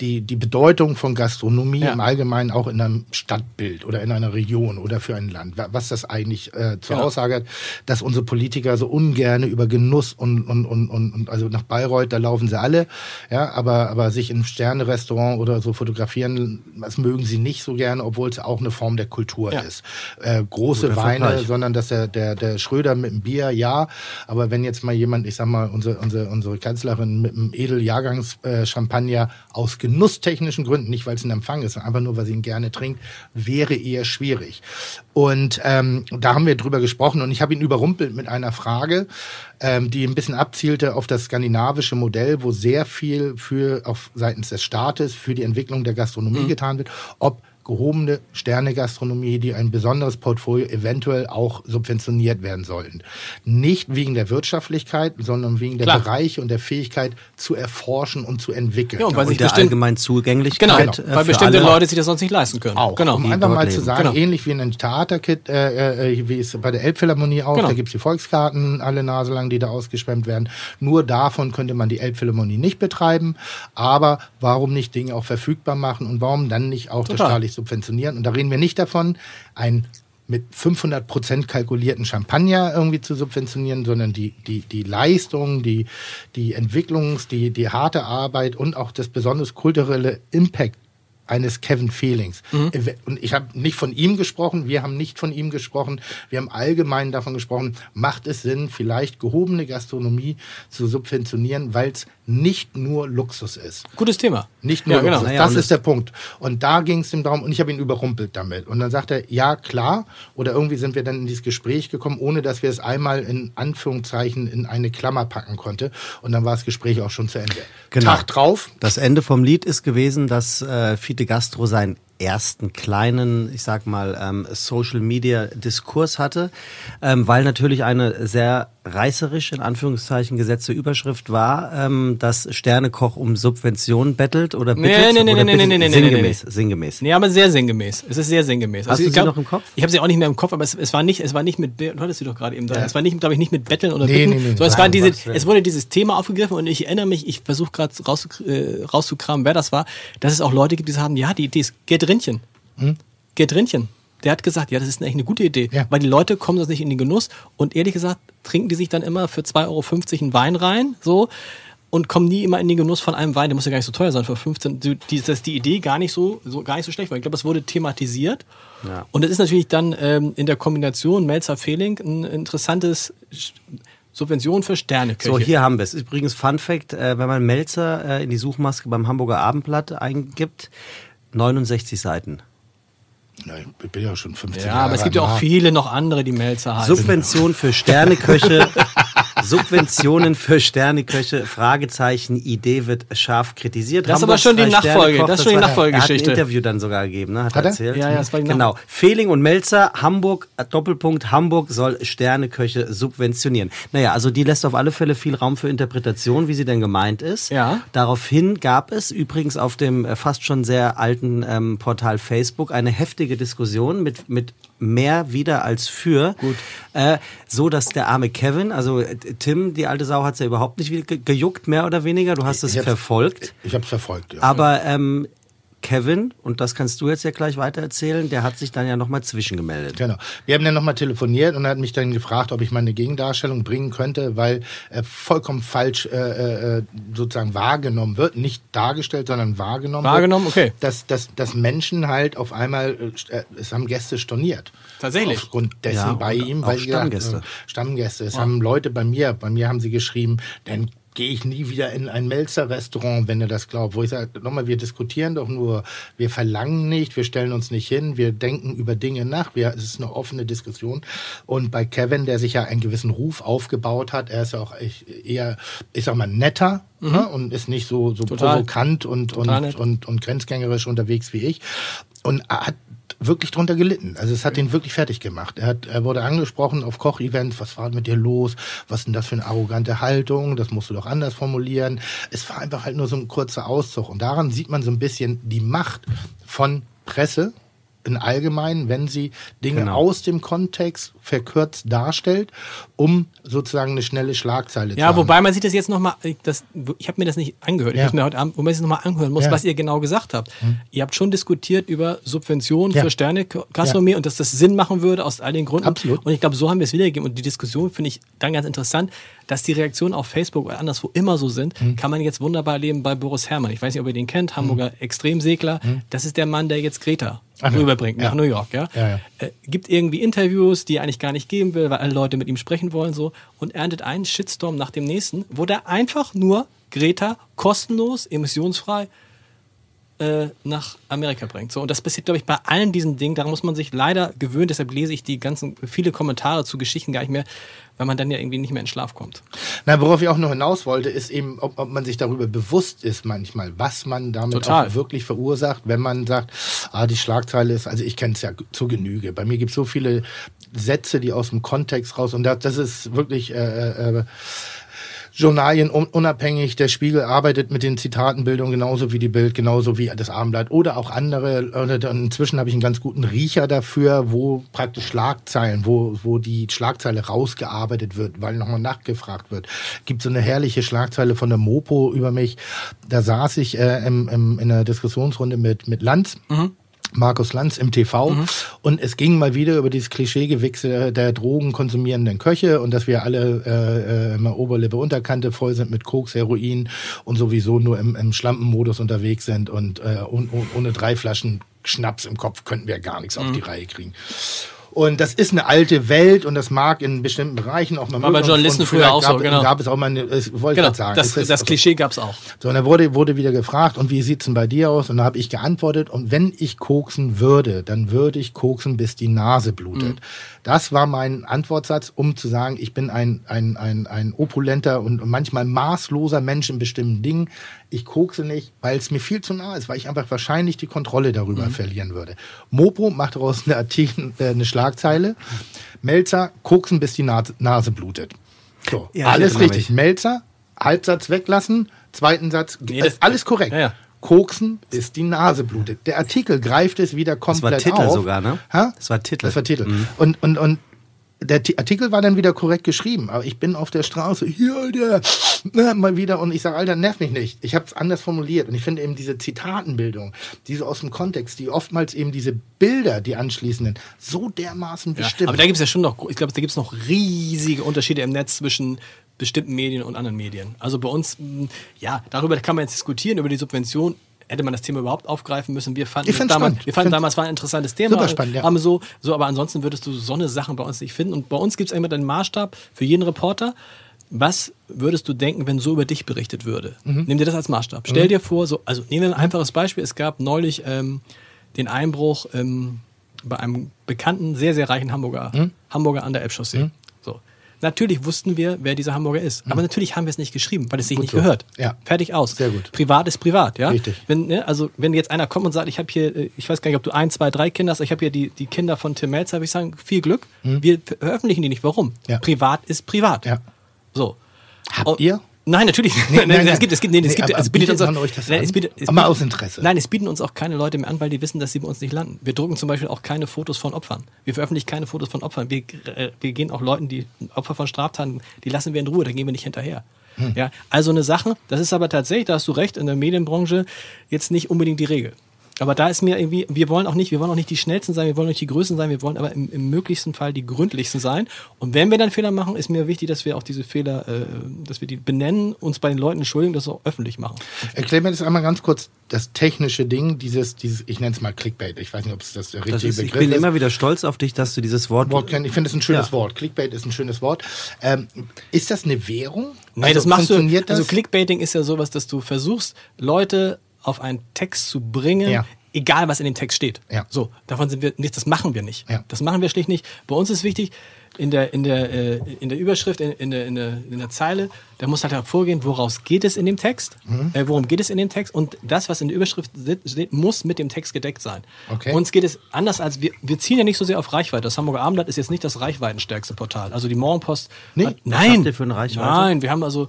die, die Bedeutung von Gastronomie Ja. im Allgemeinen auch in einem Stadtbild oder in einer Region oder für ein Land, wa- was das eigentlich äh, zur Genau. Aussage hat, dass unsere Politiker so ungerne über Genuss und, und, und, und, und also nach Bayreuth, da laufen sie alle, ja, aber, aber sich im Sterne-Restaurant oder so fotografieren, das mögen sie nicht so gerne, obwohl es auch eine Form der Kultur Ja. ist. Äh, große Guter Weine, Vergleich. sondern dass der, der, der Schröder mit dem Bier, ja, aber wenn jetzt mal jemand, ich sag mal, unsere, unsere, unsere Kanzlerin mit einem Edeljahrgangs-Champagner äh, Champagner aus genusstechnischen Gründen, nicht weil es ein Empfang ist, sondern einfach nur, weil sie ihn gerne trinkt, wäre eher schwierig. Und ähm, da haben wir drüber gesprochen und ich habe ihn überrumpelt mit einer Frage, ähm, die ein bisschen abzielte auf das skandinavische Modell, wo sehr viel für auf seitens des Staates für die Entwicklung der Gastronomie getan wird, ob gehobene Sterne-Gastronomie, die ein besonderes Portfolio eventuell auch subventioniert werden sollten. Nicht wegen der Wirtschaftlichkeit, sondern wegen der Klar. Bereiche und der Fähigkeit zu erforschen und zu entwickeln. Ja, und weil sich der bestimmt, allgemeinen genau, äh, weil für bestimmte alle. Leute sich das sonst nicht leisten können. auch, Genau. um die einfach mal leben. zu sagen, Genau. ähnlich wie in einem Theaterkit, äh, äh, wie es bei der Elbphilharmonie auch, Genau. da gibt's die Volkskarten alle Nase lang, die da ausgeschwemmt werden. Nur davon könnte man die Elbphilharmonie nicht betreiben, aber warum nicht Dinge auch verfügbar machen und warum dann nicht auch das Total. Subventionieren. Und da reden wir nicht davon, ein mit 500 Prozent kalkulierten Champagner irgendwie zu subventionieren, sondern die, die, die Leistung, die, die Entwicklungs-, die, die harte Arbeit und auch das besonders kulturelle Impact eines Kevin Feelings. Mhm. Und ich habe nicht von ihm gesprochen, wir haben nicht von ihm gesprochen, wir haben allgemein davon gesprochen, macht es Sinn, vielleicht gehobene Gastronomie zu subventionieren, weil es nicht nur Luxus ist. Gutes Thema. Nicht nur Ja, genau. Luxus. Naja, das und ist der Punkt. Und da ging es ihm darum, und ich habe ihn überrumpelt damit. Und dann sagt er, ja, klar. Oder irgendwie sind wir dann in dieses Gespräch gekommen, ohne dass wir es einmal in Anführungszeichen in eine Klammer packen konnte. Und dann war das Gespräch auch schon zu Ende. Genau. Tag drauf, Das Ende vom Lied ist gewesen, dass äh, Fiete Gastro seinen ersten kleinen, ich sag mal, ähm, Social Media Diskurs hatte, ähm, weil natürlich eine sehr reißerisch in Anführungszeichen gesetzte Überschrift war, ähm, dass Sternekoch um Subventionen bettelt oder Nee, bittet nee, nee, oder nee, nee, nee, nee, nee, sinngemäß, sinngemäß. Nee, aber sehr sinngemäß. Es ist sehr sinngemäß. Also Hast du ich sie glaub- noch im Kopf? Ich habe sie auch nicht mehr im Kopf, aber es, es war nicht, es war nicht mit, du hattest sie doch gerade eben da. Es war nicht, glaube ich, nicht mit Betteln oder Nee, Bitten, nee, nee, sondern es nein, war diese, es wurde dieses Thema aufgegriffen und ich erinnere mich, ich versuche gerade raus, äh, rauszukramen, wer das war, dass es auch Leute gibt, die sagen, ja, die Idee ist Gerd Rindchen. Gerd Rindchen. Der hat gesagt, ja, das ist eigentlich eine gute Idee, Ja. weil die Leute kommen sonst nicht in den Genuss und ehrlich gesagt trinken die sich dann immer für 2,50 Euro einen Wein rein, so und kommen nie immer in den Genuss von einem Wein, der muss ja gar nicht so teuer sein, für 15, die, die, das ist die Idee gar nicht so, so gar nicht so schlecht, weil ich glaube, es wurde thematisiert Ja. und es ist natürlich dann ähm, in der Kombination Melzer-Fehling ein interessantes Subvention für Sterneköche. So, hier haben wir es. Übrigens, Fun Fact, äh, wenn man Melzer äh, in die Suchmaske beim Hamburger Abendblatt eingibt, 69 Seiten. Na, ich bin ja schon 15 ja, Jahre aber es gibt ja auch viele noch andere, die Melzer heißen. Subvention für Sterneköche. Subventionen für Sterneköche, Fragezeichen, Idee wird scharf kritisiert. Das ist aber schon die Nachfolge, das ist schon die Nachfolgegeschichte. Er hat ein Interview dann sogar gegeben, ne? hat, Hat er er? erzählt. Ja, ja, das war Genau. Fehling und Melzer, Hamburg, äh, Doppelpunkt, Hamburg soll Sterneköche subventionieren. Naja, also die lässt auf alle Fälle viel Raum für Interpretation, wie sie denn gemeint ist. Ja. Daraufhin gab es übrigens auf dem äh, fast schon sehr alten ähm, Portal Facebook eine heftige Diskussion mit, mit mehr wieder als für. Gut. Äh, so, dass der arme Kevin, also äh, Tim, die alte Sau, hat's ja überhaupt nicht ge gejuckt, mehr oder weniger. Du hast es Ich verfolgt. Ich habe es verfolgt, ja. Aber ähm, Kevin, und das kannst du jetzt ja gleich weiter erzählen, der hat sich dann ja nochmal zwischengemeldet. Genau. Wir haben dann nochmal telefoniert und er hat mich dann gefragt, ob ich meine Gegendarstellung bringen könnte, weil er vollkommen falsch äh, äh, sozusagen wahrgenommen wird. Nicht dargestellt, sondern wahrgenommen Wahrgenommen, wird. okay. Dass, dass, dass Menschen halt auf einmal, äh, es haben Gäste storniert. Tatsächlich? Aufgrund dessen Ja, bei ihm. weil sie gesagt, Stammgäste. äh, Stammgäste. Es haben Leute bei mir, bei mir haben sie geschrieben, dann gehe ich nie wieder in ein Melzer-Restaurant, wenn er das glaubt. Wo ich sage, nochmal, wir diskutieren doch nur, wir verlangen nicht, wir stellen uns nicht hin, wir denken über Dinge nach. Wir, es ist eine offene Diskussion. Und bei Kevin, der sich ja einen gewissen Ruf aufgebaut hat, er ist ja auch eher, ich sag mal, netter ne? und ist nicht so, so Mhm. Total. provokant und, Total und, nett. und, und grenzgängerisch unterwegs wie ich. Und hat wirklich drunter gelitten. Also es hat ihn wirklich fertig gemacht. Er, hat, er wurde angesprochen auf Kochevents, was war mit dir los? Was ist denn das für eine arrogante Haltung? Das musst du doch anders formulieren. Es war einfach halt nur so ein kurzer Auszug. Und daran sieht man so ein bisschen die Macht von Presse in allgemein, wenn sie Dinge Genau. aus dem Kontext verkürzt darstellt, um sozusagen eine schnelle Schlagzeile zu Ja, haben. wobei man sieht das jetzt nochmal, ich, ich habe mir das nicht angehört, ich Ja. muss mir heute Abend, wo man es nochmal anhören muss, Ja. was ihr genau gesagt habt. Ihr habt schon diskutiert über Subventionen Ja. für Sterne-Gastronomie und dass das Sinn machen würde aus all den Gründen. Absolut. Und ich glaube, so haben wir es wiedergegeben. Und die Diskussion finde ich dann ganz interessant, dass die Reaktionen auf Facebook oder anderswo immer so sind, Mhm. kann man jetzt wunderbar erleben bei Boris Herrmann. Ich weiß nicht, ob ihr den kennt, Hamburger Extremsegler. Das ist der Mann, der jetzt Greta Ach ja. rüberbringt nach Ja. New York. Ja? Ja, ja. Äh, gibt irgendwie Interviews, die er eigentlich gar nicht geben will, weil alle Leute mit ihm sprechen wollen so und erntet einen Shitstorm nach dem nächsten, wo der einfach nur Greta kostenlos, emissionsfrei äh, nach Amerika bringt. So, und das passiert, glaube ich, bei allen diesen Dingen. Daran muss man sich leider gewöhnen. Deshalb lese ich die ganzen, viele Kommentare zu Geschichten gar nicht mehr, weil man dann ja irgendwie nicht mehr in Schlaf kommt. Na, worauf ich auch noch hinaus wollte, ist eben, ob, ob man sich darüber bewusst ist manchmal, was man damit Total. auch wirklich verursacht, wenn man sagt, ah, die Schlagzeile ist, also ich kenne es ja zu Genüge. Bei mir gibt es so viele Sätze, die aus dem Kontext raus, und das, das ist wirklich äh, äh, Journalien un unabhängig. Der Spiegel arbeitet mit den Zitatenbildungen genauso wie die Bild, genauso wie das Abendblatt oder auch andere. Und inzwischen habe ich einen ganz guten Riecher dafür, wo praktisch Schlagzeilen, wo, wo die Schlagzeile rausgearbeitet wird, weil nochmal nachgefragt wird. Gibt so eine herrliche Schlagzeile von der Mopo über mich. Da saß ich äh, im, im, in einer Diskussionsrunde mit, mit Lanz. Markus Lanz im TV und es ging mal wieder über dieses Klischeegewichse der drogenkonsumierenden Köche und dass wir alle äh, äh, immer Oberlippe, Unterkante voll sind mit Koks, Heroin und sowieso nur im, im Schlampenmodus unterwegs sind und äh, un, ohne drei Flaschen Schnaps im Kopf könnten wir gar nichts auf die Reihe kriegen. Und das ist eine alte Welt und das mag in bestimmten Bereichen auch mal War bei. Journalisten Und früher vielleicht auch so, gab, genau. gab es auch mal eine, ich wollte Genau, gerade sagen. das, es ist- das Klischee gab's auch. so, und da wurde, wurde wieder gefragt, und wie sieht's denn bei dir aus? Und da habe ich geantwortet, und wenn ich koksen würde, dann würde ich koksen, bis die Nase blutet. Das war mein Antwortsatz, um zu sagen, ich bin ein, ein, ein, ein opulenter und manchmal maßloser Mensch in bestimmten Dingen. Ich kokse nicht, weil es mir viel zu nah ist, weil ich einfach wahrscheinlich die Kontrolle darüber verlieren würde. Mopo macht daraus eine, Artikel, äh, eine Schlagzeile. Melzer, koksen, bis die Nase, Nase blutet. So, Ja, alles richtig. Melzer, Halbsatz weglassen, zweiten Satz, Nee, das- alles korrekt. Ja, ja. Koksen, bis die Nase blutet. Der Artikel greift es wieder war komplett Titel auf. sogar, ne? Ha? Das war Titel. Das war Titel. Mhm. Und, und, und der Ti- Artikel war dann wieder korrekt geschrieben, aber ich bin auf der Straße, hier, der, na, mal wieder, und ich sage, Alter, nerv mich nicht. Ich habe es anders formuliert. Und ich finde eben diese Zitatenbildung, diese aus dem Kontext, die oftmals eben diese Bilder, die anschließenden, so dermaßen Ja, bestimmen. aber da gibt's ja schon noch, ich glaube, da gibt's noch riesige Unterschiede im Netz zwischen bestimmten Medien und anderen Medien. Also bei uns, ja, darüber kann man jetzt diskutieren, über die Subvention. Hätte man das Thema überhaupt aufgreifen müssen? Wir fanden, damals, spannend. wir fanden damals war ein interessantes Thema. Super spannend, ja. Haben so, so, aber ansonsten würdest du so eine Sachen bei uns nicht finden. Und bei uns gibt's immer den Maßstab für jeden Reporter. Was würdest du denken, wenn so über dich berichtet würde? Mhm. Nimm dir das als Maßstab. Stell dir vor, so, also nehmen wir ein einfaches Beispiel. Es gab neulich ähm, den Einbruch ähm, bei einem bekannten, sehr, sehr reichen Hamburger, Mhm. Hamburger an der Elbchaussee. So. Natürlich wussten wir, wer dieser Hamburger ist. Aber natürlich haben wir es nicht geschrieben, weil es sich Mhm. Gut nicht so. gehört. Ja. Fertig aus. Sehr gut. Privat ist privat, ja. Richtig. Wenn, ne, also wenn jetzt einer kommt und sagt, ich habe hier, äh, ich weiß gar nicht, ob du ein, zwei, drei Kinder hast, ich habe hier die, die Kinder von Tim Melzer, würde ich sagen, viel Glück. Wir veröffentlichen die nicht. Warum? Mhm. Ja. Privat ist privat. Ja. So. Habt Und- ihr? Nein, natürlich. Nee, nein, nein. Es gibt, es gibt, nee, es Nee, gibt, aber es bietet bietet uns auch, man euch das nein, an? es bietet, es Aber bietet- aus Interesse. Nein, es bieten uns auch keine Leute mehr an, weil die wissen, dass sie bei uns nicht landen. Wir drucken zum Beispiel auch keine Fotos von Opfern. Wir veröffentlichen keine Fotos von Opfern. Wir, äh, wir gehen auch Leuten, die Opfer von Straftaten, die lassen wir in Ruhe, da gehen wir nicht hinterher. Hm. Ja, also eine Sache, das ist aber tatsächlich, da hast du recht, in der Medienbranche jetzt nicht unbedingt die Regel. Aber da ist mir irgendwie, wir wollen auch nicht, wir wollen auch nicht die schnellsten sein, wir wollen nicht die größten sein, wir wollen aber im, im möglichsten Fall die gründlichsten sein. Und wenn wir dann Fehler machen, ist mir wichtig, dass wir auch diese Fehler, äh, dass wir die benennen, uns bei den Leuten entschuldigen, das auch öffentlich machen. Erklär mir das einmal ganz kurz, das technische Ding, dieses, dieses ich nenne es mal Clickbait. Ich weiß nicht, ob es das der Das richtige ist, ich Begriff bin ist. immer wieder stolz auf dich, dass du dieses Wort. Wort ich finde es ein schönes Ja. Wort. Clickbait ist ein schönes Wort. Ähm, ist das eine Währung? Nein, Also das machst du. funktioniert Das? Also Clickbaiting ist ja sowas, dass du versuchst, Leute auf einen Text zu bringen, Ja. egal was in dem Text steht. Ja. So, davon sind wir nicht, das machen wir nicht. Ja. Das machen wir schlicht nicht. Bei uns ist wichtig, in der, in der, äh, in der Überschrift, in, in, der, in, der, in der Zeile, da muss halt hervorgehen, woraus geht es in dem Text, Mhm. äh, worum geht es in dem Text und das, was in der Überschrift steht, muss mit dem Text gedeckt sein. Okay. Uns geht es anders als, wir, wir ziehen ja nicht so sehr auf Reichweite. Das Hamburger Abendblatt ist jetzt nicht das reichweitenstärkste Portal. Also die Morgenpost. Nee? Hat, Was nein. für eine Reichweite? Nein, wir haben also,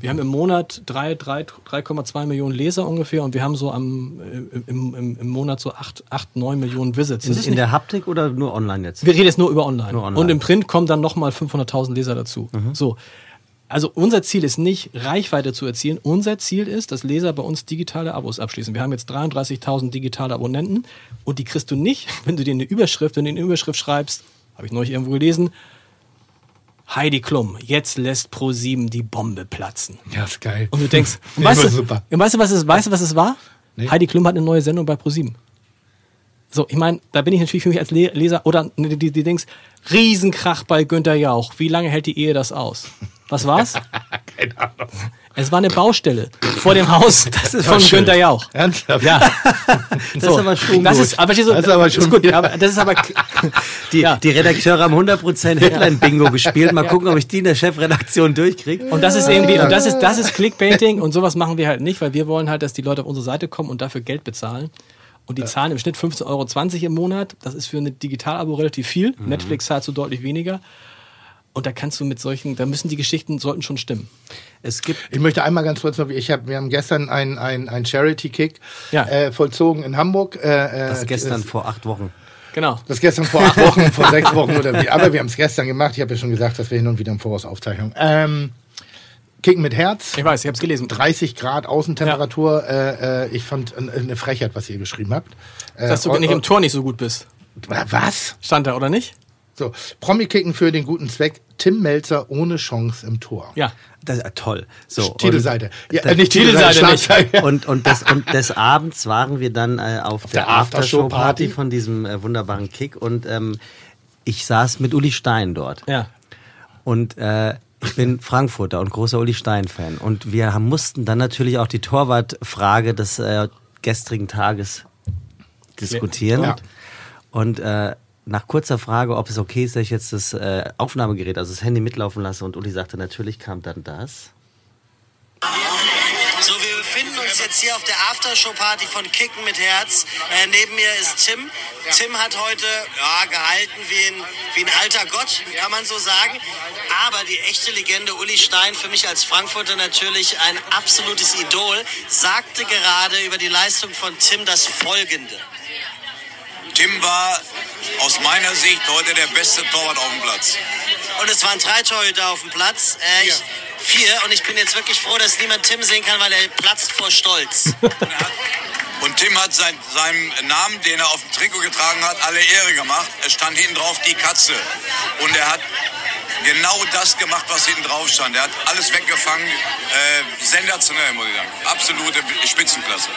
wir haben im Monat drei- drei- 3,2 Millionen Leser ungefähr und wir haben so am, im, im, im Monat so 8, 8 9 Millionen Visits. In, Das ist in nicht, der Haptik oder nur online jetzt? wir reden jetzt nur über online. Nur online. Und im Print kommen dann nochmal 500.000 Leser dazu. So. Also unser Ziel ist nicht, Reichweite zu erzielen. Unser Ziel ist, dass Leser bei uns digitale Abos abschließen. Wir haben jetzt 33.000 digitale Abonnenten und die kriegst du nicht, wenn du dir eine Überschrift, wenn du in eine Überschrift schreibst, habe ich neulich irgendwo gelesen, Heidi Klum, jetzt lässt Pro7 die Bombe platzen. Ja, ist geil. Und du denkst, und weißt, du, super. und weißt du, was es, weißt du, was es war? Nee. Heidi Klum hat eine neue Sendung bei ProSieben. So, ich meine, da bin ich natürlich für mich als Le Leser, oder die, die, die Dings, Riesenkrach bei Günther Jauch. Wie lange hält die Ehe das aus? Was war's? Keine Ahnung. Es war eine Baustelle vor dem Haus von schön. Günther Jauch. Ernsthaft? Ja. Das ist aber schon das gut. ist, aber, du, Das ist aber schon- gut. Aber das ist aber, Die, Ja. die Redakteure haben 100% Headline-Bingo gespielt. Mal gucken, ob ich die in der Chefredaktion durchkriege. Und das ist irgendwie, und das ist, das ist Clickbaiting und sowas machen wir halt nicht, weil wir wollen halt, dass die Leute auf unsere Seite kommen und dafür Geld bezahlen. Und die zahlen im Schnitt 15,20 Euro im Monat. Das ist für ein Digitalabo relativ viel. Netflix zahlt so deutlich weniger. Und da kannst du mit solchen, da müssen die Geschichten, sollten schon stimmen. Es gibt Ich möchte einmal ganz kurz noch, ich hab, wir haben gestern ein, ein, ein Charity-Kick Ja. äh, vollzogen in Hamburg. Äh, das äh, gestern vor acht Wochen. Genau. Das gestern vor acht Wochen, vor sechs Wochen oder wie. Aber wir haben es gestern gemacht. Ich habe ja schon gesagt, dass wir hin und wieder im Voraus Aufzeichnung. Ähm, Kicken mit Herz. Ich weiß, ich habe es gelesen. 30 Grad Außentemperatur. Äh, äh, ich fand äh, eine Frechheit, was ihr geschrieben habt. Äh, Dass du und- nicht im Tor nicht so gut bist. Was? Stand da, oder nicht? So, Promi-Kicken für den guten Zweck. Tim Melzer ohne Chance im Tor. Ja. Das ist toll. So, Titelseite. Ja, äh, nicht Titelseite, Titelseite nicht. Und, und, des, und des Abends waren wir dann äh, auf der, der Aftershow-Party. Aftershow-Party von diesem äh, wunderbaren Kick und ähm, ich saß mit Uli Stein dort. Ja. Und äh, ich bin Frankfurter und großer Uli Stein-Fan. Und wir haben, mussten dann natürlich auch die Torwartfrage des äh, gestrigen Tages diskutieren. Ja. Und äh, nach kurzer Frage, ob es okay ist, dass ich jetzt das äh, Aufnahmegerät, also das Handy mitlaufen lasse, und Uli sagte, natürlich kam dann das. So, wir befinden uns jetzt hier auf der Aftershow-Party von Kicken mit Herz. Äh, neben mir ist Tim. Tim hat heute ja, gehalten wie ein, wie ein alter Gott, kann man so sagen. Aber die echte Legende Uli Stein, für mich als Frankfurter natürlich ein absolutes Idol, sagte gerade über die Leistung von Tim das Folgende. Tim war aus meiner Sicht heute der beste Torwart auf dem Platz. Und es waren drei Torhüter auf dem Platz. Äh, ich, vier. Und ich bin jetzt wirklich froh, dass niemand Tim sehen kann, weil er platzt vor Stolz. Und Tim hat sein, seinem Namen, den er auf dem Trikot getragen hat, alle Ehre gemacht. Es stand hinten drauf die Katze. Und er hat genau das gemacht, was hinten drauf stand. Er hat alles weggefangen. Äh, sensationell, muss ich sagen. Absolute Spitzenklasse.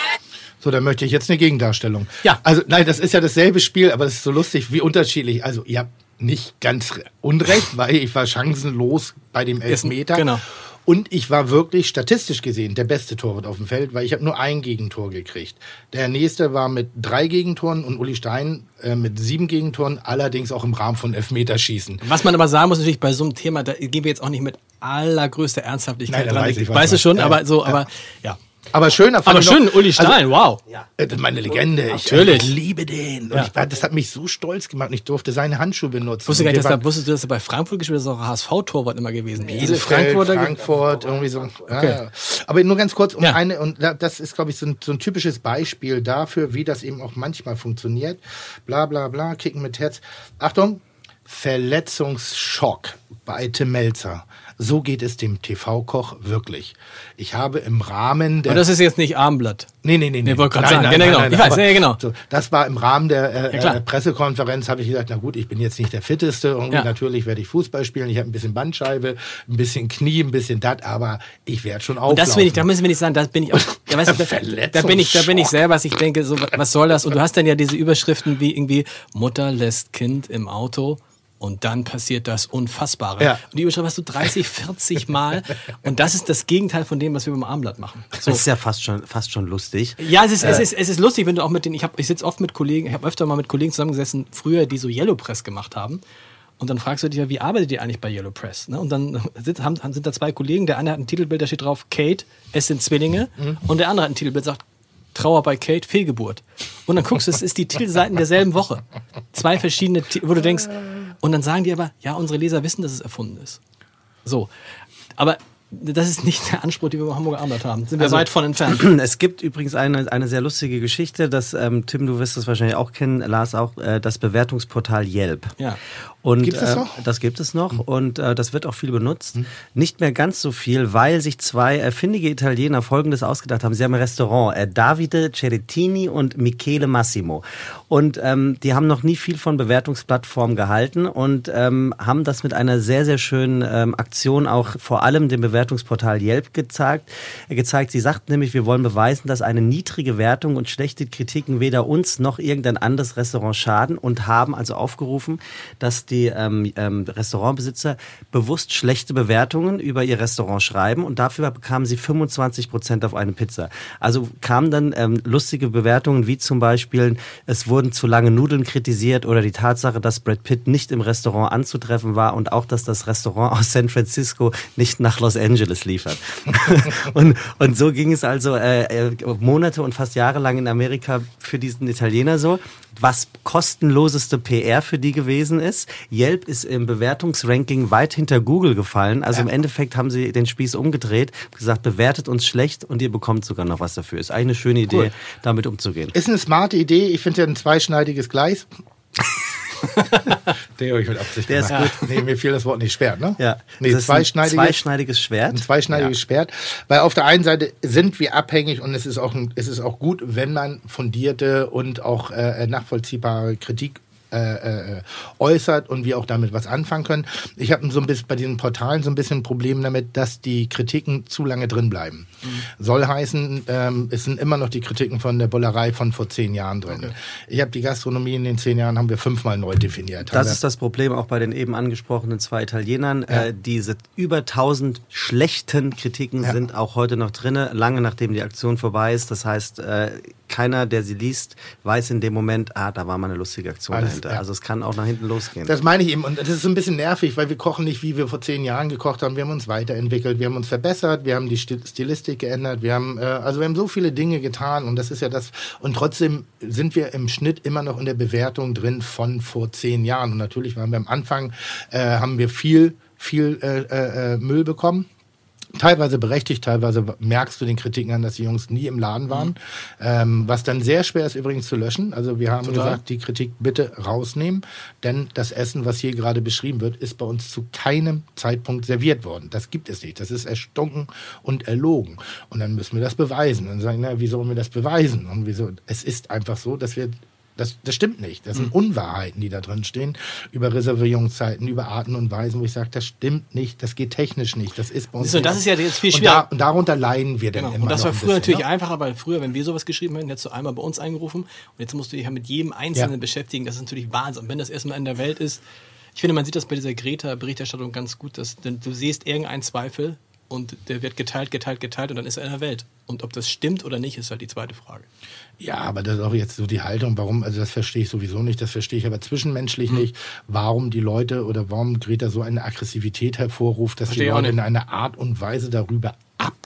So, dann möchte ich jetzt eine Gegendarstellung. Ja. Also, nein, das ist ja dasselbe Spiel, aber es ist so lustig, wie unterschiedlich. Also, ihr habt nicht ganz re- unrecht, weil ich war chancenlos bei dem Elfmeter. genau. Und ich war wirklich statistisch gesehen der beste Torwart auf dem Feld, weil ich habe nur ein Gegentor gekriegt. Der nächste war mit drei Gegentoren und Uli Stein äh, mit sieben Gegentoren, allerdings auch im Rahmen von Elfmeterschießen. Was man aber sagen muss, natürlich bei so einem Thema, da gehen wir jetzt auch nicht mit allergrößter Ernsthaftigkeit Nein, dran. weiß ich, weiß du was. schon, aber so, ja. aber ja. Aber schöner fand Aber ich noch- schön, Uli Stein, Also, wow. Äh, Das ist meine Legende. Ich, Natürlich. ich liebe den. Und Ja. ich, das hat mich so stolz gemacht. Und ich durfte seine Handschuhe benutzen. Wusste gar nicht, dass da, waren- wusstest du, dass er bei Frankfurt gespielt hat, das ist auch HSV-Torwart immer gewesen. Diese Bielefeld, Frankfurter. Frankfurt, irgendwie so. Ja, ja. Aber nur ganz kurz um Ja. eine, und da- das ist, glaube ich, so ein, so ein typisches Beispiel dafür, wie das eben auch manchmal funktioniert. Bla bla bla, kicken mit Herz. Achtung, Verletzungsschock bei Tim Melzer. So geht es dem TV-Koch wirklich. Ich habe im Rahmen der. Und das ist jetzt nicht Armblatt. Nee, nee, nee. Nee, wollte grad Nein, sagen. nein, Genau, nein, genau. nein, Ich weiß, ja, genau. So, das war im Rahmen der äh, Ja, äh, Pressekonferenz, habe ich gesagt, na gut, ich bin jetzt nicht der Fitteste. Irgendwie Ja. natürlich werde ich Fußball spielen. Ich habe ein bisschen Bandscheibe, ein bisschen Knie, ein bisschen dat, aber ich werde schon Und auflaufen. das bin ich, da müssen wir nicht sagen, da bin ich auch, ja, weißt du, da, bin ich, da bin ich selber, was ich denke, so, was soll das? Und du hast dann ja diese Überschriften wie irgendwie, Mutter lässt Kind im Auto. Und dann passiert das Unfassbare. Ja. Und die Überschrift hast du 30, 40 Mal. Und das ist das Gegenteil von dem, was wir beim Armblatt machen. So. Das ist ja fast schon, fast schon lustig. Ja, es ist, es ist, es ist lustig, wenn du auch mit den, ich, hab- ich sitze oft mit Kollegen, ich habe öfter mal mit Kollegen zusammengesessen, früher, die so Yellow Press gemacht haben. Und dann fragst du dich ja, wie arbeitet ihr eigentlich bei Yellow Press? Ne? Und dann sind, haben, sind da zwei Kollegen, der eine hat ein Titelbild, da steht drauf, Kate, es sind Zwillinge. Und der andere hat ein Titelbild, sagt, Trauer bei Kate, Fehlgeburt. Und dann guckst du, es ist die Titelseiten derselben Woche. Zwei verschiedene, wo du denkst, und dann sagen die aber, ja, unsere Leser wissen, dass es erfunden ist. So. Aber das ist nicht der Anspruch, den wir bei Hamburger Abendblatt haben. Sind wir Also- weit von entfernt. Es gibt übrigens eine, eine sehr lustige Geschichte, dass ähm, Tim, du wirst das wahrscheinlich auch kennen, Lars auch, äh, das Bewertungsportal Yelp. Ja. Und, Gibt es äh, noch? Das gibt es noch und äh, das wird auch viel benutzt. Nicht mehr ganz so viel, weil sich zwei äh, findige Italiener Folgendes ausgedacht haben. Sie haben ein Restaurant, äh, Davide Cerettini und Michele Massimo. Und ähm, die haben noch nie viel von Bewertungsplattformen gehalten und ähm, haben das mit einer sehr, sehr schönen ähm, Aktion auch vor allem dem Bewertungsportal Yelp gezeigt. Äh, gezeigt. Sie sagten nämlich, wir wollen beweisen, dass eine niedrige Wertung und schlechte Kritiken weder uns noch irgendein anderes Restaurant schaden und haben also aufgerufen, dass die ähm, ähm, Restaurantbesitzer bewusst schlechte Bewertungen über ihr Restaurant schreiben und dafür bekamen sie 25 Prozent auf eine Pizza. Also kamen dann ähm, lustige Bewertungen wie zum Beispiel, es wurden zu lange Nudeln kritisiert oder die Tatsache, dass Brad Pitt nicht im Restaurant anzutreffen war und auch, dass das Restaurant aus San Francisco nicht nach Los Angeles liefert. und, und so ging es also äh, äh, Monate und fast Jahre lang in Amerika für diesen Italiener so. Was kostenloseste PR für die gewesen ist. Yelp ist im Bewertungsranking weit hinter Google gefallen. Also im Endeffekt haben sie den Spieß umgedreht, gesagt, bewertet uns schlecht und ihr bekommt sogar noch was dafür. Ist eigentlich eine schöne Idee, Cool. damit umzugehen. Ist eine smarte Idee. Ich finde ja ein zweischneidiges Gleis. Der habe ich mit Absicht Der ist gemacht. Nee, mir fiel das Wort nicht Schwert, ne? Ja. Nee, das zweischneidiges, zweischneidiges Schwert. ein zweischneidiges Schwert. Weil auf der einen Seite sind wir abhängig und es ist auch, ein, es ist auch gut, wenn man fundierte und auch äh, nachvollziehbare Kritik äh, äh, äußert und wir auch damit was anfangen können. Ich habe so ein bisschen bei diesen Portalen so ein bisschen ein Problem damit, dass die Kritiken zu lange drin bleiben. Soll heißen, ähm, es sind immer noch die Kritiken von der Bollerei von vor zehn Jahren drin. Ich habe die Gastronomie in den zehn Jahren haben wir fünfmal neu definiert. Das ist das Problem auch bei den eben angesprochenen zwei Italienern. Äh, diese über 1000 schlechten Kritiken Ja. sind auch heute noch drinne, lange nachdem die Aktion vorbei ist. Das heißt, äh, keiner, der sie liest, weiß in dem Moment, ah, da war mal eine lustige Aktion Alles, dahinter. ja. Also es kann auch nach hinten losgehen. Das meine ich eben. Und das ist ein bisschen nervig, weil wir kochen nicht, wie wir vor zehn Jahren gekocht haben. Wir haben uns weiterentwickelt, wir haben uns verbessert, wir haben die Stil- Stilistik geändert, wir haben, äh, also wir haben so viele Dinge getan und das ist ja das. Und trotzdem sind wir im Schnitt immer noch in der Bewertung drin von vor zehn Jahren. Und natürlich waren wir am Anfang, äh, haben wir viel, viel äh, äh, äh, Müll bekommen. Teilweise berechtigt, teilweise merkst du den Kritiken an, dass die Jungs nie im Laden waren. Ähm, was dann sehr schwer ist übrigens zu löschen. Also wir haben Total. gesagt, die Kritik bitte rausnehmen, denn das Essen, was hier gerade beschrieben wird, ist bei uns zu keinem Zeitpunkt serviert worden. Das gibt es nicht. Das ist erstunken und erlogen. Und dann müssen wir das beweisen. Und sagen, na, wie sollen wir das beweisen? Und wieso? Es ist einfach so, dass wir das, das stimmt nicht. Das sind Unwahrheiten, die da drin stehen. Über Reservierungszeiten, über Arten und Weisen, wo ich sage, das stimmt nicht, das geht technisch nicht. Das ist bei uns nicht. das ist ja jetzt viel und, da, und darunter leiden wir dann Genau. immer Und das war früher bisschen, natürlich ne? einfacher, weil früher, wenn wir sowas geschrieben hätten, hättest du einmal bei uns eingerufen und jetzt musst du dich ja mit jedem Einzelnen Ja. beschäftigen. Das ist natürlich Wahnsinn. Und wenn das erstmal in der Welt ist, ich finde, man sieht das bei dieser Greta-Berichterstattung ganz gut, dass denn du siehst irgendeinen Zweifel und der wird geteilt, geteilt, geteilt und dann ist er in der Welt. Und ob das stimmt oder nicht, ist halt die zweite Frage. Ja, aber das ist auch jetzt so die Haltung, warum, also das verstehe ich sowieso nicht, das verstehe ich aber zwischenmenschlich Hm. nicht, warum die Leute oder warum Greta so eine Aggressivität hervorruft, dass Verstehe die Leute in einer Art und Weise darüber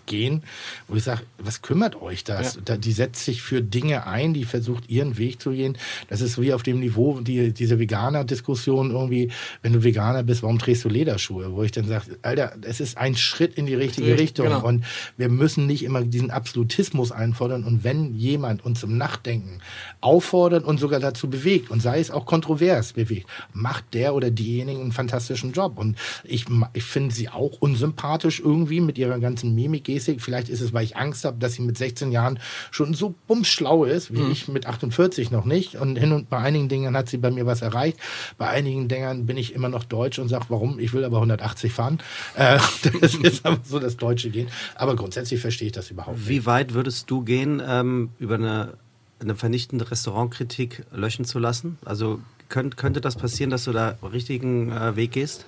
abgehen, wo ich sage, was kümmert euch das? Ja. Da, die setzt sich für Dinge ein, die versucht ihren Weg zu gehen. Das ist wie auf dem Niveau, die, diese Veganer-Diskussion irgendwie, wenn du Veganer bist, warum trägst du Lederschuhe? Wo ich dann sage, Alter, es ist ein Schritt in die richtige Richtig, Richtung genau. und wir müssen nicht immer diesen Absolutismus einfordern und wenn jemand uns zum Nachdenken auffordert und sogar dazu bewegt und sei es auch kontrovers bewegt, macht der oder diejenige einen fantastischen Job und ich, ich finde sie auch unsympathisch irgendwie mit ihrer ganzen Mimik, Gestik. Vielleicht ist es, weil ich Angst habe, dass sie mit 16 Jahren schon so bumsschlau ist, wie ich mit 48 noch nicht und hin und bei einigen Dingen hat sie bei mir was erreicht. Bei einigen Dingen bin ich immer noch deutsch und sage, warum? Ich will aber 180 fahren. Äh, das ist aber so das deutsche Gehen. Aber grundsätzlich verstehe ich das überhaupt nicht. Wie weit würdest du gehen, ähm, über eine, eine vernichtende Restaurantkritik löschen zu lassen? Also könnt, könnte das passieren, dass du da richtigen äh, Weg gehst?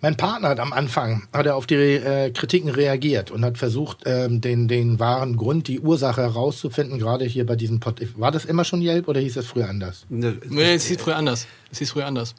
Mein Partner hat am Anfang hat er auf die äh, Kritiken reagiert und hat versucht, ähm, den, den wahren Grund, die Ursache herauszufinden, gerade hier bei diesem Pod. War das immer schon Yelp oder hieß das früher anders? Ne, Nee, es hieß früher anders. Es hieß früher anders.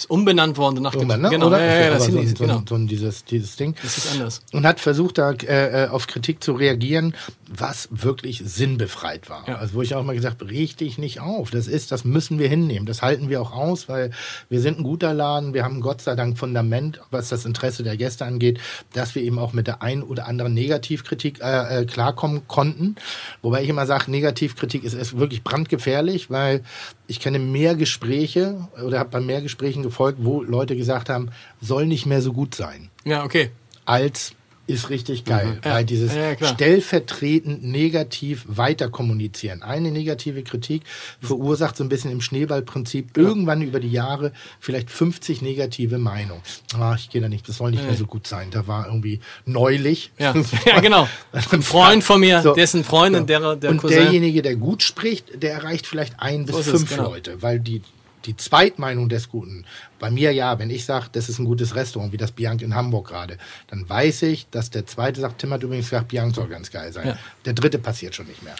Ist umbenannt worden nach dem. Ne? Genau, oder? ja, ja, das so, so, genau. so, dieses, dieses Ding. Das ist anders. Und hat versucht, da äh, äh, auf Kritik zu reagieren, was wirklich sinnbefreit war. Ja. Also wo ich auch mal gesagt reg dich nicht auf. Das ist, das müssen wir hinnehmen. Das halten wir auch aus, weil wir sind ein guter Laden. Wir haben Gott sei Dank Fundament, was das Interesse der Gäste angeht, dass wir eben auch mit der ein oder anderen Negativkritik äh, äh, klarkommen konnten. Wobei ich immer sage, Negativkritik ist, ist wirklich brandgefährlich, weil ich kenne mehr Gespräche oder habe bei mehr Gesprächen gefolgt, wo Leute gesagt haben, soll nicht mehr so gut sein Ja, okay. als ist richtig geil. Ja. Weil dieses Ja, ja, stellvertretend negativ weiter kommunizieren. Eine negative Kritik verursacht so ein bisschen im Schneeballprinzip irgendwann über die Jahre vielleicht 50 negative Meinungen. Ah, ich gehe da nicht, das soll nicht mehr so gut sein. Da war irgendwie neulich. Ja, ja genau. Ein Freund von mir, So. dessen Freundin, der, der Und Cousin. derjenige, der gut spricht, der erreicht vielleicht ein bis So es, fünf genau. Leute, weil die die Zweitmeinung des Guten, bei mir ja, wenn ich sage, das ist ein gutes Restaurant, wie das Bianc in Hamburg gerade, dann weiß ich, dass der Zweite sagt, Tim hat übrigens gesagt, Bianc soll ganz geil sein. Ja. Der Dritte passiert schon nicht mehr.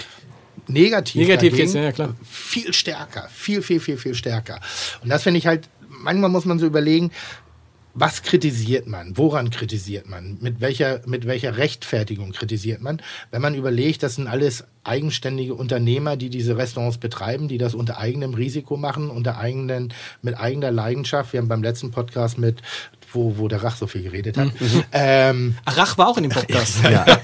Negativ, Negativ dagegen, geht's, ja, ja, klar. viel stärker, viel, viel, viel, viel stärker. Und das finde ich halt, manchmal muss man so überlegen, was kritisiert man? Woran kritisiert man? Mit welcher, mit welcher Rechtfertigung kritisiert man? Wenn man überlegt, das sind alles eigenständige Unternehmer, die diese Restaurants betreiben, die das unter eigenem Risiko machen, unter eigenen, mit eigener Leidenschaft. Wir haben beim letzten Podcast mit, wo, wo der Rach so viel geredet hat. Ähm, Ach, Rach war auch in dem Podcast. Ja.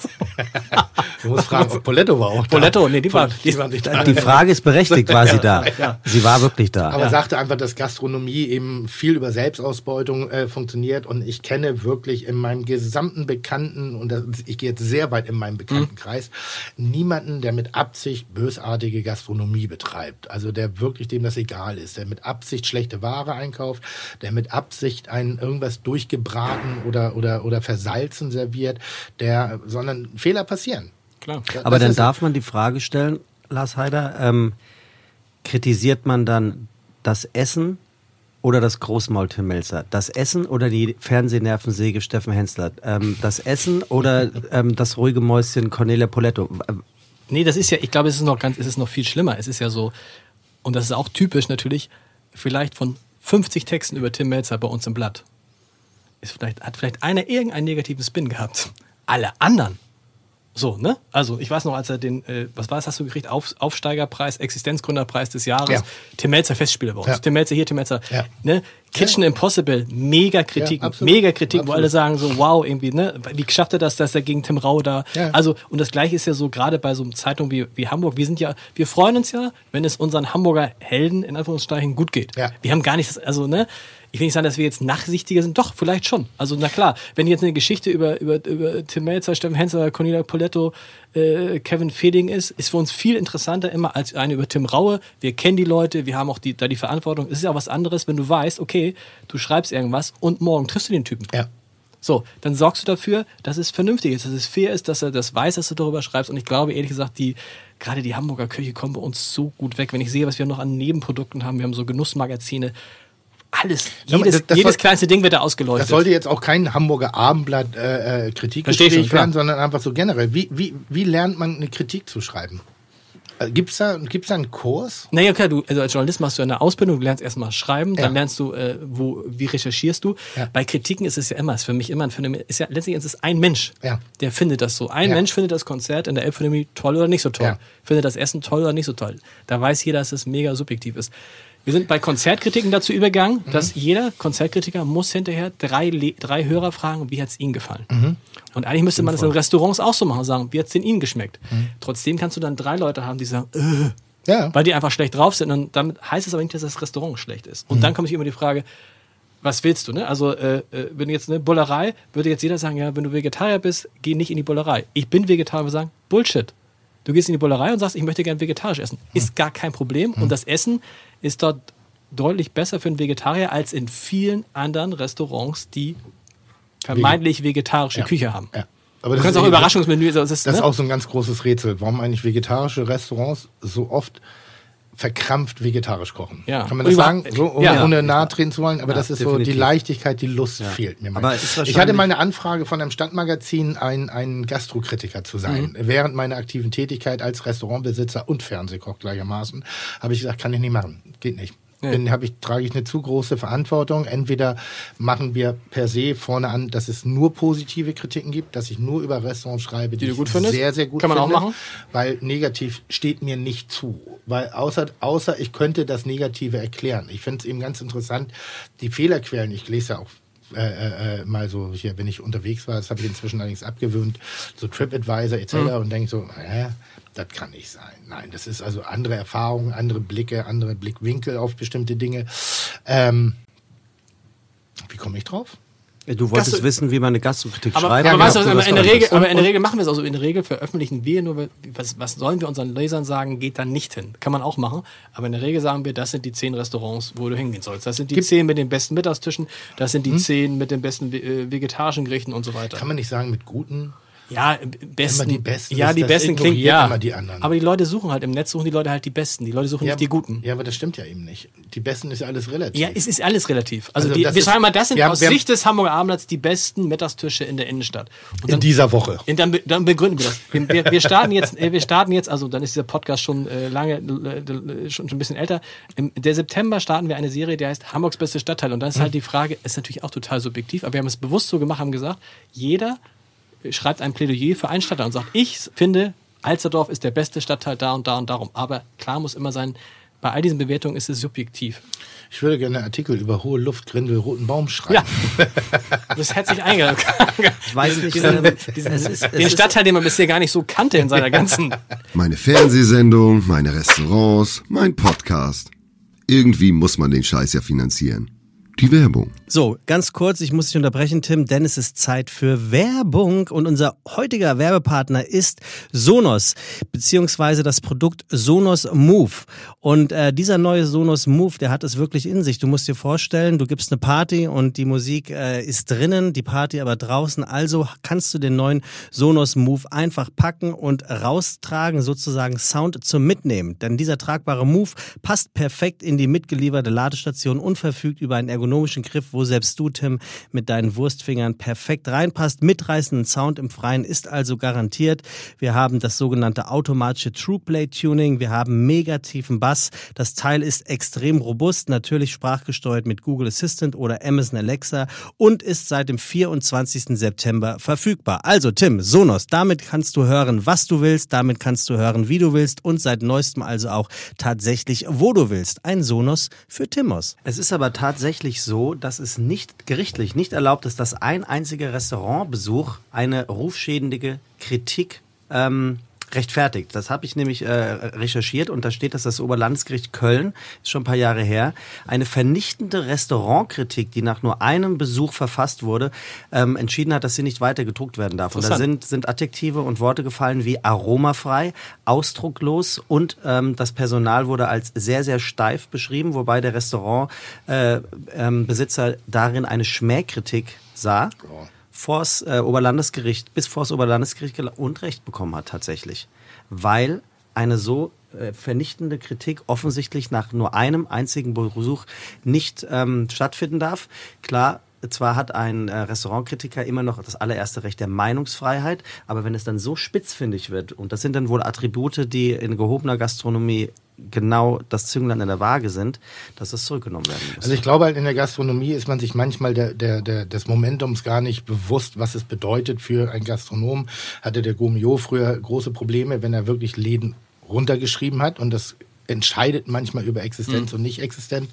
Du musst fragen, ob Poletto war auch da. Poletto, nee, die war, die war nicht da. Die Frage ist berechtigt, war sie da? Ja. Sie war wirklich da. Aber sagte einfach, dass Gastronomie eben viel über Selbstausbeutung äh, funktioniert und ich kenne wirklich in meinem gesamten Bekannten, und das, ich gehe jetzt sehr weit in meinem Bekanntenkreis, niemanden, der mit Absicht bösartige Gastronomie betreibt. Also der wirklich dem das egal ist, der mit Absicht schlechte Ware einkauft, der mit Absicht ein irgendwas durchgebraten oder, oder, oder versalzen serviert, der, sondern Fehler passieren. Klar. Aber dann darf man die Frage stellen, Lars Heider, ähm, kritisiert man dann das Essen oder das Großmaul Tim Melzer? Das Essen oder die Fernsehnervensäge Steffen Hensler? Ähm, das Essen oder ähm, das ruhige Mäuschen Cornelia Poletto? Äh, Nee, das ist ja, ich glaube, es ist noch ganz, es ist noch viel schlimmer. Es ist ja so, und das ist auch typisch natürlich, vielleicht von 50 Texten über Tim Melzer bei uns im Blatt. Ist vielleicht, hat vielleicht einer irgendeinen negativen Spin gehabt. Alle anderen. So, ne? Also, ich weiß noch, als er den, äh, was war es, hast du gekriegt? Auf, Aufsteigerpreis, Existenzgründerpreis des Jahres. Ja. Tim Melzer Festspieler bei uns. Ja. Tim Melzer hier, Tim Melzer. Ja. Ne? Kitchen Impossible, mega Kritiken, Ja, absolut. mega Kritiken, wo alle sagen so, wow, irgendwie, ne? Wie schafft er das, dass er gegen Tim Rau da, Ja. also, und das Gleiche ist ja so, gerade bei so einer Zeitung wie, wie Hamburg, wir sind ja, wir freuen uns ja, wenn es unseren Hamburger Helden, in Anführungszeichen, gut geht. Ja. Wir haben gar nicht, das, also, ne? Ich will nicht sagen, dass wir jetzt nachsichtiger sind. Doch, vielleicht schon. Also, na klar, wenn jetzt eine Geschichte über, über, über Tim Melzer, Steffen Hensler, Cornelia Poletto, äh, Kevin Feding ist, ist für uns viel interessanter immer als eine über Tim Raue. Wir kennen die Leute, wir haben auch die, da die Verantwortung. Es ist ja auch was anderes, wenn du weißt, okay, du schreibst irgendwas und morgen triffst du den Typen. Ja. So, dann sorgst du dafür, dass es vernünftig ist, dass es fair ist, dass er das weiß, dass du darüber schreibst. Und ich glaube, ehrlich gesagt, die, gerade die Hamburger Küche kommen bei uns so gut weg. Wenn ich sehe, was wir noch an Nebenprodukten haben, wir haben so Genussmagazine, alles, jedes, das- das jedes soll- kleinste Ding wird da ausgeleuchtet. Das sollte jetzt auch kein Hamburger Abendblatt äh, äh, Kritikgespräch werden, sondern einfach so generell. Wie, wie, wie lernt man eine Kritik zu schreiben? Äh, Gibt's da, gibt's da einen Kurs? Naja, klar, du, also als Journalist machst du eine Ausbildung, du lernst erstmal schreiben, Ja. dann lernst du, äh, wo, wie recherchierst du. Ja. Bei Kritiken ist es ja immer, ist für mich immer ein Phänomen, ist ja letztlich ist es ein Mensch, Ja. der findet das so. Ein. Mensch findet das Konzert in der Elbphilharmonie toll oder nicht so toll. Findet das Essen toll oder nicht so toll. Da weiß jeder, dass es mega subjektiv ist. Wir sind bei Konzertkritiken dazu übergegangen, Mhm. dass jeder Konzertkritiker muss hinterher drei, Le drei Hörer fragen, wie hat es ihnen gefallen. Mhm. Und eigentlich müsste man das in Restaurants auch so machen, sagen, wie hat es denn ihnen geschmeckt. Mhm. Trotzdem kannst du dann drei Leute haben, die sagen, äh, Ja. weil die einfach schlecht drauf sind. Und damit heißt es aber nicht, dass das Restaurant schlecht ist. Und dann kommt sich immer die Frage, was willst du? Ne? Also, äh, äh, wenn jetzt eine Bullerei, würde jetzt jeder sagen, ja, wenn du Vegetarier bist, geh nicht in die Bullerei. Ich bin Vegetarier, wir sagen, Bullshit. Du gehst in die Bullerei und sagst, ich möchte gerne vegetarisch essen. Ist gar kein Problem. Und das Essen ist dort deutlich besser für einen Vegetarier als in vielen anderen Restaurants, die vermeintlich vegetarische Ja. Küche haben. Ja. Aber Du das kannst ist auch eben- Überraschungsmenü, das ist, Das ist ne? auch so ein ganz großes Rätsel, warum eigentlich vegetarische Restaurants so oft verkrampft vegetarisch kochen. Ja. Kann man das Über- sagen, so, ohne, Ja. ohne nahe treten zu wollen? Aber Ja, das ist so definitiv. die Leichtigkeit, die Lust fehlt mir. Aber ich hatte mal eine Anfrage von einem Stadtmagazin, ein, ein Gastrokritiker zu sein. Mhm. Während meiner aktiven Tätigkeit als Restaurantbesitzer und Fernsehkoch gleichermaßen, habe ich gesagt, kann ich nicht machen. Geht nicht. Bin, ich, trage ich eine zu große Verantwortung. Entweder machen wir per se vorne an, dass es nur positive Kritiken gibt, dass ich nur über Restaurants schreibe, die, du gut ich findest? sehr, sehr gut Kann man auch finde, machen. Weil negativ steht mir nicht zu. Weil außer, außer ich könnte das Negative erklären. Ich finde es eben ganz interessant, die Fehlerquellen, ich lese ja auch äh, äh, äh, mal so hier, wenn ich unterwegs war, das habe ich inzwischen allerdings abgewöhnt, so TripAdvisor etc. Mhm. und denke so, hä, das kann nicht sein. Nein, das ist also andere Erfahrungen, andere Blicke, andere Blickwinkel auf bestimmte Dinge. Ähm, wie komme ich drauf? Du wolltest Gastro- wissen, wie man eine Gastrokritik Aber, schreibt. aber Ja, weißt du, genau, aber in, der Regel, aber in der Regel machen wir es also. In der Regel veröffentlichen wir nur, was, was sollen wir unseren Lesern sagen, geht da nicht hin. Kann man auch machen. Aber in der Regel sagen wir, das sind die zehn Restaurants, wo du hingehen sollst. Das sind die zehn mit den besten Mittagstischen, das sind die Hm? zehn mit den besten äh, vegetarischen Gerichten und so weiter. Kann man nicht sagen mit guten? Ja, äh, besten. Immer die Besten, Ja, die besten klingt ja. immer die anderen. Aber die Leute suchen halt im Netz suchen die Leute halt die Besten. Die Leute suchen nicht die Guten. Ja, aber das stimmt ja eben nicht. Die Besten ist ja alles relativ. Ja, es ist alles relativ. Also, Also die, wir schreiben mal, das sind haben- aus Sicht des Hamburger Abendblatts die besten Mittagstische in der Innenstadt. Und in dieser Woche. Und dann, dann begründen wir das. Wir, wir, wir starten jetzt, äh, wir starten jetzt, also dann ist dieser Podcast schon äh, lange, äh, schon, schon ein bisschen älter. Im der September starten wir eine Serie, die heißt Hamburgs beste Stadtteil. Und dann ist halt die Frage, ist natürlich auch total subjektiv, aber wir haben es bewusst so gemacht, haben gesagt, jeder schreibt ein Plädoyer für einen Stadtteil und sagt, ich finde, Alsterdorf ist der beste Stadtteil da und da und darum. Aber klar muss immer sein, Bei all diesen Bewertungen ist es subjektiv. Ich würde gerne einen Artikel über hohe Luft, Grindel, roten Baum schreiben. Ja. Du bist herzlich eingeladen. Ich weiß nicht, diesen, ähm, diesen, es ist- es den Stadtteil, den man bisher gar nicht so kannte in seiner ganzen. Meine Fernsehsendung, meine Restaurants, mein Podcast. Irgendwie muss man den Scheiß ja finanzieren. Die Werbung. So, ganz kurz, ich muss dich unterbrechen, Tim, denn es ist Zeit für Werbung und unser heutiger Werbepartner ist Sonos, beziehungsweise das Produkt Sonos Move. Und äh, dieser neue Sonos Move, der hat es wirklich in sich. Du musst dir vorstellen, du gibst eine Party und die Musik äh, ist drinnen, die Party aber draußen. Also kannst du den neuen Sonos Move einfach packen und raustragen, sozusagen Sound zum Mitnehmen. Denn dieser tragbare Move passt perfekt in die mitgelieferte Ladestation und verfügt über einen ergonomischen Griff, wo selbst du, Tim, mit deinen Wurstfingern perfekt reinpasst. Mitreißenden Sound im Freien ist also garantiert. Wir haben das sogenannte automatische True Play Tuning. Wir haben mega tiefen Bass. Das Teil ist extrem robust, natürlich sprachgesteuert mit Google Assistant oder Amazon Alexa und ist seit dem 24. September verfügbar. Also Tim, Sonos, damit kannst du hören, was du willst, damit kannst du hören, wie du willst und seit neuestem also auch tatsächlich, wo du willst. Ein Sonos für Timos. Es ist aber tatsächlich so, dass es nicht gerichtlich nicht erlaubt ist, dass ein einziger Restaurantbesuch eine rufschädige Kritik ähm, rechtfertigt. Das habe ich nämlich äh, recherchiert und da steht, dass das Oberlandesgericht Köln, ist schon ein paar Jahre her, eine vernichtende Restaurantkritik, die nach nur einem Besuch verfasst wurde, ähm, entschieden hat, dass sie nicht weiter gedruckt werden darf. Und da sind, sind Adjektive und Worte gefallen wie aromafrei, ausdrucklos und ähm, das Personal wurde als sehr, sehr steif beschrieben, wobei der Restaurantbesitzer äh, ähm, Besitzer darin eine Schmähkritik sah vors äh, Oberlandesgericht, bis vors Oberlandesgericht gel- und Recht bekommen hat tatsächlich. Weil eine so äh, vernichtende Kritik offensichtlich nach nur einem einzigen Besuch nicht ähm, stattfinden darf. Klar, zwar hat ein äh, Restaurantkritiker immer noch das allererste Recht der Meinungsfreiheit, aber wenn es dann so spitzfindig wird, und das sind dann wohl Attribute, die in gehobener Gastronomie genau das Zünglein in der Waage sind, dass das zurückgenommen werden muss. Also ich glaube halt in der Gastronomie ist man sich manchmal der, der, der, des Momentums gar nicht bewusst, was es bedeutet für einen Gastronom. Hatte der Gourmillot früher große Probleme, wenn er wirklich Läden runtergeschrieben hat und das entscheidet manchmal über Existenz und nicht existent.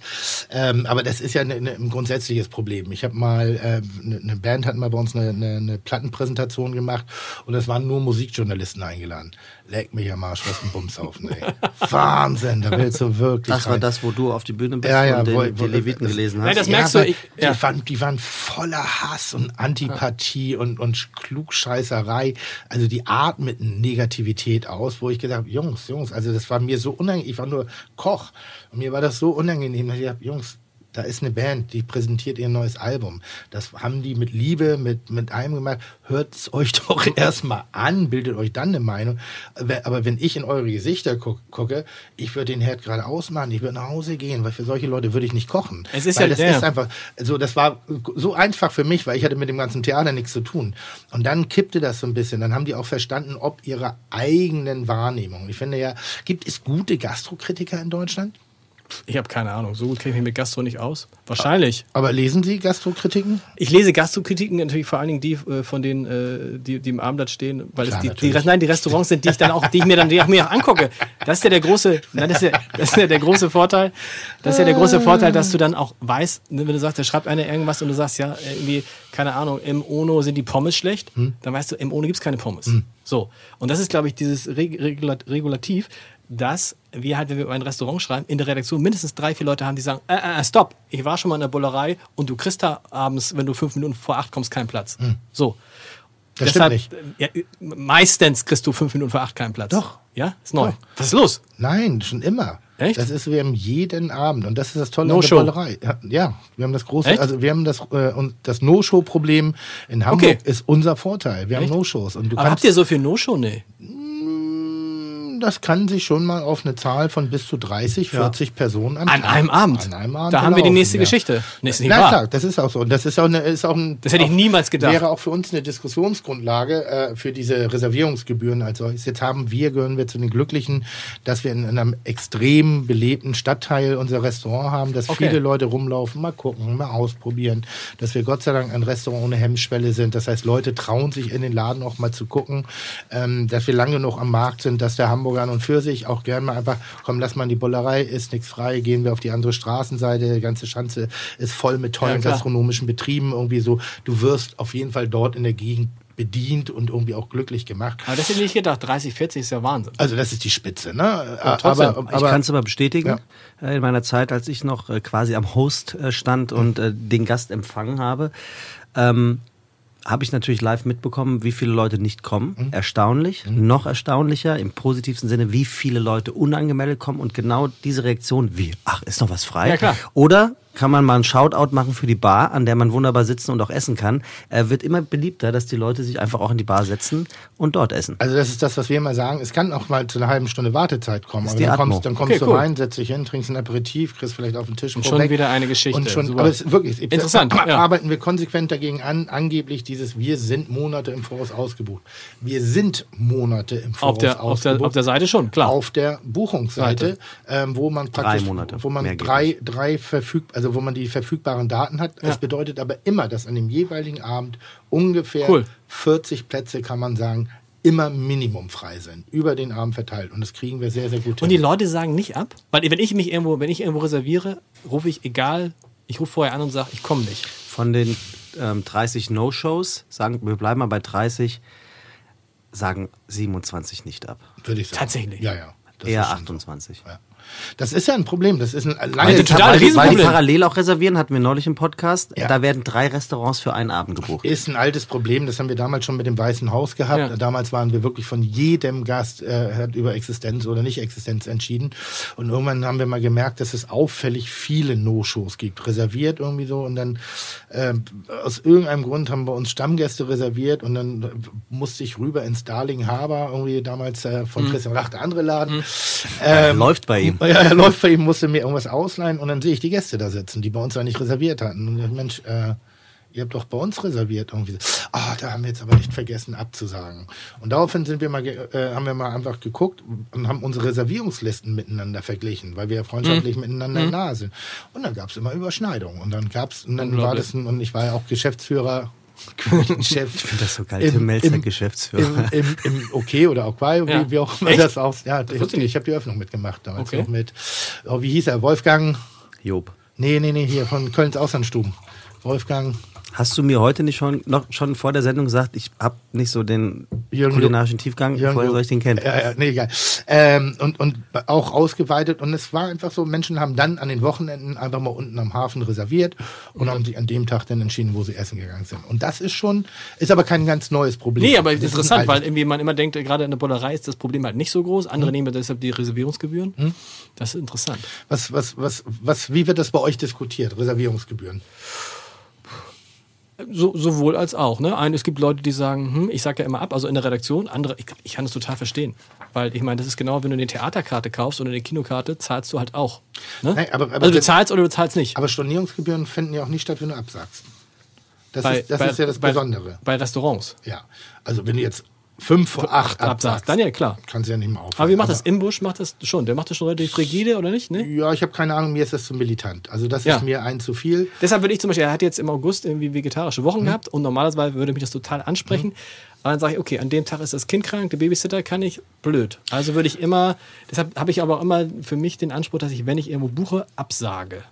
Ähm, aber das ist ja ne, ne, ein grundsätzliches Problem. Ich habe mal, äh, ne, eine Band hat mal bei uns eine, eine, eine Plattenpräsentation gemacht und es waren nur Musikjournalisten eingeladen. Leck mich am Arsch, was ein Bumshaufen, ey. Wahnsinn, da willst du wirklich das war rein. das, wo du auf die Bühne bist Ja, ja, und den, wo- die wo- Leviten das- gelesen Nein, hast. das merkst du, aber ich- die, ja. waren, die waren voller Hass und Antipathie und, und Klugscheißerei. Also die atmeten Negativität aus, wo ich gedacht habe, Jungs, Jungs, also das war mir so unangenehm. Ich war nur Koch und mir war das so unangenehm, dass ich dachte, Jungs, da ist eine Band, die präsentiert ihr neues Album. Das haben die mit Liebe, mit, mit allem gemacht. Hört es euch doch erstmal an, bildet euch dann eine Meinung. Aber wenn ich in eure Gesichter guck, gucke, ich würde den Herd gerade ausmachen, ich würde nach Hause gehen, weil für solche Leute würde ich nicht kochen. Es ist weil ja das der- ist einfach, also das war so einfach für mich, weil ich hatte mit dem ganzen Theater nichts zu tun. Und dann kippte das so ein bisschen. Dann haben die auch verstanden, ob ihrer eigenen Wahrnehmung. Ich finde ja, gibt es gute Gastrokritiker in Deutschland? Ich habe keine Ahnung. So gut kenne ich mich mit Gastro nicht aus. Wahrscheinlich. Aber lesen Sie Gastrokritiken? Ich lese Gastrokritiken natürlich vor allen Dingen die äh, von denen, äh, die, die im Abendblatt stehen, weil Klar, es die, die, nein, die Restaurants sind, die ich dann auch, die ich mir dann die ich mir auch angucke. Das ist ja der große, nein, das ist ja, das ist ja der große Vorteil. Das ist ja der große Vorteil, dass du dann auch weißt, ne, wenn du sagst, da schreibt einer irgendwas und du sagst, ja, irgendwie, keine Ahnung, im Ono sind die Pommes schlecht, dann weißt du, im Ono gibt's keine Pommes. So. Und das ist, glaube ich, dieses Reg Regulat Regulativ, dass wir halt, wenn wir über ein Restaurant schreiben, in der Redaktion mindestens drei, vier Leute haben, die sagen, äh, äh, stopp, ich war schon mal in der Bullerei und du kriegst da abends, wenn du fünf Minuten vor acht kommst, keinen Platz. So. Das stimmt nicht. äh, Ja, meistens kriegst du fünf Minuten vor acht keinen Platz. Doch. Ja? Ist neu. Doch. Was ist los? Nein, schon immer. Echt? Das ist, wir haben jeden Abend und das ist das Tolle No an der Show. Ballerei. Ja, wir haben das große, Echt? also wir haben das äh, und das No-Show-Problem in Hamburg Okay. ist unser Vorteil. Wir haben Echt? No-Shows und du Aber habt kannst ihr so viel No-Show? Nee. Das kann sich schon mal auf eine Zahl von bis zu 30, 40 Personen an, An einem Abend. An einem Abend Da haben wir die nächste ja. Geschichte. Nee, ist Na wahr. klar, das ist auch so. Und das ist auch, eine, ist auch ein. Das hätte ich niemals gedacht. Wäre auch für uns eine Diskussionsgrundlage äh, für diese Reservierungsgebühren als solches. Jetzt haben wir, gehören wir zu den Glücklichen, dass wir in, einem extrem belebten Stadtteil unser Restaurant haben, dass Okay. viele Leute rumlaufen, mal gucken, mal ausprobieren, dass wir Gott sei Dank ein Restaurant ohne Hemmschwelle sind. Das heißt, Leute trauen sich in den Laden auch mal zu gucken, ähm, dass wir lange genug am Markt sind, dass der Hamburger Hamburger an und für sich auch gern mal einfach, komm, lass mal in die Bollerei, ist nichts frei, gehen wir auf die andere Straßenseite, die ganze Schanze ist voll mit tollen Ja, gastronomischen Betrieben, irgendwie so. Du wirst auf jeden Fall dort in der Gegend bedient und irgendwie auch glücklich gemacht. Aber das hätte ich nicht gedacht. 30, 40 ist ja Wahnsinn. Also das ist die Spitze, ne? trotzdem, aber, Ich aber kann es aber bestätigen. Äh, In meiner Zeit, als ich noch äh, quasi am Host äh, stand und äh, den Gast empfangen habe, ähm, habe ich natürlich live mitbekommen, wie viele Leute nicht kommen. Erstaunlich. Noch erstaunlicher, im positivsten Sinne, wie viele Leute unangemeldet kommen und genau diese Reaktion, wie, ach, ist noch was frei? Ja, klar. Oder kann man mal einen Shoutout machen für die Bar, an der man wunderbar sitzen und auch essen kann. Äh, wird immer beliebter, dass die Leute sich einfach auch in die Bar setzen und dort essen. Also das ist das, was wir immer sagen. Es kann auch mal zu einer halben Stunde Wartezeit kommen. Aber dann kommst, dann kommst Okay, du cool. rein, setzt dich hin, trinkst ein Aperitif, kriegst vielleicht auf den Tisch Und schon wieder eine Geschichte. Und schon, Super. aber es ist wirklich Interessant, ja. Arbeiten wir konsequent dagegen an. Angeblich dieses Wir sind Monate im Voraus ausgebucht. Wir sind Monate im Voraus Auf der, auf, der, ausgebucht. auf der Seite schon, klar. Auf der Buchungsseite, ähm, wo man praktisch, Monate. wo man drei, drei verfüg, also wo man die verfügbaren Daten hat. Ja. Es bedeutet aber immer, dass an dem jeweiligen Abend ungefähr Cool. 40 Plätze, kann man sagen, immer Minimum frei sind, über den Abend verteilt. Und das kriegen wir sehr, sehr gut Und die hin. Leute sagen nicht ab, weil wenn ich mich irgendwo, wenn ich irgendwo reserviere, rufe ich egal, ich rufe vorher an und sage, ich komme nicht. Von den ähm, 30 No-Shows, sagen wir bleiben mal bei 30, sagen 27 nicht ab. Würde ich sagen. Tatsächlich. Ja, ja. Das Eher ist schon so. 28. Ja. Das ist ja ein Problem. Das ist ein Weil lange die, total weil, weil die parallel auch reservieren, hatten wir neulich im Podcast. Ja. Da werden drei Restaurants für einen Abend gebucht. Ist ein altes Problem, das haben wir damals schon mit dem Weißen Haus gehabt. Ja. Damals waren wir wirklich von jedem Gast äh, hat über Existenz oder Nicht-Existenz entschieden. Und irgendwann haben wir mal gemerkt, dass es auffällig viele No-Shows gibt. Reserviert irgendwie so. Und dann äh, aus irgendeinem Grund haben wir uns Stammgäste reserviert und dann musste ich rüber ins Darling Harbor, irgendwie damals äh, von Christian Rach, der andere Laden. Ähm, Läuft bei ihm. Ja, er läuft bei ihm, musste mir irgendwas ausleihen und dann sehe ich die Gäste da sitzen, die bei uns ja nicht reserviert hatten. Und ich, Mensch, äh, ihr habt doch bei uns reserviert irgendwie. Ah, da haben wir jetzt aber echt vergessen abzusagen. Und daraufhin sind wir mal, äh, haben wir mal einfach geguckt und haben unsere Reservierungslisten miteinander verglichen, weil wir ja freundschaftlich miteinander nahe sind. Und dann gab es immer Überschneidungen. Und dann gab's, und dann war das, und ich war ja auch Geschäftsführer, Chef. Ich finde das so geil, Tim Melzer, Geschäftsführer. Im, im, im OK oder wie, Ja. wie auch immer Echt? das aus. Ja, habe ich ich hab die Öffnung mitgemacht damals Okay. noch mit. Oh, wie hieß er? Wolfgang? Job. Nee, nee, nee, hier von Kölns Auslandsstuben. Wolfgang. Hast du mir heute nicht schon, noch schon vor der Sendung gesagt, ich habe nicht so den Jürgen kulinarischen Tiefgang, Jürgen Lo- soll ich den kennen? Ja, ja, nee, egal. Ähm, und, und auch ausgeweitet. Und es war einfach so, Menschen haben dann an den Wochenenden einfach mal unten am Hafen reserviert und haben sich an dem Tag dann entschieden, wo sie essen gegangen sind. Und das ist schon, ist aber kein ganz neues Problem. Nee, aber Das interessant, weil irgendwie man immer denkt, äh, gerade in der Bollerei ist das Problem halt nicht so groß. Andere nehmen deshalb die Reservierungsgebühren. Das ist interessant. was, was, was, was, wie wird das bei euch diskutiert? Reservierungsgebühren? So, sowohl als auch. Ne? Ein, es gibt Leute, die sagen, hm, ich sage ja immer ab, also in der Redaktion. Andere, ich, ich kann das total verstehen. Weil ich meine, das ist genau, wenn du eine Theaterkarte kaufst oder eine Kinokarte, zahlst du halt auch. Ne? Nein, aber- aber also du zahlst oder du zahlst nicht. Aber Stornierungsgebühren finden ja auch nicht statt, wenn du absagst. Das, Bei- ist, das bei- ist ja das bei- Besondere. Bei Restaurants. Ja. Also wenn du jetzt fünf vor acht absagst, absagst, dann ja klar. kannst du ja nicht mehr aufhören. Aber wie macht das? Imbusch macht das schon. Der macht das schon relativ rigide, oder nicht? Ne? Ja, ich habe keine Ahnung, mir ist das zu militant. Also das Ja. ist mir ein zu viel. Deshalb würde ich zum Beispiel, er hat jetzt im August irgendwie vegetarische Mhm. Wochen gehabt und normalerweise würde mich das total ansprechen. Aber dann sage ich, okay, an dem Tag ist das Kind krank, der Babysitter kann ich, blöd. Also würde ich immer, deshalb habe ich aber auch immer für mich den Anspruch, dass ich, wenn ich irgendwo buche, absage.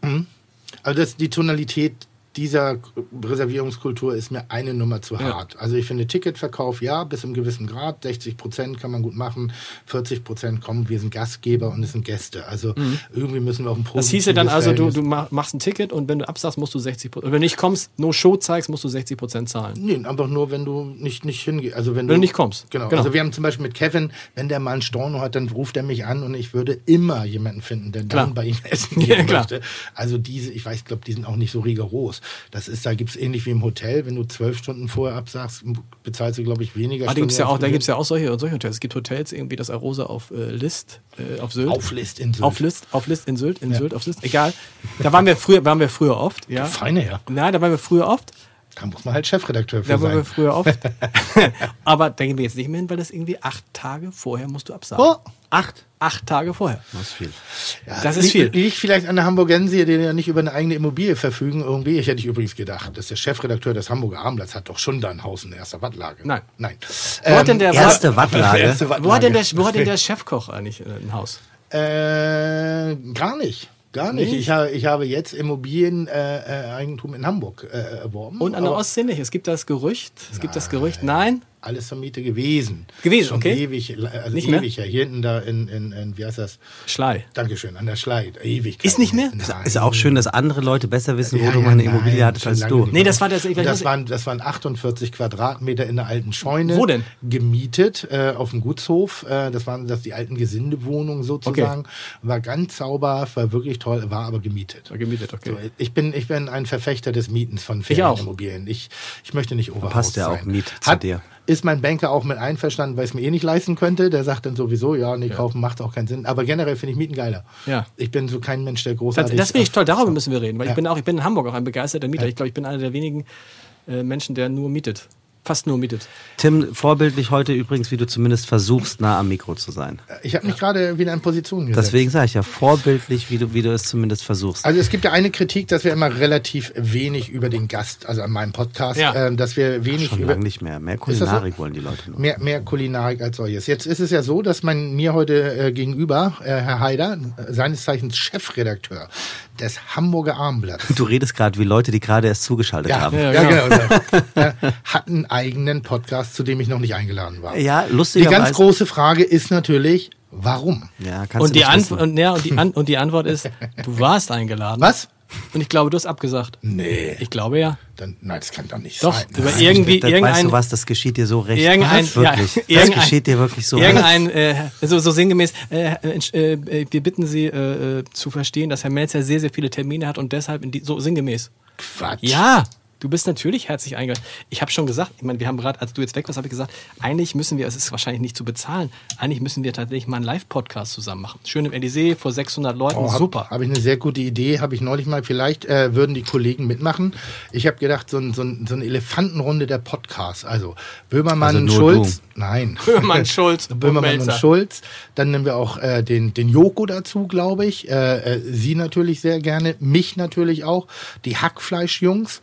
Also das, die Tonalität dieser Reservierungskultur ist mir eine Nummer zu Ja. hart. Also ich finde Ticketverkauf ja bis im gewissen Grad, 60 Prozent kann man gut machen, 40 Prozent kommen, wir sind Gastgeber und es sind Gäste. Also irgendwie müssen wir auf ein Mhm. Das hieße dann also, du, du ma- machst ein Ticket und wenn du absagst, musst du 60 Prozent, wenn du nicht kommst, no Show zeigst, musst du 60 Prozent zahlen. Nee, einfach nur, wenn du nicht, nicht hingehst. Also wenn, Wenn du nicht kommst. Genau. Genau. Also wir haben zum Beispiel mit Kevin, wenn der mal einen Storno hat, dann ruft er mich an und ich würde immer jemanden finden, der Klar. dann bei ihm essen Ja, gehen klar. möchte. Also diese, ich weiß, glaube, die sind auch nicht so rigoros. Das ist, da gibt's ähnlich wie im Hotel, wenn du zwölf Stunden vorher absagst, bezahlst du, glaube ich, weniger. Ah, da gibt es ja auch, da Stornierungsgebühren. gibt's ja auch solche, solche Hotels. Es gibt Hotels, irgendwie das Arosa auf äh, List, äh, auf Sylt. Auf List in Sylt. Auf List, auf List in Sylt, in Ja. Sylt, auf List, egal. Da waren wir früher, waren wir früher oft, ja. Feine, ja. Nein, da waren wir früher oft. Da muss man halt Chefredakteur für Da waren wir sein. früher oft. Aber da gehen wir jetzt nicht mehr hin, weil das irgendwie acht Tage vorher musst du absagen. Oh, Acht. Acht Tage vorher. Das ist viel. Das ist liegt, viel. Liegt vielleicht an der Hamburgensie, die ja nicht über eine eigene Immobilie verfügen irgendwie. Ich hätte ich übrigens gedacht, dass der Chefredakteur des Hamburger Abendblatts hat doch schon da ein Haus in erster Wattlage. Nein. Nein. Wo hat denn der, Erste Wattlage. Erste wo hat denn der, Wattlage. wo hat denn der Chefkoch eigentlich äh, ein Haus? Äh, gar nicht. Gar nicht. Ich, habe, ich habe jetzt Immobilieneigentum äh, äh, in Hamburg äh, erworben. Und an der Ostsee nicht. Es gibt das Gerücht. Es gibt das Gerücht. Nein. Alles zur Miete gewesen. Gewesen, Schon okay. ewig, also Nicht mehr? ewig ja. Hier hinten da in, in, in, wie heißt das? Schlei. Dankeschön, an der Schlei. Ewig. Ist nicht mehr? Nein. Ist auch schön, dass andere Leute besser wissen, wo Ja, du ja, mal eine nein, Immobilie hattest als du. Nee, das war das. Ich, Das waren, das waren 48 Quadratmeter in der alten Scheune. Wo denn? Gemietet äh, auf dem Gutshof. Äh, das waren das die alten Gesindewohnungen sozusagen. War ganz sauber, war wirklich toll, war aber gemietet. War gemietet, okay. So, ich, bin, ich bin ein Verfechter des Mietens von Ich auch. Ferienimmobilien. Ich, ich möchte nicht Oberhaus passt ja auch Miet zu Hat, dir. Ist mein Banker auch mit einverstanden, weil ich es mir eh nicht leisten könnte. Der sagt dann sowieso, ja, nee, kaufen macht auch keinen Sinn. Aber generell finde ich Mieten geiler. Ja. Ich bin so kein Mensch, der Das, großartig... das finde ich toll, darüber müssen wir reden, weil Ja. ich bin auch, ich bin in Hamburg auch ein begeisterter Mieter. Ich glaube, ich bin einer der wenigen äh, Menschen, der nur mietet. Fast nur mietet. Tim, vorbildlich heute übrigens, wie du zumindest versuchst, nah am Mikro zu sein. Ich habe mich gerade wieder in Position gesetzt. Deswegen sage ich ja, vorbildlich, wie du, wie du es zumindest versuchst. Also es gibt ja eine Kritik, dass wir immer relativ wenig über den Gast, also an meinem Podcast, Ja. ähm, dass wir wenig Schon über lange nicht mehr. Mehr das so? Kulinarik wollen die Leute nur. mehr, mehr Kulinarik als solches. Jetzt ist es ja so, dass man mir heute äh, gegenüber, äh, Herr Haider, seines Zeichens Chefredakteur des Hamburger Abendblatts, Du redest gerade wie Leute, die gerade erst zugeschaltet ja, haben. ja, Ja, genau. äh, hat einen eigenen Podcast, zu dem ich noch nicht eingeladen war. Ja, Die lustigerweise. ganz große Frage ist natürlich, warum? Ja, kannst Und du die, nicht und, ja, und, die An und die Antwort ist, du warst eingeladen. Was? Und ich glaube, du hast abgesagt. Nee. Ich glaube ja. Dann, nein, das kann doch nicht Doch, sein. über Nein. irgendwie Das, weißt irgendein, du was, das geschieht dir so recht. Irgendein- Was? Wirklich. ja, das irgendein- geschieht dir wirklich so recht. irgendein äh, so, so sinngemäß, äh, äh, äh, wir bitten Sie äh, äh, zu verstehen, dass Herr Melzer sehr, sehr viele Termine hat und deshalb in die, so sinngemäß. Quatsch. Ja, du bist natürlich herzlich eingeladen. Ich habe schon gesagt, ich meine, wir haben gerade, als du jetzt weg warst, habe ich gesagt, eigentlich müssen wir, es ist wahrscheinlich nicht zu bezahlen, eigentlich müssen wir tatsächlich mal einen Live-Podcast zusammen machen. Schön im Elysée vor 600 Leuten, Oh, hab, super. Habe ich eine sehr gute Idee, habe ich neulich mal. Vielleicht äh, würden die Kollegen mitmachen. Ich habe gedacht, so, ein, so, ein, so eine Elefantenrunde der Podcasts. Also Böhmermann, Also Schulz. Nein. Böhmermann, Schulz und Böhmermann und Melzer. Schulz. Dann nehmen wir auch äh, den, den Joko dazu, glaube ich. Äh, äh, Sie natürlich sehr gerne. Mich natürlich auch. Die Hackfleischjungs.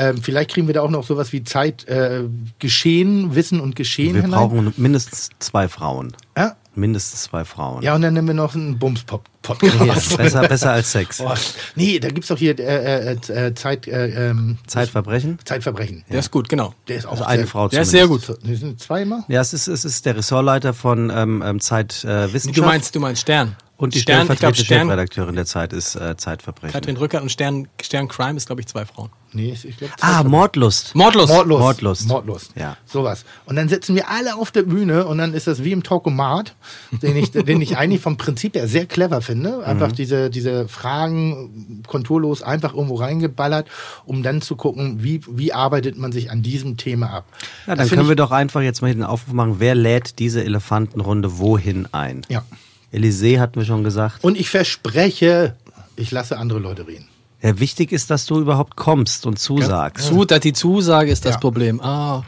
Ähm, vielleicht kriegen wir da auch noch sowas wie Zeit, äh, Geschehen, Wissen und Geschehen Wir hinein. brauchen mindestens zwei Frauen. ja? Mindestens zwei Frauen. ja, und dann nehmen wir noch einen Ja, Bums-Podcast. besser, besser als Sex. Oh, nee, da gibt's doch hier äh, äh, äh, Zeit, äh, ähm, Zeitverbrechen? Zeitverbrechen. Der ist gut, genau. Der ist auch Also eine sehr, Frau Der ist zumindest. sehr gut. Die sind zweimal? Ja, es ist, es ist der Ressortleiter von ähm, ähm, Zeit äh. Du meinst, du meinst Stern. Und die Stern, ich glaube Stern, Chefredakteurin der Zeit ist äh, Zeitverbrechen. Katrin Rückert und Stern, Stern Crime ist, glaube ich, zwei Frauen. Nee, ich glaube Ah, Mordlust. Mordlust. Mordlust. Mordlust. Mordlust. Ja. Sowas. Und dann sitzen wir alle auf der Bühne und dann ist das wie im Talkomat, den ich, den ich eigentlich vom Prinzip her sehr clever finde. Einfach diese, diese Fragen konturlos einfach irgendwo reingeballert, um dann zu gucken, wie, wie arbeitet man sich an diesem Thema ab. Ja, dann können wir doch einfach jetzt mal den Aufruf machen, wer lädt diese Elefantenrunde wohin ein? Ja. Elysée hatten wir schon gesagt. Und ich verspreche, ich lasse andere Leute reden. Ja, wichtig ist, dass du überhaupt kommst und zusagst. Zu, dass die Zusage ist das Ja. Problem. Ah,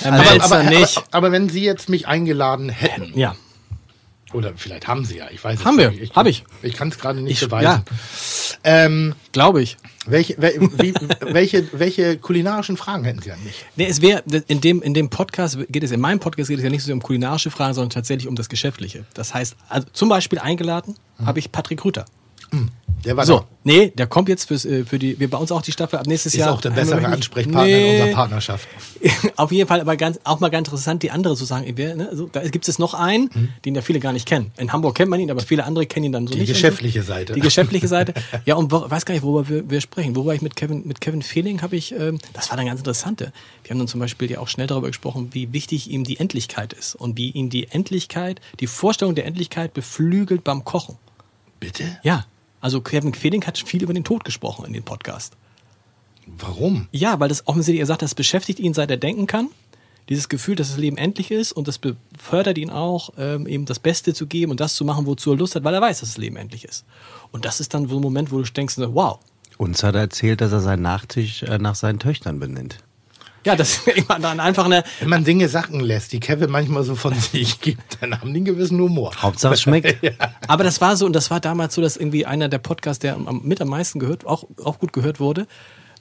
Herr Also- Melzer aber, nicht. Aber, aber wenn Sie jetzt mich eingeladen hätten, ja. Oder vielleicht haben Sie ja, ich weiß es Haben wir. nicht. Hab ich. Ich kann es gerade nicht Ich- beweisen. Ähm, Glaube ich. welche, wel, wie, welche, welche kulinarischen Fragen hätten Sie an mich? Nee, es wäre, in dem, in dem Podcast geht es, in meinem Podcast geht es ja nicht so um kulinarische Fragen, sondern tatsächlich um das Geschäftliche. Das heißt, also zum Beispiel eingeladen habe ich Patrick Rütter. Der war So, da. nee, der kommt jetzt fürs, äh, für die, wir bei uns auch die Staffel ab nächstes Ist Jahr. auch der bessere Ansprechpartner Nee. in unserer Partnerschaft. Auf jeden Fall, aber ganz, auch mal ganz interessant, die andere zu sagen. Ne, so, da gibt es noch einen, den ja viele gar nicht kennen. In Hamburg kennt man ihn, aber viele andere kennen ihn dann so Die nicht. geschäftliche Seite. Die geschäftliche Seite. Ja, und wo, weiß gar nicht, worüber wir, wir sprechen. Worüber ich mit Kevin, mit Kevin Fehling habe ich, ähm, das war dann ganz interessante. Wir haben dann zum Beispiel ja auch schnell darüber gesprochen, wie wichtig ihm die Endlichkeit ist und wie ihn die Endlichkeit, die Vorstellung der Endlichkeit beflügelt beim Kochen. Bitte? Ja. Also Kevin Fehling hat viel über den Tod gesprochen in dem Podcast. Warum? Ja, weil das offensichtlich, er sagt, das beschäftigt ihn, seit er denken kann. Dieses Gefühl, dass das Leben endlich ist und das befördert ihn auch, ähm, eben das Beste zu geben und das zu machen, wozu er Lust hat, weil er weiß, dass das Leben endlich ist. Und das ist dann so ein Moment, wo du denkst, wow, Uns hat er erzählt, dass er seinen Nachtisch äh, nach seinen Töchtern benennt. Ja, das ist dann einfach eine. Wenn man Dinge sacken lässt, die Kevin manchmal so von sich gibt, dann haben die einen gewissen Humor. Hauptsache es schmeckt. Aber das war so, und das war damals so, dass irgendwie einer der Podcasts, der am, mit am meisten gehört, auch, auch gut gehört wurde,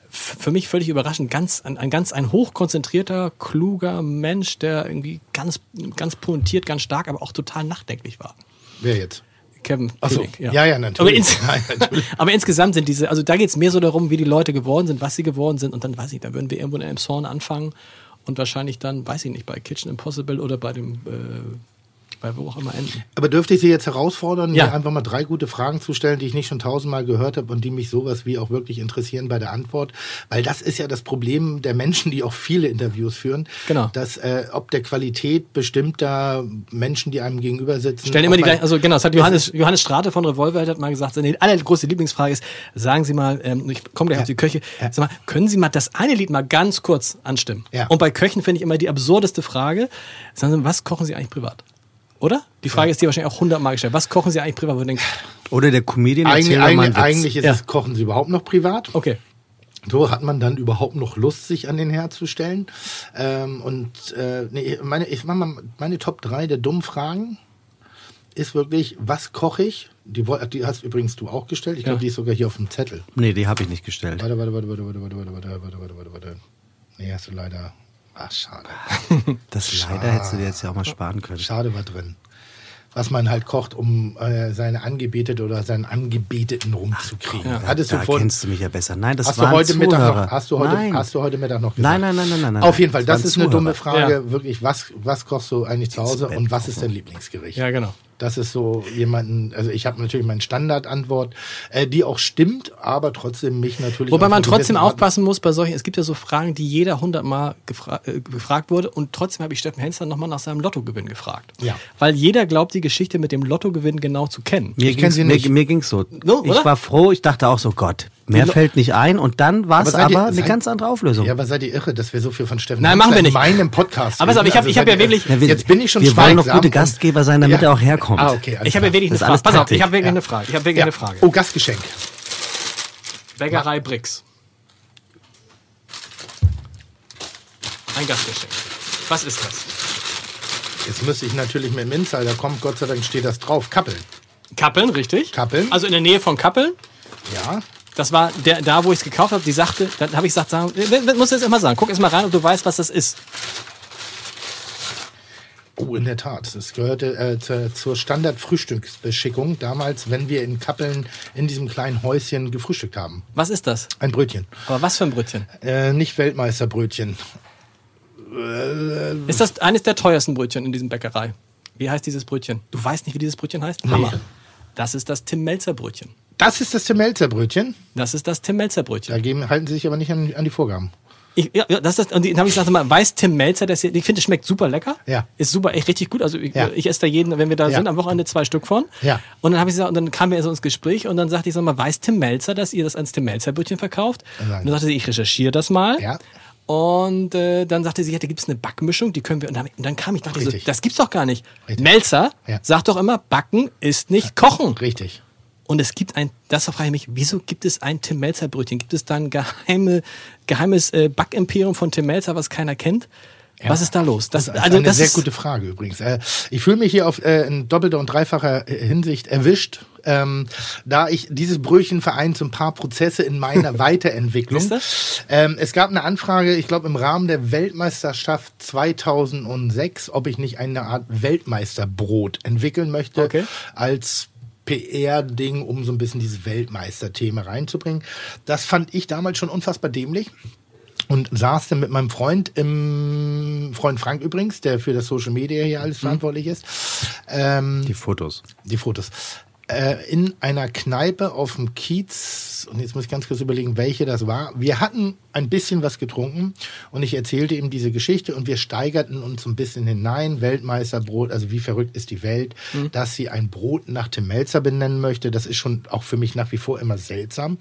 für mich völlig überraschend, ganz, ein, ein ganz ein hochkonzentrierter, kluger Mensch, der irgendwie ganz, ganz pointiert, ganz stark, aber auch total nachdenklich war. Wer jetzt? Kevin Ach so. König, Ja, ja, natürlich. Aber, ins Ja, natürlich. aber insgesamt sind diese, also da geht es mehr so darum, wie die Leute geworden sind, was sie geworden sind. Und dann weiß ich, da würden wir irgendwo in einem Zorn anfangen und wahrscheinlich dann, weiß ich nicht, bei Kitchen Impossible oder bei dem, äh, bei wo auch immer enden. Aber dürfte ich Sie jetzt herausfordern, Ja. mir einfach mal drei gute Fragen zu stellen, die ich nicht schon tausendmal gehört habe und die mich sowas wie auch wirklich interessieren bei der Antwort? Weil das ist ja das Problem der Menschen, die auch viele Interviews führen. Genau. Dass äh, ob der Qualität bestimmter Menschen, die einem gegenüber sitzen. Stellen immer die gleichen, also genau, das hat Johannes, Johannes Strate von Revolver hat mal gesagt, seine allergrößte Lieblingsfrage ist, sagen Sie mal, ähm, ich komme gleich auf die Köche, sag mal, können Sie mal das eine Lied mal ganz kurz anstimmen? Ja. Und bei Köchen finde ich immer die absurdeste Frage, sagen Sie was kochen Sie eigentlich privat? Oder? Die Frage ist dir wahrscheinlich auch hundertmal gestellt. Was kochen Sie eigentlich privat? Denkst, Oder der Comedian Eigentlich, erzählt mal einen eigentlich, Witz. eigentlich ist Ja. es, kochen Sie überhaupt noch privat? okay, So hat man dann überhaupt noch Lust, sich an den Herd zu stellen. Ähm, und äh, nee, meine, ich mach mal meine Top 3 der dummen Fragen ist wirklich, was koche ich? Die, die hast übrigens du auch gestellt. Ich glaube, Ja. die ist sogar hier auf dem Zettel. Nee, die habe ich nicht gestellt. Warte, warte, warte, warte, warte, warte, warte, warte, warte, warte, warte, warte. Nee, hast du leider. Ach, schade. Das leider hättest du dir jetzt ja auch mal sparen können. Schade war drin. Was man halt kocht, um äh, seine Angebetete oder seinen Angebeteten rumzukriegen. Da, Hattest da du vor, kennst du mich ja besser. Nein, das hast, du waren heute Mittag Zuhörer. noch, hast, du heute, Nein. hast du heute Mittag noch gesagt? Nein, nein, nein, nein, nein, nein. Auf jeden Fall, Das das ist eine dumme Zuhörer. Frage. Wirklich, was, was kochst du eigentlich zu Hause und was ist dein Lieblingsgericht? ja genau. Das ist so jemanden, also ich habe natürlich meine Standardantwort, äh, die auch stimmt, aber trotzdem mich natürlich. Wobei man trotzdem aufpassen muss bei solchen, es gibt ja so Fragen, die jeder hundertmal gefra äh, gefragt wurde und trotzdem habe ich Steffen Hensler nochmal nach seinem Lottogewinn gefragt. Ja. Weil jeder glaubt, die Geschichte mit dem Lottogewinn genau zu kennen. Mir Ich kenn ging's, sie mir, nicht. mir ging's so. No, ich war froh, ich dachte auch so, Gott, mehr fällt nicht ein. Und dann war es Aber aber eine seid- ganz andere Auflösung. Ja, aber seid ihr irre, dass wir so viel von Steffen Nein, machen wir nicht. in meinem Podcast Aber pass auf, ich hab- reden? ich hab ja wirklich- Ja, wir- jetzt bin ich schon wir wollen noch gute Gastgeber sein, damit er auch herkommt. Ah, okay. Ich habe ja wirklich eine Frage. alles Pass auf, ich habe wirklich Ja. eine Frage. Ich habe wirklich ja. eine Frage. Oh, Gastgeschenk. Bäckerei Brix. Ein Gastgeschenk. Was ist das? Jetzt müsste ich natürlich mit dem Insider kommen. Gott sei Dank steht das drauf. Kappeln. Kappeln, richtig? Kappeln. Also in der Nähe von Kappeln. Ja. Das war der, da, wo ich es gekauft habe. Die sagte, dann habe ich gesagt, sagen, muss jetzt immer sagen, guck erst mal rein, ob du weißt, was das ist. Oh, in der Tat. Das gehörte äh, zur, zur Standard-Frühstücksbeschickung damals, wenn wir in Kappeln in diesem kleinen Häuschen gefrühstückt haben. Was ist das? Ein Brötchen. Aber was für ein Brötchen? Äh, nicht Weltmeisterbrötchen. Ist das eines der teuersten Brötchen in diesem Bäckerei? Wie heißt dieses Brötchen? Du weißt nicht, wie dieses Brötchen heißt? Hammer. Das ist das Tim Melzer Brötchen. Das ist das Tim Melzer Brötchen. Das ist das Tim Melzer Brötchen. Da geben, halten Sie sich aber nicht an, an die Vorgaben. Ich, ja, das ist und dann habe ich gesagt, sag mal, weiß Tim Melzer, das hier, ich finde, es schmeckt super lecker. Ja. Ist super, echt richtig gut. Also ich, Ja. ich esse da jeden, wenn wir da Ja. sind, am Wochenende zwei Stück von. Ja. Und dann habe ich gesagt, und dann kamen wir so ins Gespräch und dann sagte ich, sag mal, weiß Tim Melzer, dass ihr das als Tim Melzer Brötchen verkauft? Nein. Und dann sagte sie, ich recherchiere das mal. Ja. Und äh, dann sagte sie, ja, da gibt es eine Backmischung, die können wir. Und dann, und dann kam ich, dachte ich so, Richtig. das gibt's doch gar nicht. Richtig. Melzer Ja. sagt doch immer, Backen ist nicht Kochen. Richtig. Und es gibt ein, das frage ich mich, wieso gibt es ein Tim Melzer Brötchen? Gibt es da ein geheime, geheimes äh, Backimperium von Tim Melzer, was keiner kennt? Was ist da los? Das, Das ist also eine das sehr gute Frage übrigens. Äh, ich fühle mich hier auf äh, in doppelter und dreifacher äh, Hinsicht erwischt, ähm, da ich dieses Brötchen vereint so ein paar Prozesse in meiner Weiterentwicklung. Ähm, es gab eine Anfrage, ich glaube im Rahmen der Weltmeisterschaft 2006, ob ich nicht eine Art Weltmeisterbrot entwickeln möchte Okay. als PR-Ding, um so ein bisschen dieses Weltmeisterthema reinzubringen. Das fand ich damals schon unfassbar dämlich und saß dann mit meinem Freund im Freund Frank übrigens, der für das Social Media hier alles verantwortlich ist, ähm, Die Fotos. die Fotos, äh, in einer Kneipe auf dem Kiez, und jetzt muss ich ganz kurz überlegen, welche das war. Wir hatten ein bisschen was getrunken und ich erzählte ihm diese Geschichte und wir steigerten uns so ein bisschen hinein. Weltmeisterbrot, also wie verrückt ist die Welt, dass sie ein Brot nach Tim Melzer benennen möchte. Das ist schon auch für mich nach wie vor immer seltsam.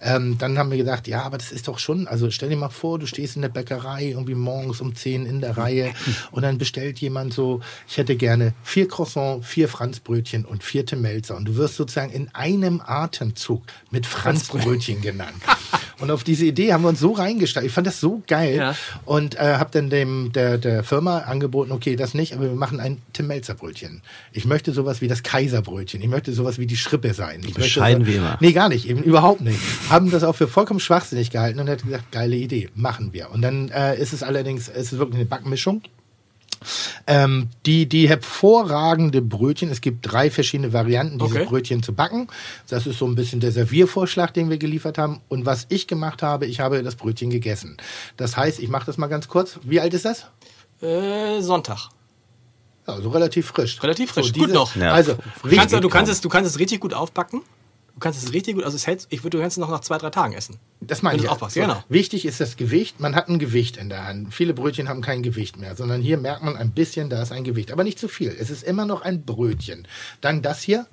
Ähm, dann haben wir gedacht, ja, aber das ist doch schon, also stell dir mal vor, du stehst in der Bäckerei irgendwie morgens um 10 in der Reihe und dann bestellt jemand so, ich hätte gerne vier Croissant, vier Franzbrötchen und vier Tim Melzer. Und du wirst sozusagen in einem Atemzug mit Franzbrötchen genannt. Und auf diese Idee haben wir uns so reingesteigert. Ich fand das so geil. Ja. Und äh, habe dann dem der, der Firma angeboten, okay, das nicht, aber wir machen ein Tim Melzer Brötchen. Ich möchte sowas wie das Kaiserbrötchen. Ich möchte sowas wie die Schrippe sein. Ich Bescheiden möchte wie immer. Nee, gar nicht, eben überhaupt nicht. Haben das auch für vollkommen schwachsinnig gehalten und hat gesagt, geile Idee, machen wir. Und dann äh, ist es allerdings, es ist wirklich eine Backmischung. Ähm, die, die hervorragende Brötchen, es gibt drei verschiedene Varianten, diese Okay. Brötchen zu backen. Das ist so ein bisschen der Serviervorschlag, den wir geliefert haben. Und was ich gemacht habe, ich habe das Brötchen gegessen. Das heißt, ich mache das mal ganz kurz. Wie alt ist das? Äh, Sonntag. Also relativ frisch. Relativ frisch. So, Gut diese- noch. Ja. Also, Du kannst, richtig- du, kannst es, du kannst es richtig gut aufbacken. Du kannst es richtig gut, also es hält, ich würde, du kannst es noch nach zwei, drei Tagen essen. Das meine ich. ja. aufpackst, So, genau. Wichtig ist das Gewicht. Man hat ein Gewicht in der Hand. Viele Brötchen haben kein Gewicht mehr, sondern hier merkt man ein bisschen, da ist ein Gewicht. Aber nicht zu viel. Es ist immer noch ein Brötchen. Dann das hier,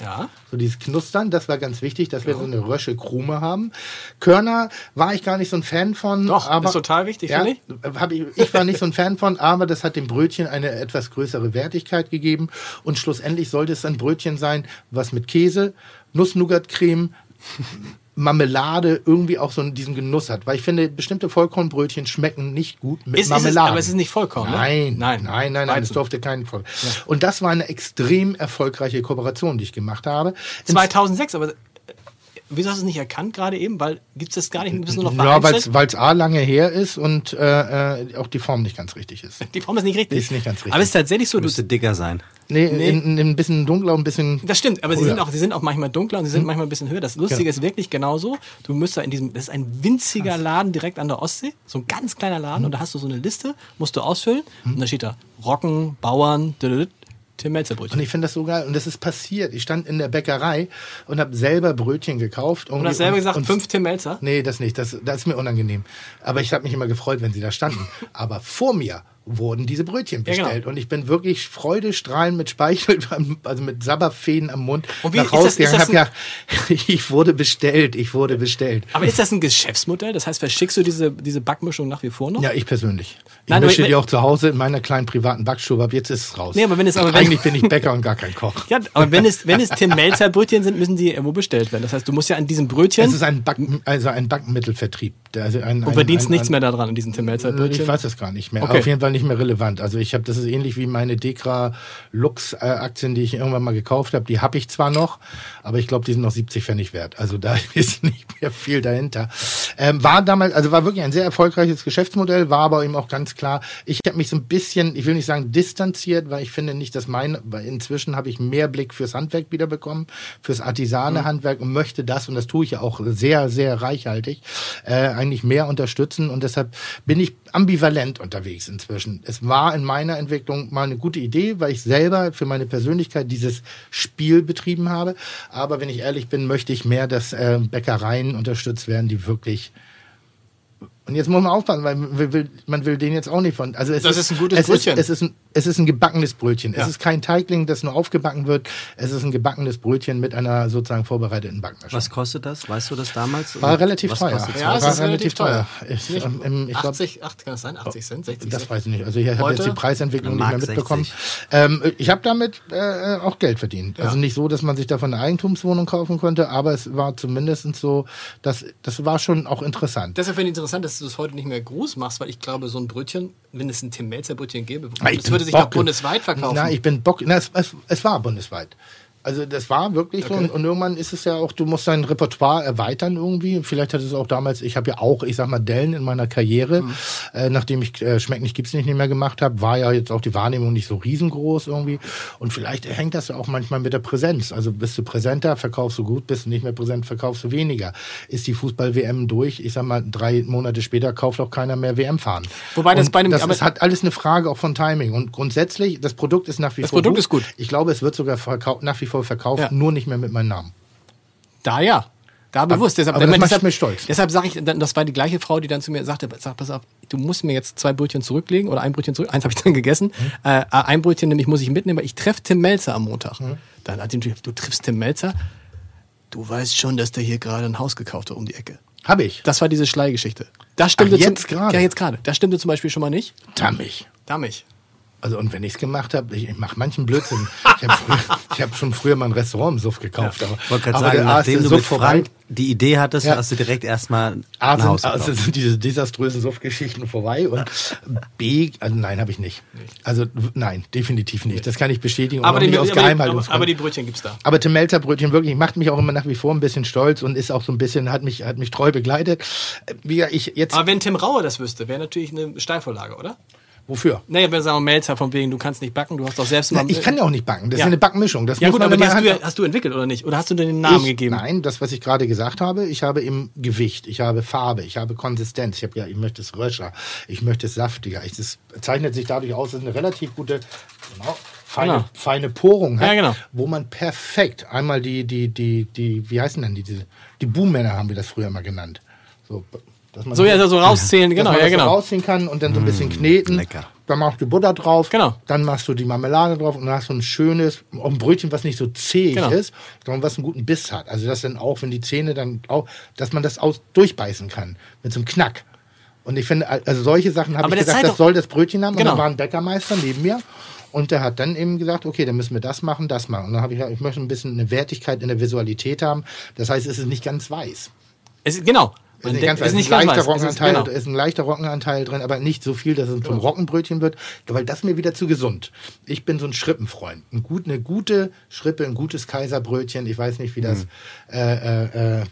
Ja. so dieses Knustern, das war ganz wichtig, dass wir so eine Rösche Krume haben. Körner war ich gar nicht so ein Fan von. Doch, aber, ist total wichtig, ja, finde ich, ich war nicht so ein Fan von, aber das hat dem Brötchen eine etwas größere Wertigkeit gegeben. Und schlussendlich sollte es ein Brötchen sein, was mit Käse, Nuss-Nougat-Creme, Marmelade irgendwie auch so diesen Genuss hat. Weil ich finde, bestimmte Vollkornbrötchen schmecken nicht gut mit Ist, ist es, Marmelade. aber es ist nicht vollkommen, ne? Nein, Nein, nein, nein, nein, es durfte keinen Voll. Und das war eine extrem erfolgreiche Kooperation, die ich gemacht habe. In 2006, aber wieso hast du es nicht erkannt gerade eben? Weil gibt es das gar nicht, bist du noch Ja, weil es A lange her ist und äh, äh, auch die Form nicht ganz richtig ist. Die Form ist nicht richtig. Ist nicht ganz richtig. Aber es ist tatsächlich so, du, Müsste dicker sein. Nee, Nee. In, in ein bisschen dunkler, ein bisschen. das stimmt, aber sie, sind ja. auch, sie sind auch manchmal dunkler und sie sind manchmal ein bisschen höher. Das Lustige ist wirklich genauso. Du musst da in diesem, das ist ein winziger Laden direkt an der Ostsee, so ein ganz kleiner Laden und da hast du so eine Liste, musst du ausfüllen und da steht da Rocken, Bauern, dödödöd, Tim Melzer Und Brötchen. ich finde das so geil. Und das ist passiert. Ich stand in der Bäckerei und habe selber Brötchen gekauft. Und hast selber gesagt, und, fünf Tim Melzer? Nee, das nicht. Das, das ist mir unangenehm. Aber ich habe mich immer gefreut, wenn sie da standen. Aber vor mir wurden diese Brötchen Ja, genau. bestellt. Und ich bin wirklich freudestrahlend mit Speichel, also mit Sabberfäden am Mund Und wie- nach das- Hause gegangen. das ja, ich wurde bestellt, ich wurde bestellt. Aber ist das ein Geschäftsmodell? Das heißt, verschickst du diese, diese Backmischung nach wie vor noch? Ja, ich persönlich. Ich Nein, aber mische wenn- die auch zu Hause in meiner kleinen privaten Backstube ab. Jetzt ist es raus. Nee, aber wenn es- aber wenn- Eigentlich bin ich Bäcker und gar kein Koch. Ja, aber wenn es, wenn es Tim Melzer Brötchen sind, müssen die irgendwo bestellt werden. Das heißt, du musst ja an diesem Brötchen Es ist ein, Back, also ein Backmittelvertrieb. Also ein, und ein, verdienst ein, nichts mehr daran an diesen Tim Melzer Ich Brötchen. weiß es gar nicht mehr. Okay. Auf jeden Fall nicht mehr relevant. Also ich habe, das ist ähnlich wie meine Dekra Lux äh, Aktien, die ich irgendwann mal gekauft habe. Die habe ich zwar noch, aber ich glaube, die sind noch 70 Pfennig wert. Also da ist nicht mehr viel dahinter. Ähm, war damals, also war wirklich ein sehr erfolgreiches Geschäftsmodell, war aber eben auch ganz klar. Ich habe mich so ein bisschen, ich will nicht sagen distanziert, weil ich finde nicht, dass mein, weil inzwischen habe ich mehr Blick fürs Handwerk wieder bekommen, fürs artisane Handwerk und möchte das und das tue ich ja auch sehr, sehr reichhaltig, äh, eigentlich mehr unterstützen und deshalb bin ich ambivalent unterwegs inzwischen. Es war in meiner Entwicklung mal eine gute Idee, weil ich selber für meine Persönlichkeit dieses Spiel betrieben habe. Aber wenn ich ehrlich bin, möchte ich mehr, dass äh, Bäckereien unterstützt werden, die wirklich und jetzt muss man aufpassen, weil man will, man will den jetzt auch nicht von. Also es Das ist ein gutes es Brötchen. Ist, es, ist ein, es ist ein gebackenes Brötchen. Ja. Es ist kein Teigling, das nur aufgebacken wird. Es ist ein gebackenes Brötchen mit einer sozusagen vorbereiteten Backmischung. Was kostet das? Weißt du das damals? War relativ Was teuer. Ja, es war ist relativ teuer. Ich, Nicht ähm, ich glaub, 80, 8, kann das sein? 80 Cent, 60 das Cent? weiß ich nicht. Also ich habe jetzt die Preisentwicklung nicht mehr mitbekommen. 60. Ähm, ich habe damit äh, auch Geld verdient. Also nicht so, dass man sich davon eine Eigentumswohnung kaufen konnte, aber es war zumindest so, dass das war schon auch interessant. Deshalb finde ich interessant, dass du es heute nicht mehr groß machst, weil ich glaube, so ein Brötchen, wenn es ein Tim Melzer Brötchen gäbe, das bin würde sich doch Bocke. bundesweit verkaufen. Na, ich bin Bock. Na, es, es, es war bundesweit. Also das war wirklich so. Und, und irgendwann ist es ja auch, du musst dein Repertoire erweitern irgendwie. Vielleicht hat es auch damals, ich habe ja auch, ich sag mal, Dellen in meiner Karriere, Mhm. äh, nachdem ich äh, Schmeck nicht, gibt's nicht, nicht mehr gemacht habe, war ja jetzt auch die Wahrnehmung nicht so riesengroß irgendwie. Und vielleicht hängt das ja auch manchmal mit der Präsenz. Also bist du präsenter, verkaufst du gut, bist du nicht mehr präsent, verkaufst du weniger. Ist die Fußball-WM durch, ich sag mal, drei Monate später kauft auch keiner mehr WM fahren. Wobei das Und bei einem- das ist, hat alles eine Frage auch von Timing. Und grundsätzlich, das Produkt ist nach wie Das vor Produkt ist gut. Ich glaube, es wird sogar verkau nach wie vor verkauft, Ja. nur nicht mehr mit meinem Namen. Da ja. Da bewusst. Deshalb, aber das macht deshalb, mich stolz. Deshalb sage ich, das war die gleiche Frau, die dann zu mir sagte, sag, pass auf, du musst mir jetzt zwei Brötchen zurücklegen oder ein Brötchen zurück. Eins habe ich dann gegessen. Mhm. Äh, ein Brötchen nämlich muss ich mitnehmen, weil ich treffe Tim Melzer am Montag. Mhm. Dann hat die du triffst Tim Melzer. Du weißt schon, dass der hier gerade ein Haus gekauft hat um die Ecke. Habe ich. Das war diese Schleigeschichte. Das stimmte Ach, jetzt gerade? Ja, jetzt gerade. Das stimmte zum Beispiel schon mal nicht. Dammig. Dammig. Also und wenn ich es gemacht habe, ich, ich mache manchen Blödsinn. Ich habe hab schon früher mal ein Restaurant im Suff gekauft. Aber, Ich wollte gerade aber sagen, der A nachdem du Suff mit vorbei. Frank die Idee hattest, Ja. hast du direkt erstmal A ein sind, Haus also gekauft. sind diese desaströsen Suff-Geschichten vorbei und B, also nein, habe ich nicht. Also nein, definitiv nicht. Das kann ich bestätigen. und Aber die, nicht aber, aus die, aber, aber die Brötchen gibt's da. Aber Tim Melzer Brötchen wirklich macht mich auch immer nach wie vor ein bisschen stolz und ist auch so ein bisschen, hat mich, hat mich treu begleitet. Wie ich jetzt, Aber wenn Tim Raue das wüsste, wäre natürlich eine Steilvorlage, oder? Wofür? Naja, wir sagen Melzer von wegen, du kannst nicht backen, du hast doch selbst Na, mal. ich kann ja auch nicht backen. Das Ja. ist eine Backmischung. Das Ja gut, aber die hast du, ja- hast du entwickelt oder nicht? Oder hast du dir den Namen ich, gegeben? Nein, das, was ich gerade gesagt habe, ich habe im Gewicht, ich habe Farbe, ich habe Konsistenz. Ich habe ja, ich möchte es röscher, ich möchte es saftiger. Das zeichnet sich dadurch aus, dass es eine relativ gute, genau, feine, Genau. feine Porung hat, Ja, genau. wo man perfekt einmal die, die, die, die, wie heißen denn die, die, die Buhmänner haben wir das früher mal genannt. So, dass man So, ja, so rauszählen, genau, ja, das so genau. rausziehen kann und dann so ein bisschen kneten. lecker. Dann machst du Butter drauf. Genau. Dann machst du die Marmelade drauf und dann hast du ein schönes, auch ein Brötchen, was nicht so zähig Genau. ist, sondern was einen guten Biss hat. Also, dass dann auch, wenn die Zähne dann auch, dass man das aus, durchbeißen kann. Mit so einem Knack. Und ich finde, also solche Sachen habe ich gesagt, das soll das Brötchen haben. Genau. Und dann war ein Bäckermeister neben mir. Und der hat dann eben gesagt, okay, dann müssen wir das machen, das machen. Und dann habe ich gesagt, ich möchte ein bisschen eine Wertigkeit in der Visualität haben. Das heißt, es ist nicht ganz weiß. Es ist, genau. Ist nicht ganz, weiß. ist nicht ganz leichter. Es ist, genau. ist ein leichter Roggenanteil drin, aber nicht so viel, dass es zum Roggenbrötchen wird, weil das ist mir wieder zu gesund. Ich bin so ein Schrippenfreund. Ein gut, eine gute Schrippe, ein gutes Kaiserbrötchen. Ich weiß nicht, wie das äh, äh, äh,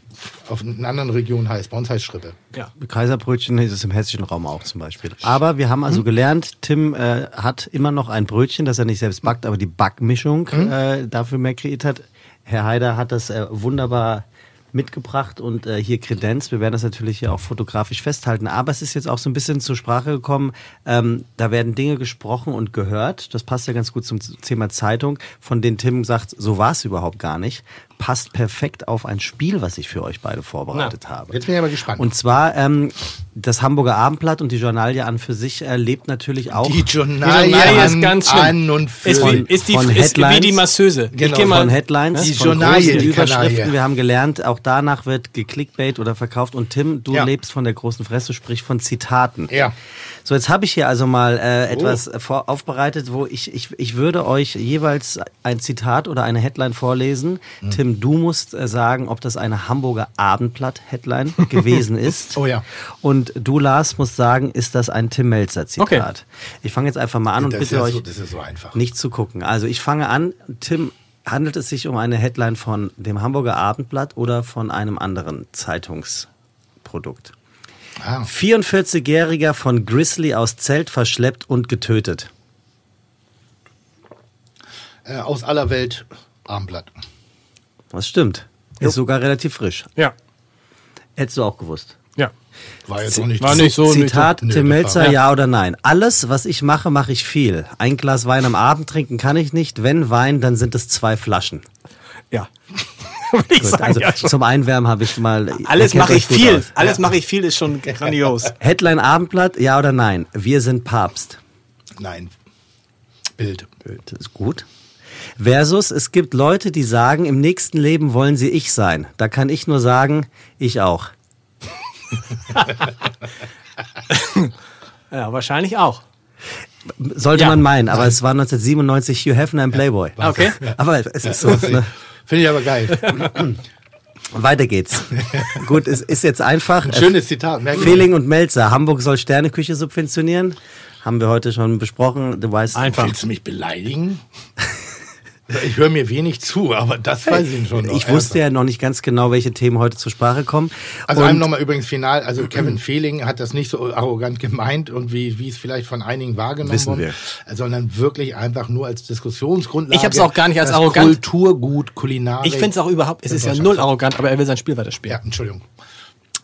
auf einer anderen Region heißt. Bei uns heißt Schrippe. Ja. Kaiserbrötchen ist es im hessischen Raum auch zum Beispiel. Aber wir haben also gelernt, Tim äh, hat immer noch ein Brötchen, das er nicht selbst backt, aber die Backmischung äh, dafür mehr kreiert hat. Herr Haider hat das äh, wunderbar mitgebracht und äh, hier Kredenz. Wir werden das natürlich hier auch fotografisch festhalten. Aber es ist jetzt auch so ein bisschen zur Sprache gekommen. Ähm, da werden Dinge gesprochen und gehört. Das passt ja ganz gut zum Thema Zeitung, von denen Tim sagt, so war es überhaupt gar nicht. Passt perfekt auf ein Spiel, was ich für euch beide vorbereitet habe. Jetzt bin ich aber gespannt. Und zwar ähm, das Hamburger Abendblatt und die Journalie an für sich äh, lebt natürlich auch die Journalie Journalie ist an, ganz schlimm. an und für Ist, wie, Von- ist, die, von ist wie die Masseuse. Genau, mal, von Headlines, Die von Journalie, die Überschriften. Kanaille. Wir haben gelernt, auch danach wird geklickbait oder verkauft. Und Tim, du Ja. lebst von der großen Fresse, sprich von Zitaten. Ja. So, jetzt habe ich hier also mal äh, Oh. etwas äh, vor, aufbereitet, wo ich, ich, ich würde euch jeweils ein Zitat oder eine Headline vorlesen. Hm. Tim, du musst äh, sagen, ob das eine Hamburger Abendblatt-Headline gewesen ist. Oh ja. Und du, Lars, musst sagen, ist das ein Tim Melzer-Zitat? Okay. Ich fange jetzt einfach mal an und Das ist, bitte ja euch so, das ist so einfach. nicht zu gucken. Also ich fange an. Tim, handelt es sich um eine Headline von dem Hamburger Abendblatt oder von einem anderen Zeitungsprodukt? Ah. 44-Jähriger von Grizzly aus Zelt verschleppt und getötet. Äh, aus aller Welt Armblatt. Das stimmt. Ist sogar relativ frisch. Ja. Hättest du auch gewusst. Ja. War jetzt auch nicht War nicht so. Zitat Nö, Tim das Melzer, war- ja. oder nein? Alles, was ich mache, mache ich viel. Ein Glas Wein am Abend trinken kann ich nicht. Wenn Wein, dann sind es zwei Flaschen. Ja. Würde ich Gut, sagen, also ja, zum Einwärmen habe ich mal. Alles mache ich viel. aus. Alles mache ich viel ist schon grandios. Headline Abendblatt, ja oder nein? Wir sind Papst. Nein. Bild. Das ist gut. Versus, es gibt Leute, die sagen, im nächsten Leben wollen sie ich sein. Da kann ich nur sagen, ich auch. Ja, wahrscheinlich auch. Sollte Ja. man meinen, aber es war 1997 Hugh Hefner im Playboy. Okay. Aber es ist so. Ne? Finde ich aber geil. Weiter geht's. Gut, es ist jetzt einfach. Ein schönes Zitat. merken Sie. Feeling und Melzer. Hamburg soll Sterneküche subventionieren. Haben wir heute schon besprochen. Du weißt. Einfach. Willst du mich beleidigen? Ich höre mir wenig zu, aber das weiß ich schon. noch. Ich wusste ja noch nicht ganz genau, welche Themen heute zur Sprache kommen. Also Und- einem nochmal übrigens final, also Kevin Fehling hat das nicht so arrogant gemeint und wie, wie es vielleicht von einigen wahrgenommen Wissen wurde, wir. sondern wirklich einfach nur als Diskussionsgrundlage. Ich hab's auch gar nicht als arrogant. Kulturgut, Kulinarik. Ich finde es auch überhaupt, es ist ja null arrogant, aber er will sein Spiel weiterspielen. Ja, Entschuldigung.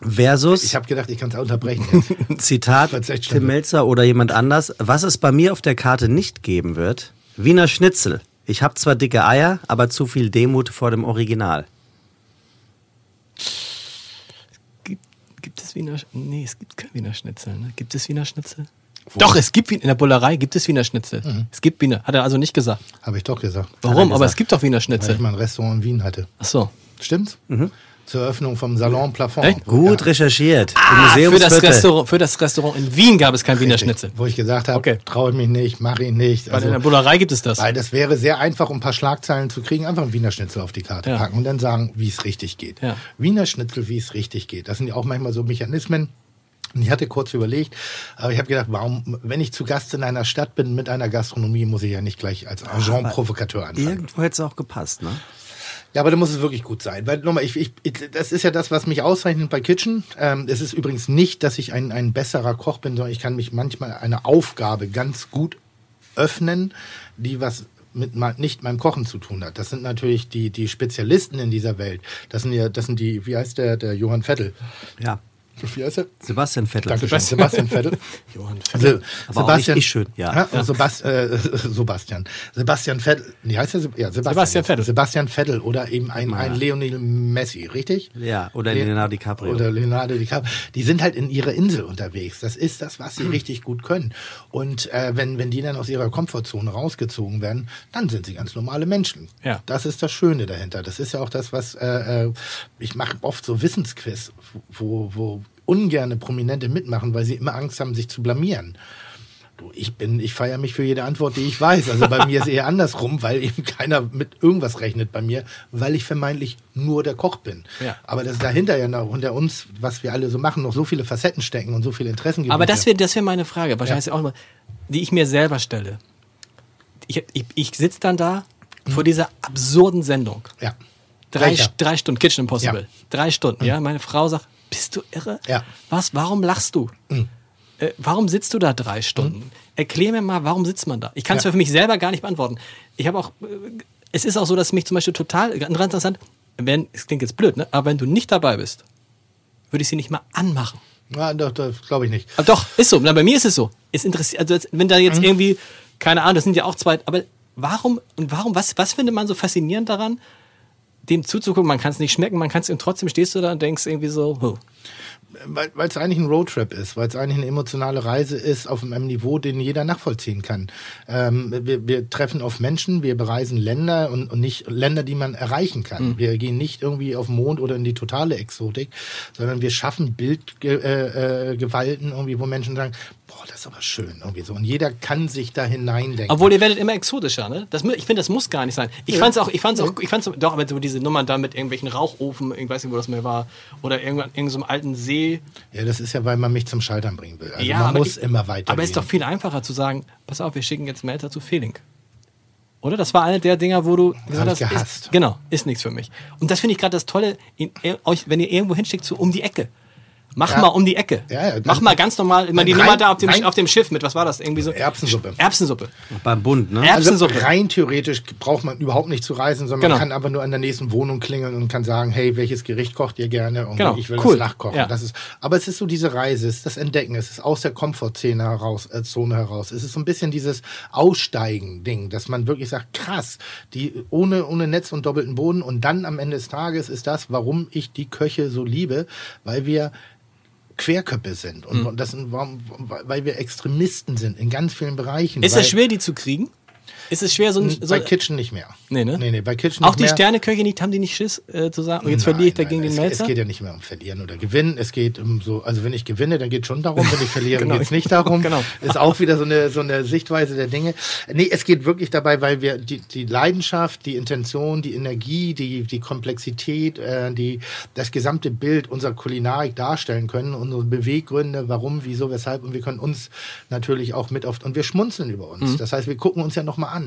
Versus. Ich habe gedacht, ich kann es unterbrechen jetzt. Zitat Tim. Melzer oder jemand anders. Was es bei mir auf der Karte nicht geben wird, Wiener Schnitzel. Ich habe zwar dicke Eier, aber zu viel Demut vor dem Original. Gibt, gibt es Wiener Sch- Nee, es gibt kein Wiener Schnitzel. Ne? Gibt es Wiener Schnitzel? Doch, es gibt Wien- in der Bullerei gibt es Wiener Schnitzel. Es gibt Wiener, hat er also nicht gesagt. habe ich doch gesagt. Warum? Aber gesagt. es gibt doch Wiener Weil Schnitzel. ich mal ein Restaurant in Wien hatte. Ach so. Stimmt's? Zur Eröffnung vom Salon Plafond. Echt? Gut recherchiert. Im Ah, für, das. Restaurant, für das Restaurant in Wien gab es kein Wiener Richtig. Schnitzel. Wo ich gesagt habe, Okay. traue ich mich nicht, mache ich nicht. Weil in der Bullerei gibt es das. Weil das wäre sehr einfach, um ein paar Schlagzeilen zu kriegen, einfach ein Wiener Schnitzel auf die Karte Ja. packen und dann sagen, wie es richtig geht. Ja. Wiener Schnitzel, wie es richtig geht. Das sind ja auch manchmal so Mechanismen. Und ich hatte kurz überlegt, aber ich habe gedacht, warum, wenn ich zu Gast in einer Stadt bin mit einer Gastronomie, muss ich ja nicht gleich als Agent-Provokateur anfangen. Irgendwo hätte es auch gepasst, ne? Ja, aber da muss es wirklich gut sein. Weil nochmal, ich, ich, ich, das ist ja das, was mich auszeichnet bei Kitchen. Ähm, es ist übrigens nicht, dass ich ein, ein besserer Koch bin, sondern ich kann mich manchmal eine Aufgabe ganz gut öffnen, die was mit nicht meinem Kochen zu tun hat. Das sind natürlich die, die Spezialisten in dieser Welt. Das sind ja, das sind die, wie heißt der, der Johann Vettel? Ja. Wie heißt er? Sebastian Vettel. Dankeschön, Sebastian Vettel. Johann Se Aber auch richtig schön, ja. und Sebast äh, Sebastian. Sebastian Vettel. Wie heißt er? Ja, Sebastian. Sebastian Vettel. Sebastian Vettel oder eben ein, ein Lionel Messi, richtig? Ja, oder Le- Leonardo DiCaprio. Oder Leonardo DiCaprio. Die sind halt in ihrer Insel unterwegs. Das ist das, was sie richtig gut können. Und äh, wenn, wenn die dann aus ihrer Komfortzone rausgezogen werden, dann sind sie ganz normale Menschen. Ja. Das ist das Schöne dahinter. Das ist ja auch das, was äh, äh, ich mache oft so Wissensquiz, wo, wo ungerne Prominente mitmachen, weil sie immer Angst haben, sich zu blamieren. Du, ich bin, ich feiere mich für jede Antwort, die ich weiß. Also bei mir ist eher andersrum, weil eben keiner mit irgendwas rechnet bei mir, weil ich vermeintlich nur der Koch bin. Ja. Aber dass dahinter ja noch unter uns, was wir alle so machen, noch so viele Facetten stecken und so viele Interessen gibt. Aber das wäre das wär meine Frage, wahrscheinlich auch mal, die ich mir selber stelle. Ich, ich, ich sitze dann da vor dieser absurden Sendung. ja. Drei, drei Stunden, Kitchen Impossible. Ja. Drei Stunden, ja. Meine Frau sagt, bist du irre? Ja. Was, warum lachst du? Äh, warum sitzt du da drei Stunden? Erklär mir mal, warum sitzt man da? Ich kann es Ja. für mich selber gar nicht beantworten. Ich habe auch, äh, es ist auch so, dass mich zum Beispiel total interessant, wenn, es klingt jetzt blöd, ne? aber wenn du nicht dabei bist, würde ich sie nicht mal anmachen. Ja, doch, das glaube ich nicht. Aber doch, ist so. Na, bei mir ist es so. Es interessiert, also wenn da Mhm. jetzt irgendwie, keine Ahnung, das sind ja auch zwei, aber warum und warum, was, was findet man so faszinierend daran, dem zuzugucken? Man kann es nicht schmecken, man kann es und trotzdem stehst du da und denkst irgendwie so, oh. Weil es eigentlich ein Roadtrip ist, weil es eigentlich eine emotionale Reise ist auf einem Niveau, den jeder nachvollziehen kann. Ähm, wir, wir treffen auf Menschen, wir bereisen Länder und, und nicht Länder, die man erreichen kann. Wir gehen nicht irgendwie auf den Mond oder in die totale Exotik, sondern wir schaffen Bildgewalten, äh, äh, irgendwie, wo Menschen sagen, boah, das ist aber schön irgendwie so. Und jeder kann sich da hineindenken. Obwohl ihr werdet immer exotischer, ne? Das, ich finde, das muss gar nicht sein. Ich fand's auch, ich fand's auch, ich fand's doch, aber so diese Nummern da mit irgendwelchen Rauchofen, ich weiß nicht, wo das mehr war, oder irgendwann irgendeinem so einem alten See. ja, das ist ja, weil man mich zum Scheitern bringen will. Also ja, man muss ich, immer weiter. Aber es ist doch viel einfacher zu sagen, pass auf, wir schicken jetzt Melter zu Feeling. Oder? Das war eine der Dinger, wo du gesagt hast, gehasst. Ist, genau, ist nichts für mich. Und das finde ich gerade das Tolle, in, euch, wenn ihr irgendwo hinschickt, so um die Ecke. Mach Ja. mal um die Ecke. Ja, ja, Mach mal ganz normal, immer die Rein- Nummer da auf dem, rein- auf dem Schiff mit, was war das? Irgendwie so. Erbsensuppe. Erbsensuppe. Beim Bund, ne? Erbsen- Also Erbsensuppe. rein theoretisch braucht man überhaupt nicht zu reisen, sondern Genau. man kann aber nur an der nächsten Wohnung klingeln und kann sagen, hey, welches Gericht kocht ihr gerne und Genau, ich will cool. das nachkochen. Ja. Das ist, aber es ist so diese Reise, es ist das Entdecken, es ist aus der Komfortzone heraus, äh, Zone heraus. Es ist so ein bisschen dieses Aussteigen-Ding, dass man wirklich sagt, krass, die ohne, ohne Netz und doppelten Boden und dann am Ende des Tages ist das, warum ich die Köche so liebe, weil wir Querköpfe sind und Mhm. das sind, warum, weil wir Extremisten sind in ganz vielen Bereichen. Ist es schwer, die zu kriegen? Ist es schwer, so ein. So, bei Kitchen nicht mehr. Nee, ne? Nee, nee, bei Kitchen auch die mehr. Sterneköche nicht, haben die nicht Schiss äh, zu sagen, oh, jetzt verliere ich Nein, dagegen nein, den es, Melzer? Es geht ja nicht mehr um Verlieren oder Gewinnen. Es geht um so, also wenn ich gewinne, dann geht schon darum. Wenn ich verliere, Genau. geht es nicht darum. Genau. Ist auch wieder so eine, so eine Sichtweise der Dinge. Nee, es geht wirklich dabei, weil wir die, die Leidenschaft, die Intention, die Energie, die, die Komplexität, äh, die, das gesamte Bild unserer Kulinarik darstellen können, unsere Beweggründe, warum, wieso, weshalb. Und wir können uns natürlich auch mit oft, und wir schmunzeln über Mhm. uns. Das heißt, wir gucken uns ja nochmal an.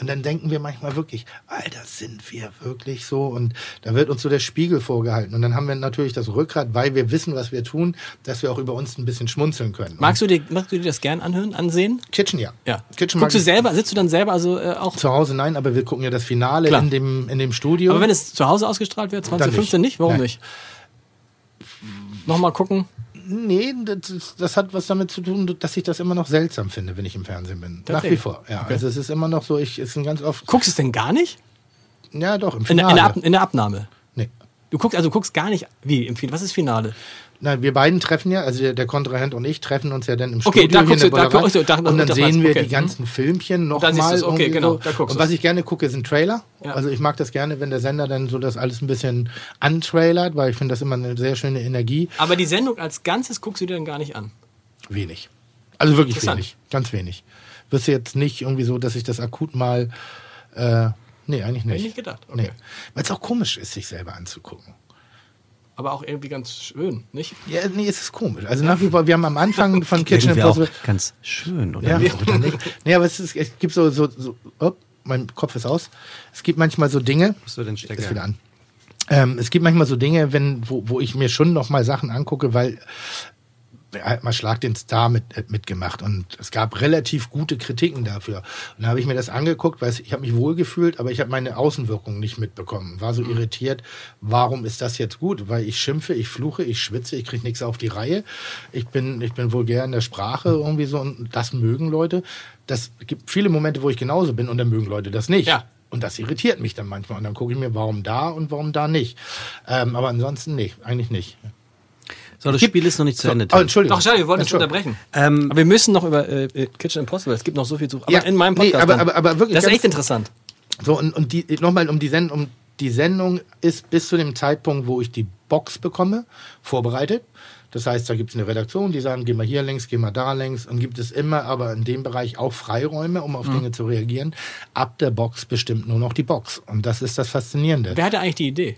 Und dann denken wir manchmal wirklich, Alter, sind wir wirklich so? Und da wird uns so der Spiegel vorgehalten. Und dann haben wir natürlich das Rückgrat, weil wir wissen, was wir tun, dass wir auch über uns ein bisschen schmunzeln können. Magst du, dir, magst du dir das gern anhören, ansehen? Kitchen, ja. Ja. Kitchen Guckst du selber, sitzt du dann selber, also äh, auch. Zu Hause nein, aber wir gucken ja das Finale Klar. in dem, in dem Studio. Aber wenn es zu Hause ausgestrahlt wird, 2015 nicht. Warum Nein. nicht? Nochmal gucken. Nee, das, das hat was damit zu tun, dass ich das immer noch seltsam finde, wenn ich im Fernsehen bin. Nach wie vor. Ja, also es ist immer noch so, ich es sind ganz oft. Guckst du es denn gar nicht? Ja, doch, im In, Finale. in, der, Ab, in der Abnahme. nee. Du guckst, also guckst gar nicht, wie, im Finale, was ist Finale? Na, wir beiden treffen ja, also der, Kontrahent und ich treffen uns ja dann im Okay, Studio da guckst du- da guckst du- da- und dann sehen wir okay, die ganzen Filmchen dann siehst nochmal. okay, genau, da guckst Und was ich gerne gucke, sind Trailer. Ja. Also ich mag das gerne, wenn der Sender dann so das alles ein bisschen antrailert, weil ich finde das immer eine sehr schöne Energie. Aber die Sendung als Ganzes guckst du dir dann gar nicht an. Wenig. Also wirklich wenig. Ganz wenig. Wirst du jetzt nicht irgendwie so, dass ich das akut mal. Äh, nee, eigentlich nicht. Hätte ich nicht gedacht. Nee. Okay. Weil es auch komisch ist, sich selber anzugucken. Aber auch irgendwie ganz schön, nicht? Ja, nee, es ist komisch. Also nach wie vor, wir haben am Anfang von Kitchen Impossible. ganz schön, oder? Ja, nicht? oder nicht? Nee, aber es, ist, es gibt so, so, so oh, mein Kopf ist aus. Es gibt manchmal so Dinge. Musst du den Stecker- Ist wieder an. Ähm, es gibt manchmal so Dinge, wenn, wo, wo ich mir schon noch mal Sachen angucke, weil er hat mal Schlag den Star mit, äh, mitgemacht und es gab relativ gute Kritiken dafür. Und da habe ich mir das angeguckt, weil ich habe mich wohlgefühlt, aber ich habe meine Außenwirkung nicht mitbekommen. War so irritiert, warum ist das jetzt gut? Weil ich schimpfe, ich fluche, ich schwitze, ich kriege nichts auf die Reihe. Ich bin, ich bin vulgär in der Sprache irgendwie so und das mögen Leute. Das gibt viele Momente, wo ich genauso bin und dann mögen Leute das nicht. Ja. Und das irritiert mich dann manchmal. Und dann gucke ich mir, warum da und warum da nicht. Ähm, aber ansonsten nicht, eigentlich nicht. So, das Spiel ist noch nicht zu Ende. Oh. Entschuldigung. Doch, schade, wir wollten es unterbrechen. Ähm, Aber wir müssen noch über äh, äh, Kitchen Impossible, es gibt noch so viel zu. Aber Ja, in meinem nee, Podcast. aber- dann. aber- aber wirklich Das ist echt interessant. So, und, und die, nochmal um die Sendung, um die Sendung ist bis zu dem Zeitpunkt, wo ich die Box bekomme, vorbereitet. Das heißt, da gibt es eine Redaktion, die sagen, geh mal hier längs, geh mal da längs. Und gibt es immer aber in dem Bereich auch Freiräume, um auf Dinge zu reagieren. Ab der Box bestimmt nur noch die Box. Und das ist das Faszinierende. Wer hatte eigentlich die Idee?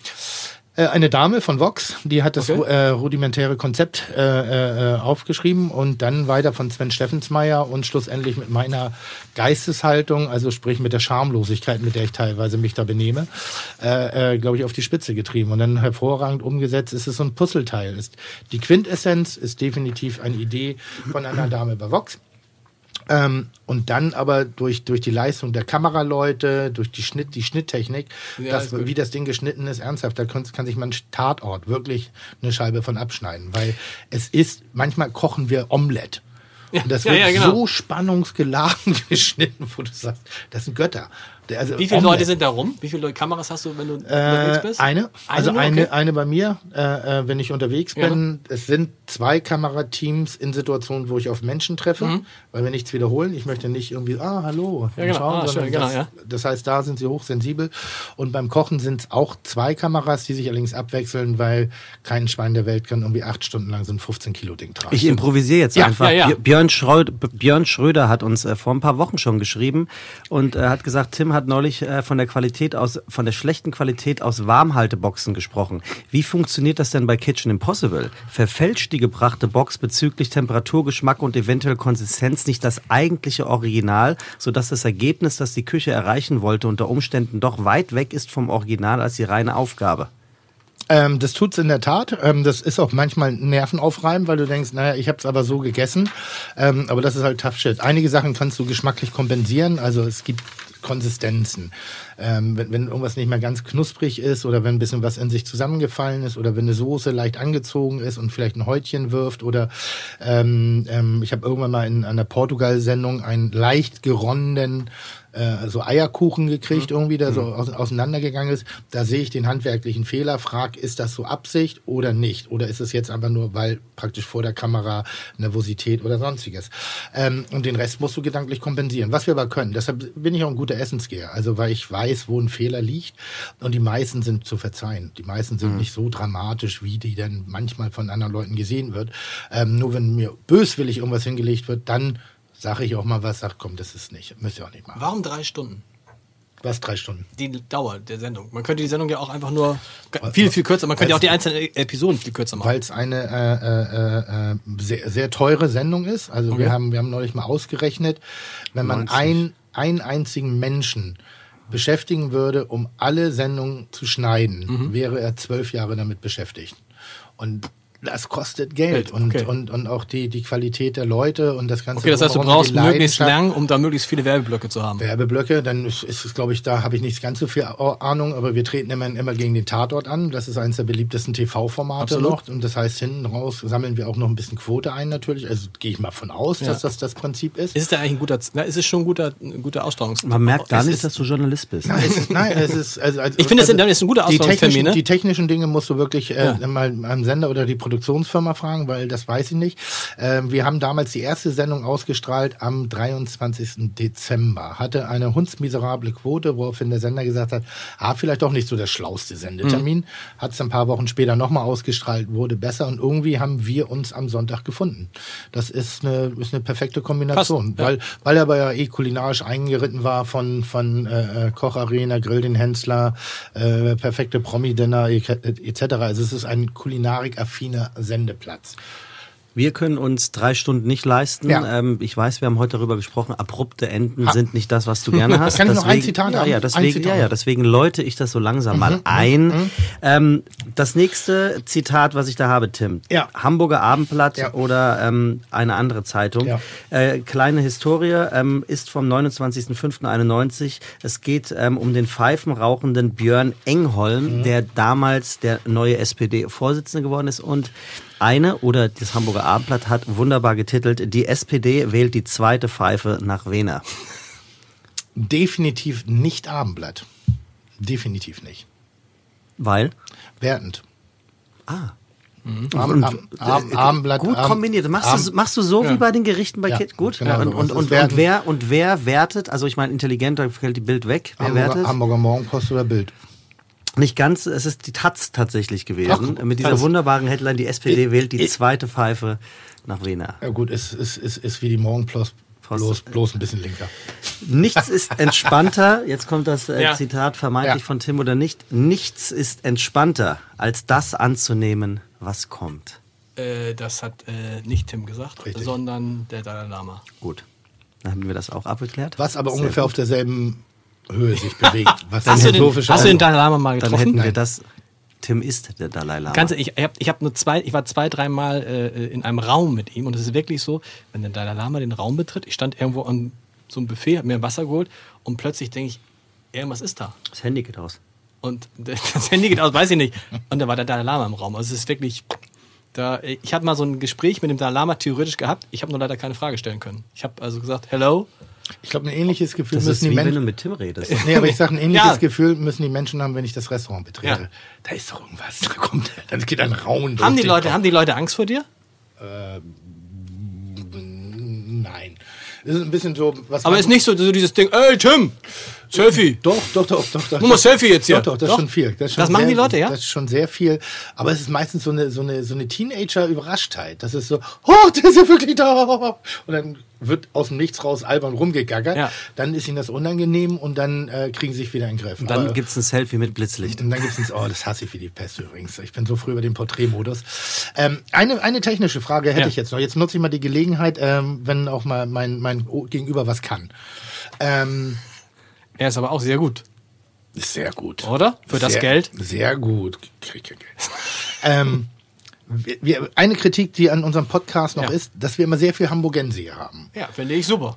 Äh, eine Dame von Vox, die hat das Okay. äh, rudimentäre Konzept äh, äh, aufgeschrieben und dann weiter von Sven Steffensmeier und schlussendlich mit meiner Geisteshaltung, also sprich mit der Schamlosigkeit, mit der ich teilweise mich da benehme, äh, äh, glaube ich, auf die Spitze getrieben und dann hervorragend umgesetzt. ist Es so ein Puzzleteil. Ist die Quintessenz ist definitiv eine Idee von einer Dame bei Vox. Ähm, und dann aber durch, durch die Leistung der Kameraleute, durch die Schnitt, die Schnitttechnik, Ja, das, wie das Ding geschnitten ist, ernsthaft, da kann, kann sich man Tatort wirklich eine Scheibe von abschneiden. Weil es ist, manchmal kochen wir Omelette. Ja, Und das ja, wird genau. so spannungsgeladen geschnitten, wo du sagst, das sind Götter. Also Wie viele. Leute sind da rum? Wie viele Kameras hast du, wenn du unterwegs Äh, bist? eine, also nur? eine, Okay. eine bei mir, äh, äh, wenn ich unterwegs Ja. bin. Es sind zwei Kamerateams in Situationen, wo ich auf Menschen treffe, weil wir nichts wiederholen. Ich möchte nicht irgendwie, ah, hallo, Mhm. Ja, genau. Ah, sondern schön, genau, das, ja. das heißt, da sind sie hochsensibel. Und beim Kochen sind es auch zwei Kameras, die sich allerdings abwechseln, weil kein Schwein der Welt kann irgendwie acht Stunden lang so ein 15 Kilo Ding tragen. Ich improvisiere jetzt Ja, einfach. ja, ja. Björn, Schröd, Björn Schröder hat uns äh, vor ein paar Wochen schon geschrieben und äh, hat gesagt, Tim hat neulich äh, von der Qualität aus, von der schlechten Qualität aus Warmhalteboxen gesprochen. Wie funktioniert das denn bei Kitchen Impossible? Verfälscht die gebrachte Box bezüglich Temperatur, Geschmack und eventuell Konsistenz nicht das eigentliche Original, sodass das Ergebnis, das die Küche erreichen wollte, unter Umständen doch weit weg ist vom Original als die reine Aufgabe? Ähm, das tut's in der Tat. Ähm, das ist auch manchmal nervenaufreibend, weil du denkst, naja, ich habe es aber so gegessen. Ähm, aber das ist halt tough shit. Einige Sachen kannst du geschmacklich kompensieren. Also es gibt Konsistenzen. Ähm, wenn, wenn irgendwas nicht mehr ganz knusprig ist oder wenn ein bisschen was in sich zusammengefallen ist oder wenn eine Soße leicht angezogen ist und vielleicht ein Häutchen wirft oder ähm, ähm, ich habe irgendwann mal in einer Portugal-Sendung einen leicht geronnenen äh, so Eierkuchen gekriegt, irgendwie, der so aus, auseinandergegangen ist. Da sehe ich den handwerklichen Fehler, frag, ist das so Absicht oder nicht? Oder ist es jetzt einfach nur, weil praktisch vor der Kamera Nervosität oder sonstiges? Ähm, und den Rest musst du gedanklich kompensieren. Was wir aber können. Deshalb bin ich auch ein guter Essensgeher. Also, weil ich weiß, wo ein Fehler liegt. Und die meisten sind zu verzeihen. Die meisten sind nicht so dramatisch, wie die dann manchmal von anderen Leuten gesehen wird. Ähm, nur wenn mir böswillig irgendwas hingelegt wird, dann sage ich auch mal was, sag, komm, das ist nicht, müsst ihr auch nicht machen. Warum drei Stunden? Was, drei Stunden? Die Dauer der Sendung. Man könnte die Sendung ja auch einfach nur viel, viel kürzer. Man könnte ja auch die einzelnen Episoden viel kürzer machen. Weil es eine äh, äh, äh, sehr, sehr teure Sendung ist. Also wir haben wir haben neulich mal ausgerechnet, wenn man 90. ein, einen einzigen Menschen beschäftigen würde, um alle Sendungen zu schneiden, wäre er zwölf Jahre damit beschäftigt. Und Das kostet Geld Geld, und, okay. und, und auch die, die Qualität der Leute und das Ganze. Okay, das heißt, du brauchst die möglichst lang, um da möglichst viele Werbeblöcke zu haben. Werbeblöcke, dann ist, ist es, glaube ich, da habe ich nicht ganz so viel Ahnung, aber wir treten immer, immer gegen den Tatort an. Das ist eines der beliebtesten TV-Formate noch. Und das heißt, hinten raus sammeln wir auch noch ein bisschen Quote ein, natürlich. Also gehe ich mal von aus, Ja. dass das das Prinzip ist. Ist es da eigentlich ein guter, na, ist es schon ein guter, ein guter Ausstrahlungs... Man merkt gar nicht, ist- dass du Journalist bist. Nein, es ist, nein, es ist, also, also, Ich finde, es sind- das ist ein guter die Ausgangstermin, technischen, ne? die technischen Dinge musst du wirklich äh, Ja. mal am Sender oder die Produktionsfirma fragen, weil das weiß ich nicht. Ähm, wir haben damals die erste Sendung ausgestrahlt am 23. Dezember. Hatte eine hundsmiserable Quote, woraufhin der Sender gesagt hat, ah, vielleicht doch nicht so der schlauste Sendetermin. Mhm. Hat es ein paar Wochen später nochmal ausgestrahlt, wurde besser und irgendwie haben wir uns am Sonntag gefunden. Das ist eine, ist eine perfekte Kombination, Passt, ja. weil, weil er aber ja eh kulinarisch eingeritten war von, von äh, äh, Kocharena, Grill den Hensler, äh, perfekte Promi-Dinner etc. Also es ist ein kulinarikaffiner Sendeplatz. Wir können uns drei Stunden nicht leisten. Ja. Ähm, ich weiß, wir haben heute darüber gesprochen. Abrupte Enden sind nicht das, was du gerne hast. Kann ich noch ein Deswegen- Zitat ja, ja, deswegen, Zitat ja. Mhm, deswegen läute ich das so langsam mal ein. Ähm, das nächste Zitat, was ich da habe, Tim. Ja. Hamburger Abendblatt Ja. oder ähm, eine andere Zeitung. Ja. Äh, kleine Historie ähm, ist vom 29.05.91. Es geht ähm, um den pfeifenrauchenden Björn Engholm, Mhm. der damals der neue SPD-Vorsitzende geworden ist und eine oder das Hamburger Abendblatt hat wunderbar getitelt, die SPD wählt die zweite Pfeife nach Wiener. Definitiv nicht Abendblatt. Definitiv nicht. Weil? Wertend. Ah. Abend, Abend, Abend, Abendblatt. Gut kombiniert. Machst, du, machst du so Ja. wie bei den Gerichten bei Ja, Kit? Gut. genau und, und, und, und, wer, und wer wertet? Also ich meine, intelligenter fällt die Bild weg. Wer Hamburger, wertet? Hamburger Morgenpost oder Bild. Nicht ganz, es ist die Taz tatsächlich gewesen. Ach, mit dieser Taz. wunderbaren Headline, die SPD Ich- wählt die ich- zweite Pfeife nach Wiener. Ja gut, ist, ist, ist, ist wie die Morgenpost, Post. bloß, bloß ein bisschen linker. Nichts ist entspannter, jetzt kommt das äh, Ja. Zitat vermeintlich Ja. von Tim oder nicht, nichts ist entspannter, als das anzunehmen, was kommt. Äh, das hat äh, nicht Tim gesagt, Richtig. sondern der Dalai Lama. Gut, dann haben wir das auch abgeklärt. Was aber Sehr ungefähr gut. auf derselben Höhe sich bewegt. Was Hast, du den, hast du den Dalai Lama mal Dann getroffen? hätten wir Nein. das, Tim ist der Dalai Lama. Kannst ich ich habe ich hab nur zwei, ich war zwei, dreimal äh, in einem Raum mit ihm und es ist wirklich so, wenn der Dalai Lama den Raum betritt, ich stand irgendwo an so einem Buffet, habe mir ein Wasser geholt und plötzlich denke ich, irgendwas ist da. das Handy geht aus. Und das Handy geht aus, weiß ich nicht. Und da war der Dalai Lama im Raum. Also es ist wirklich, da, ich habe mal so ein Gespräch mit dem Dalai Lama theoretisch gehabt. Ich habe nur leider keine Frage stellen können. Ich habe also gesagt, hello. Ich glaube, ein ähnliches Gefühl Das ist müssen die wie wenn du Menschen. mit Tim redest. Nee, aber ich sage, ein ähnliches Ja. Gefühl müssen die Menschen haben, wenn ich das Restaurant betrete. Ja. Da ist doch irgendwas. Da kommt, dann geht ein Raum. durch Haben die Leute, Kopf. haben die Leute Angst vor dir? Nein. Das ist ein bisschen so. Was Aber ist nicht so, so dieses Ding, ey Tim, Selfie. Doch, doch, doch, doch. doch Nur mal Selfie jetzt hier. Doch, doch, das Doch. ist schon viel. Das, ist schon Das machen sehr, die Leute, ja? Das ist schon sehr viel. Aber es ist meistens so eine, so eine, so eine Teenager-Überraschtheit. Das ist so, oh, der ist ja wirklich da. Und dann wird aus dem Nichts raus albern rumgegackert. Ja. Dann ist ihnen das unangenehm und dann äh, kriegen sie sich wieder in den Griff. Und dann Aber- gibt's ein Selfie mit Blitzlicht. und dann gibt es, oh, das hasse ich wie die Pest übrigens. Ich bin so früh über den Porträtmodus. Ähm, eine, eine technische Frage hätte Ja. ich jetzt noch. Jetzt nutze ich mal die Gelegenheit, ähm, wenn auch mal mein, mein Gegenüber was kann. Ähm, Er ist aber auch sehr gut, sehr gut. oder? Für das sehr, Geld. Sehr gut. Krieg kein Geld. ähm, wir, wir, eine Kritik, die an unserem Podcast noch Ja. ist, dass wir immer sehr viel Hamburgense hier haben. Ja, finde ich super.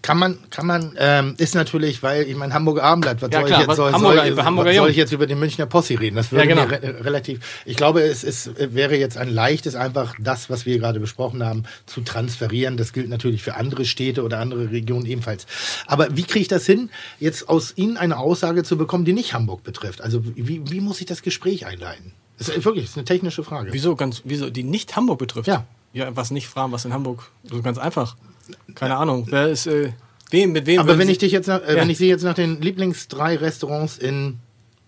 Kann man, kann man, ähm, ist natürlich, weil ich mein Hamburger Abendblatt, was Ja, soll klar, ich jetzt, soll, Hamburger- soll, Hamburger was soll ich jetzt über den Münchner Possi reden? Das würde Ja, genau. re relativ, ich glaube, es ist, wäre jetzt ein leichtes, einfach das, was wir gerade besprochen haben, zu transferieren. Das gilt natürlich für andere Städte oder andere Regionen ebenfalls. Aber wie kriege ich das hin, jetzt aus Ihnen eine Aussage zu bekommen, die nicht Hamburg betrifft? Also wie, wie muss ich das Gespräch einleiten? Das ist wirklich, das ist eine technische Frage. Wieso ganz, wieso die nicht Hamburg betrifft? Ja. Ja, was nicht fragen, was in Hamburg. So ganz einfach. Keine Ahnung. Wer ist, äh, wem, mit wem? Aber wenn ich dich jetzt, nach, äh, Ja. wenn ich Sie jetzt nach den Lieblings drei Restaurants in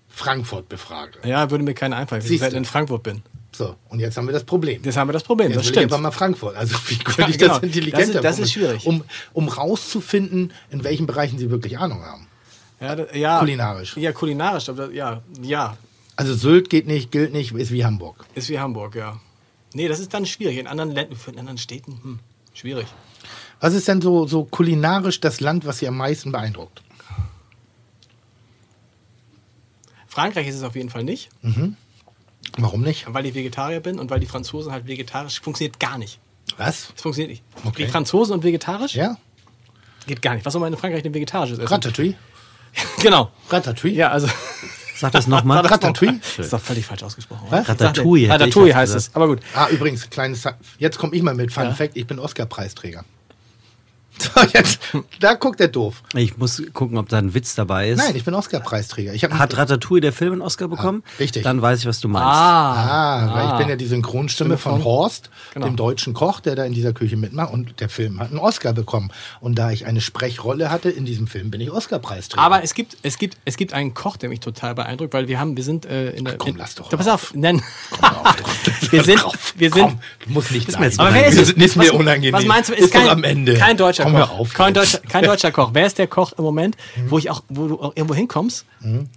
Frankfurt befrage. Ja, würde mir keiner einfallen, wenn ich in Frankfurt bin. So, und jetzt haben wir das Problem. Jetzt haben wir das Problem, Jetzt das stimmt. ich aber mal Frankfurt. Also wie könnte Ja, ich genau. das intelligenter Das ist- das ist schwierig. Um, um rauszufinden, in welchen Bereichen sie wirklich Ahnung haben. Ja, da, ja, Kulinarisch. Ja, kulinarisch. Aber ja, ja, Also Sylt geht nicht, gilt nicht, ist wie Hamburg. ist wie Hamburg, ja. Nee, das ist dann schwierig. In anderen Ländern, in anderen Städten, hm, schwierig. Was ist denn so, so kulinarisch das Land, was Sie am meisten beeindruckt? Frankreich ist es auf jeden Fall nicht. Warum nicht? Weil ich Vegetarier bin und weil die Franzosen halt vegetarisch funktioniert gar nicht. Was? Es funktioniert nicht. Okay. Die Franzosen und vegetarisch Ja? geht gar nicht. Was soll man in Frankreich denn vegetarisches essen? Ratatouille? Genau. Ratatouille? Ja, also Sag das nochmal. Ratatouille? das ist doch völlig falsch ausgesprochen. Was? oder? Ratatouille Ratatouille heißt es. Aber gut. Ah, übrigens, kleines. Jetzt komme ich mal mit Fun Ja. Fact: Ich bin Oscar-Preisträger. So, jetzt, da guckt er doof. Ich muss gucken, ob da ein Witz dabei ist. Nein, ich bin Oscar-Preisträger. Hat Ratatouille der Film einen Oscar bekommen? richtig. Dann weiß ich, was du meinst. Ah. Ah, weil ich bin ja die Synchronstimme von Horst, Genau. dem deutschen Koch, der da in dieser Küche mitmacht. Und der Film hat einen Oscar bekommen. Und da ich eine Sprechrolle hatte in diesem Film, bin ich Oscar-Preisträger. Aber es gibt, es gibt, es gibt einen Koch, der mich total beeindruckt, weil wir haben, wir sind äh, in der. komm, lass doch Pass auf, nein. auf, wir sind, wir sind. Komm, muss nicht mir sein. Aber wer ist Wir es? sind nicht was, mehr unangenehm. Was meinst du? Ist, kein, doch am Ende. Kein deutscher Komm, Koch. auf kein, deutscher, kein deutscher Koch. Wer ist der Koch im Moment, Mhm. wo ich auch, wo du auch irgendwo hinkommst?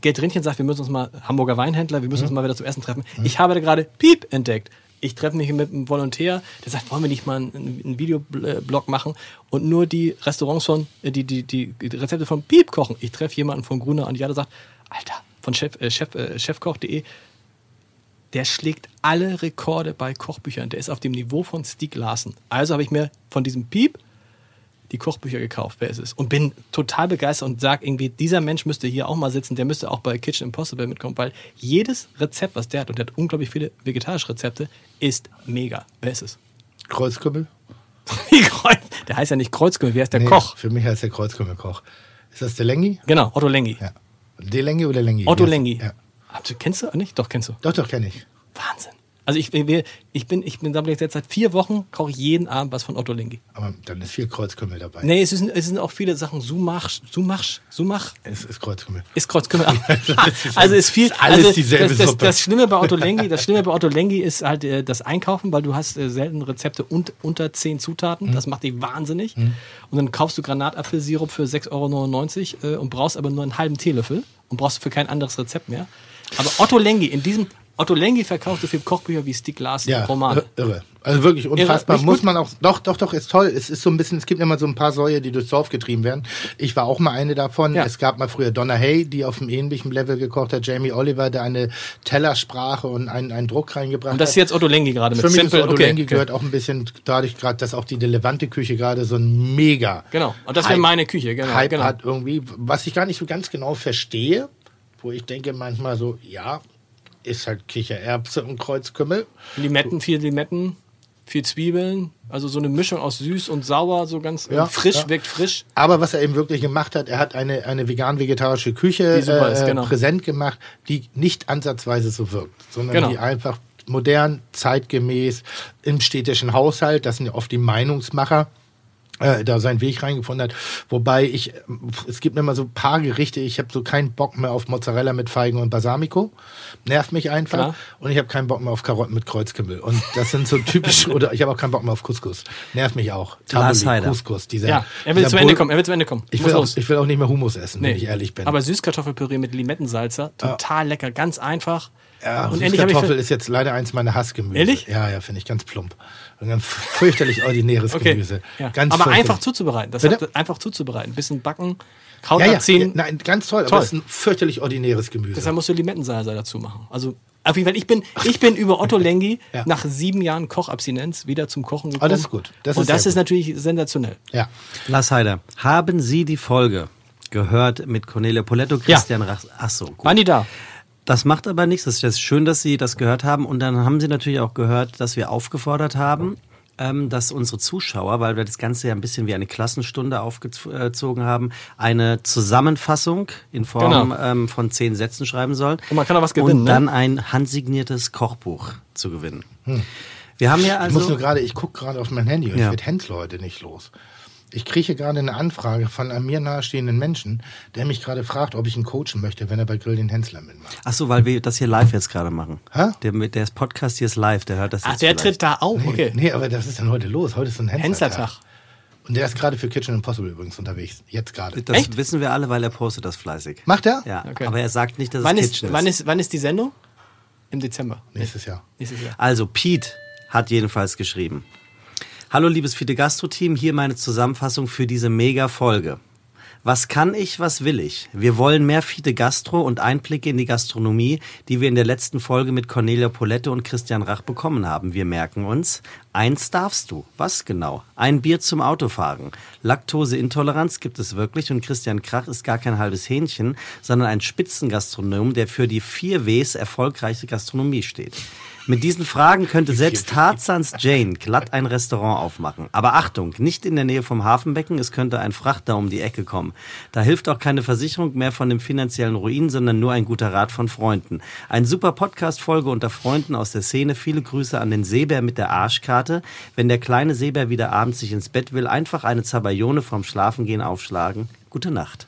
Gerd Rindchen sagt, wir müssen uns mal, Hamburger Weinhändler, wir müssen Mhm. uns mal wieder zum Essen treffen. Ich habe da gerade Piep entdeckt. Ich treffe mich mit einem Volontär, der sagt, wollen wir nicht mal einen, einen Videoblog machen und nur die Restaurants von, äh, die, die, die Rezepte von Piep kochen. Ich treffe jemanden von Gruner und Jade sagt, Alter, von Chef, äh, Chef, äh, Chefkoch.de, der schlägt alle Rekorde bei Kochbüchern. Der ist auf dem Niveau von Stieg Larsen. Also habe ich mir von diesem Piep die Kochbücher gekauft, wer ist es? Und bin total begeistert und sage irgendwie, dieser Mensch müsste hier auch mal sitzen, der müsste auch bei Kitchen Impossible mitkommen, weil jedes Rezept, was der hat, und der hat unglaublich viele vegetarische Rezepte, ist mega. Wer ist es? Kreuzkümmel? Wie Kreuz- der heißt ja nicht Kreuzkümmel, wer ist der Nee, Koch? Für mich heißt der Kreuzkümmelkoch. Ist das der Lengi? Genau, Otto Lengi. Ja. Der Lengi oder Lengi? Otto. Lengi. Ja. Du, kennst du nicht? Doch, kennst du. Doch, doch, kenne ich. Wahnsinn. Also ich, ich bin, ich bin jetzt seit vier Wochen, koche ich jeden Abend was von Otto Lengi. Aber dann ist viel Kreuzkümmel dabei. Nee, es sind, es sind auch viele Sachen. Sumach, Sumach, Sumach Es ist Kreuzkümmel. ist Kreuzkümmel. also ist viel. ist alles also dieselbe das, das, Suppe. das Schlimme bei Otto Lengi, das Schlimme bei Otto Lengi ist halt äh, das Einkaufen, weil du hast äh, selten Rezepte und, unter zehn Zutaten. Das macht dich wahnsinnig. Und dann kaufst du Granatapfelsirup für 6,99 Euro äh, und brauchst aber nur einen halben Teelöffel und brauchst für kein anderes Rezept mehr. Aber Otto Lengi in diesem Otto Lengi verkauft so viele Kochbücher wie Stieg Larsen Ja, Romane. ir- irre. Also wirklich unfassbar. Nicht Muss gut? man auch, doch, doch, doch, ist toll. Es ist so ein bisschen, es gibt immer so ein paar Säue, die durchs Dorf getrieben werden. Ich war auch mal eine davon. Ja. Es gab mal früher Donna Hay, die auf einem ähnlichen Level gekocht hat. Jamie Oliver, der eine Tellersprache und einen, einen Druck reingebracht Und das ist hat. jetzt Otto Lengi gerade mit Für mich Simple. ist Otto okay, Lengi okay. gehört auch ein bisschen dadurch gerade, dass auch die Levante Küche gerade so ein mega Genau. Und das wäre meine Küche. Genau. Hype genau. hat irgendwie, was ich gar nicht so ganz genau verstehe, wo ich denke manchmal so, ja, ist halt Kichererbse und Kreuzkümmel. Limetten, viel Limetten, viel Zwiebeln. Also so eine Mischung aus süß und sauer, so ganz Ja, frisch, ja. wirkt frisch. Aber was er eben wirklich gemacht hat, er hat eine, eine vegan-vegetarische Küche ist, äh, genau. präsent gemacht, die nicht ansatzweise so wirkt, sondern Genau. die einfach modern, zeitgemäß im städtischen Haushalt, das sind ja oft die Meinungsmacher, äh, da seinen Weg reingefunden hat. Wobei ich, es gibt immer so ein paar Gerichte, ich habe so keinen Bock mehr auf Mozzarella mit Feigen und Balsamico. Nervt mich einfach. Klar. Und ich habe keinen Bock mehr auf Karotten mit Kreuzkümmel. Und das sind so typisch, oder ich habe auch keinen Bock mehr auf Couscous. Nervt mich auch. Heider. Couscous, dieser, Ja, er will dieser zu Ende kommen. Er will zu Ende kommen. Ich will, auch, ich will auch nicht mehr Hummus essen, Nee. wenn ich ehrlich bin. Aber Süßkartoffelpüree mit Limettensalzer, total lecker, ganz einfach. ja, und und endlich habe ich Kartoffel ver- ist jetzt leider eins meiner Hassgemüse. Ehrlich? Ja, ja, finde ich ganz plump. Ein ganz fürchterlich ordinäres Okay. Gemüse. Ja. Ganz Aber einfach zuzubereiten. Das hat, einfach zuzubereiten. Bisschen backen, Kraut Ja, ja, ja, abziehen. nein, ganz toll, Toll. aber das ist ein fürchterlich ordinäres Gemüse. Deshalb musst du Limettensalsa dazu machen. Also auf jeden Fall, ich bin, ich bin über Otto Lengi Ja. nach sieben Jahren Kochabstinenz wieder zum Kochen gekommen. Ah, das ist gut. Das und ist das ist gut. natürlich sensationell. ja. Lars Heider, haben Sie die Folge gehört mit Cornelia Poletto, Christian Rach? Ach so, gut. Waren die da? Das macht aber nichts. Das ist schön, dass Sie das gehört haben. Und dann haben Sie natürlich auch gehört, dass wir aufgefordert haben, ähm, dass unsere Zuschauer, weil wir das Ganze ja ein bisschen wie eine Klassenstunde aufgezogen haben, eine Zusammenfassung in Form Genau. ähm, von zehn Sätzen schreiben sollen. Und man kann auch was gewinnen, Und ne? dann ein handsigniertes Kochbuch zu gewinnen. Wir haben ja Ich muss also... nur gerade, ich gucke gerade auf mein Handy und Ja. ich werde Hensler heute nicht los. Ich kriege gerade eine Anfrage von einem mir nahestehenden Menschen, der mich gerade fragt, ob ich ihn coachen möchte, wenn er bei Grill den Hensler mitmacht. Ach so, weil wir das hier live jetzt gerade machen. Hä? Der, der Podcast hier ist live, der hört das Ach, jetzt der vielleicht. tritt da auf, Nee, okay. nee, aber was ist denn heute los? Heute ist ein Hensler-Tag. Henslertag. Und der ist gerade für Kitchen Impossible übrigens unterwegs. Jetzt gerade. Das Echt? wissen wir alle, weil er postet das fleißig. Macht er? Ja, Okay. aber er sagt nicht, dass Wann es ist, Kitchen wann, ist, wann ist die Sendung? Im Dezember. Nächstes Jahr. Nächstes Jahr. Also Pete hat jedenfalls geschrieben. Hallo liebes Fide Gastro Team, hier meine Zusammenfassung für diese mega Folge. Was kann ich, was will ich? Wir wollen mehr Fiete Gastro und Einblicke in die Gastronomie, die wir in der letzten Folge mit Cornelia Polette und Christian Rach bekommen haben. Wir merken uns, eins darfst du. Was genau? Ein Bier zum Autofahren. Laktoseintoleranz gibt es wirklich und Christian Krach ist gar kein halbes Hähnchen, sondern ein Spitzengastronom, der für die vier Ws erfolgreiche Gastronomie steht. Mit diesen Fragen könnte selbst Tarzans Jane glatt ein Restaurant aufmachen. Aber Achtung, nicht in der Nähe vom Hafenbecken, es könnte ein Frachter um die Ecke kommen. Da hilft auch keine Versicherung mehr von dem finanziellen Ruin, sondern nur ein guter Rat von Freunden. Ein super Podcast-Folge unter Freunden aus der Szene. Viele Grüße an den Seebär mit der Arschkarte. Wenn der kleine Seebär wieder abends sich ins Bett will, einfach eine Zabayone vorm Schlafengehen aufschlagen. Gute Nacht.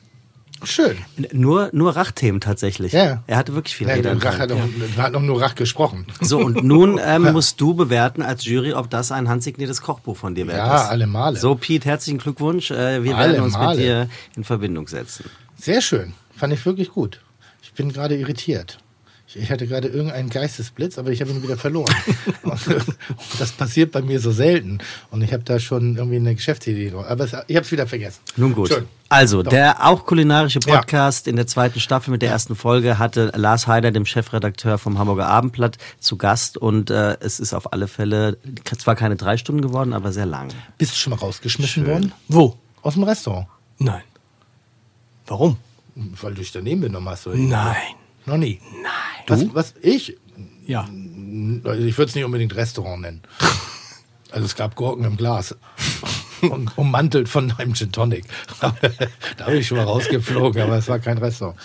Schön. Nur, nur Rachthemen tatsächlich. Ja. Er hatte wirklich viel Ja, Rede. Rach hat, doch, hat noch nur Rach gesprochen. So, und nun ähm, musst du bewerten als Jury, ob das ein handsigniertes Kochbuch von dir wert Ja, alle Male. So, Pete, herzlichen Glückwunsch. Äh, wir Alle werden uns Male. mit dir in Verbindung setzen. Sehr schön. Fand ich wirklich gut. Ich bin gerade irritiert. Ich, hatte gerade irgendeinen Geistesblitz, aber ich habe ihn wieder verloren. das passiert bei mir so selten. Und ich habe da schon irgendwie eine Geschäftsidee. Aber ich habe es wieder vergessen. Nun gut. Schön. Also, der auch kulinarische Ja. Podcast in der zweiten Staffel mit der ersten Folge hatte Lars Heider, dem Chefredakteur vom Hamburger Abendblatt, zu Gast. Und äh, es ist auf alle Fälle zwar keine drei Stunden geworden, aber sehr lang. Bist du schon mal rausgeschmissen worden? Wo? Aus dem Restaurant. Nein. Warum? Weil du dich daneben genommen hast. Oder? Nein. Noch nie. Nein. Was, was? Ich? Ja. Also ich würde es nicht unbedingt Restaurant nennen. Also es gab Gurken im Glas. Und ummantelt von einem Gin Tonic. da bin ich schon mal rausgeflogen, aber es war kein Restaurant.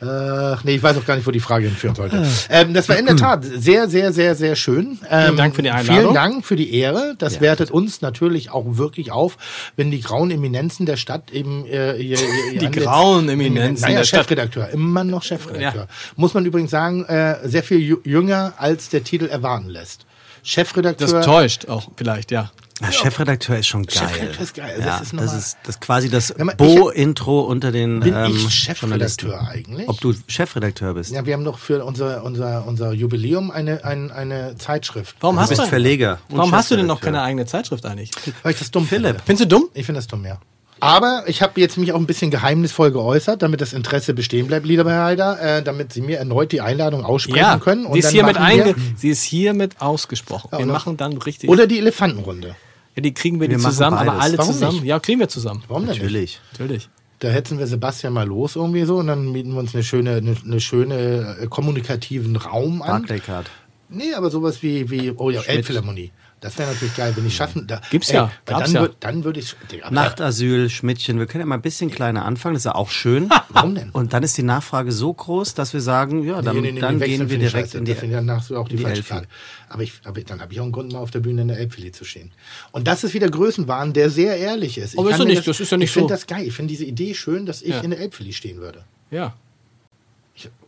Ach, nee, ich weiß auch gar nicht, wo die Frage hinführen sollte. Ähm, das war in der Tat sehr, sehr, sehr, sehr schön. Ähm, Vielen Dank für die Einladung. Vielen Dank für die Ehre. Das wertet uns natürlich auch wirklich auf, wenn die grauen Eminenzen der Stadt eben äh, ihr, ihr, Die grauen Eminenzen naja, der Stadt. Chefredakteur, immer noch Chefredakteur. Muss man übrigens sagen, äh, sehr viel jü- jünger als der Titel erwarten lässt. Chefredakteur. Das täuscht auch vielleicht, ja. Ja, Chefredakteur ist schon geil. Chefredakteur ist geil. Das Ja, ist das, ist das ist quasi das Ja, aber ich- Bo-Intro unter den Bin ähm, ich Chefredakteur eigentlich? Ob du Chefredakteur bist? Ja, wir haben doch für unser, unser, unser Jubiläum eine, eine, eine Zeitschrift. Warum Du hast bist du Verleger. und Warum hast du denn noch keine eigene Zeitschrift eigentlich? Weil ich das dumm Philipp. finde. Findest du dumm? Ich finde das dumm, ja. Aber ich habe jetzt mich auch ein bisschen geheimnisvoll geäußert, damit das Interesse bestehen bleibt, lieber Herr Heider, äh, damit Sie mir erneut die Einladung aussprechen Ja, können. sie ist dann hiermit wir- einge sie ist hiermit ausgesprochen. wir oder- machen dann richtig. Oder die Elefantenrunde. Ja, die kriegen wir, Wir die zusammen, aber beides. alle Warum zusammen. nicht? Ja, kriegen wir zusammen. Warum denn nicht? Natürlich. Natürlich. Da hetzen wir Sebastian mal los irgendwie so und dann mieten wir uns eine schöne, eine, eine schöne äh, kommunikativen Raum an. Barclaycard. Nee, aber sowas wie, wie oh ja, Elbphilharmonie. Das wäre natürlich geil, wenn ich schaffen. Da, Gibt's ja, weil gab's dann, ja. Würd, dann würde ich. Digga, Nachtasyl, Schmidtchen. Wir können ja mal ein bisschen kleiner anfangen. Das ist ja auch schön. Warum denn? Und dann ist die Nachfrage so groß, dass wir sagen, ja, dann, Nee, nee, nee, dann gehen wir finde ich direkt in die. Da finde ich, dann hast du auch die, die falsche. Frage. Aber, ich, aber dann habe ich auch einen Grund, mal auf der Bühne in der Elbphilly zu stehen. Und das ist wieder Größenwahn, der sehr ehrlich ist. Ich Aber ist nicht- das ist ja nicht Ich finde so. das geil. Ich finde diese Idee schön, dass ich Ja. in der Elbphilly stehen würde. Ja.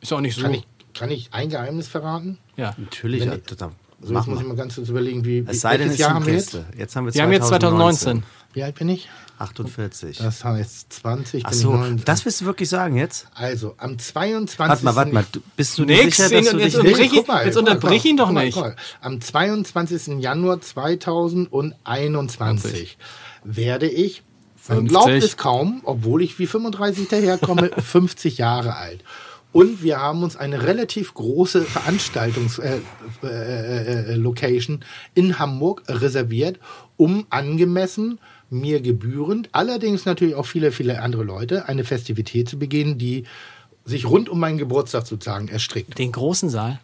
Ist auch nicht so. Kann, ich, kann ich ein Geheimnis verraten? Ja. Natürlich. Wenn ja, ich- da, So, mach jetzt muss ich mal. mal ganz kurz überlegen, wie, wie Es sei denn, welches es Jahr haben wir jetzt? Jetzt haben wir Wir haben jetzt 2019. Wie alt bin ich? 48. Das heißt 20, Ach bin so, ich 19. das willst du wirklich sagen jetzt? Also, am 22. Warte mal, warte mal. Du, bist du Nix, sicher, dass du jetzt dich nicht... ihn- jetzt unterbrich ihn doch mal, nicht. mal. Am 22. Januar 2021 werde ich, man 50. glaubt es kaum, obwohl ich wie 35 daherkomme, 50 Jahre alt. Und wir haben uns eine relativ große Veranstaltungslocation äh, äh, äh, Location in Hamburg reserviert, um angemessen mir gebührend, allerdings natürlich auch viele, viele andere Leute, eine Festivität zu begehen, die sich rund um meinen Geburtstag sozusagen erstrickt. Den großen Saal.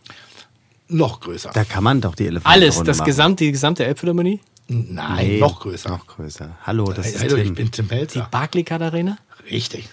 Noch größer. Da kann man doch die Elefanten Alles, das gesamte, die gesamte Elbphilharmonie. Nein, noch größer. Noch größer. Hallo, das ist also, ich Tim. bin Tim Melzer. Barclaycard Arena. Richtig.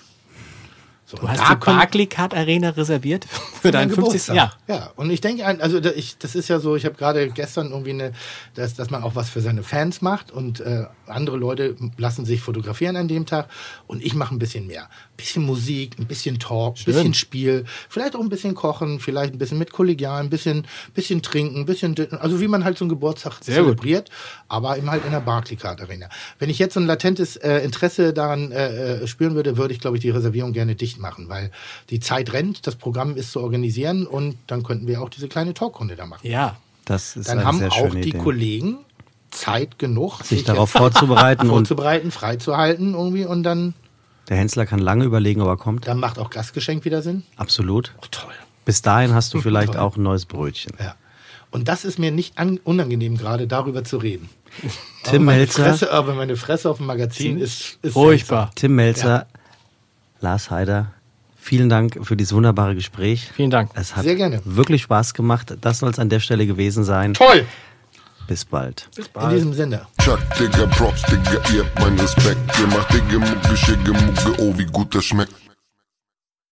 So, Du hast die Barclaycard Arena reserviert für deinen 50. Geburtstag. Ja. ja, und ich denke, also ich, das ist ja so, ich habe gerade gestern irgendwie eine, dass, dass man auch was für seine Fans macht und äh, andere Leute lassen sich fotografieren an dem Tag und ich mache ein bisschen mehr. Bisschen Musik, ein bisschen Talk, ein bisschen Spiel, vielleicht auch ein bisschen kochen, vielleicht ein bisschen mit kollegial, ein bisschen, bisschen trinken, ein bisschen, also wie man halt so einen Geburtstag Sehr gut. zelebriert, aber eben halt in der Barclaycard Arena. Wenn ich jetzt so ein latentes äh, Interesse daran äh, äh, spüren würde, würde ich, glaube ich, die Reservierung gerne dicht machen, weil die Zeit rennt, das Programm ist zu organisieren und dann könnten wir auch diese kleine Talkrunde da machen. Ja. Das ist Dann haben auch die Idee. Kollegen Zeit genug, sich darauf vorzubereiten vorzubereiten, freizuhalten irgendwie und dann Der Hensler kann lange überlegen, ob er kommt. Dann macht auch Gastgeschenk wieder Sinn. Absolut. Oh, toll. Bis dahin hast du vielleicht auch ein neues Brötchen. Ja. Und das ist mir nicht an, unangenehm, gerade darüber zu reden. aber, Tim meine Melzer, Fresse, aber meine Fresse auf dem Magazin ist, ist Furchtbar. Tim Melzer, Lars Heider, vielen Dank für dieses wunderbare Gespräch. Vielen Dank. Es hat Sehr gerne. wirklich Spaß gemacht. Das soll es an der Stelle gewesen sein. Toll. Bis bald. In diesem Sinne. Chuck, Digga, Props, Digga, ihr habt meinen Respekt. Ihr macht Digga, Mucke, Schicke, Mucke, oh, wie gut das schmeckt.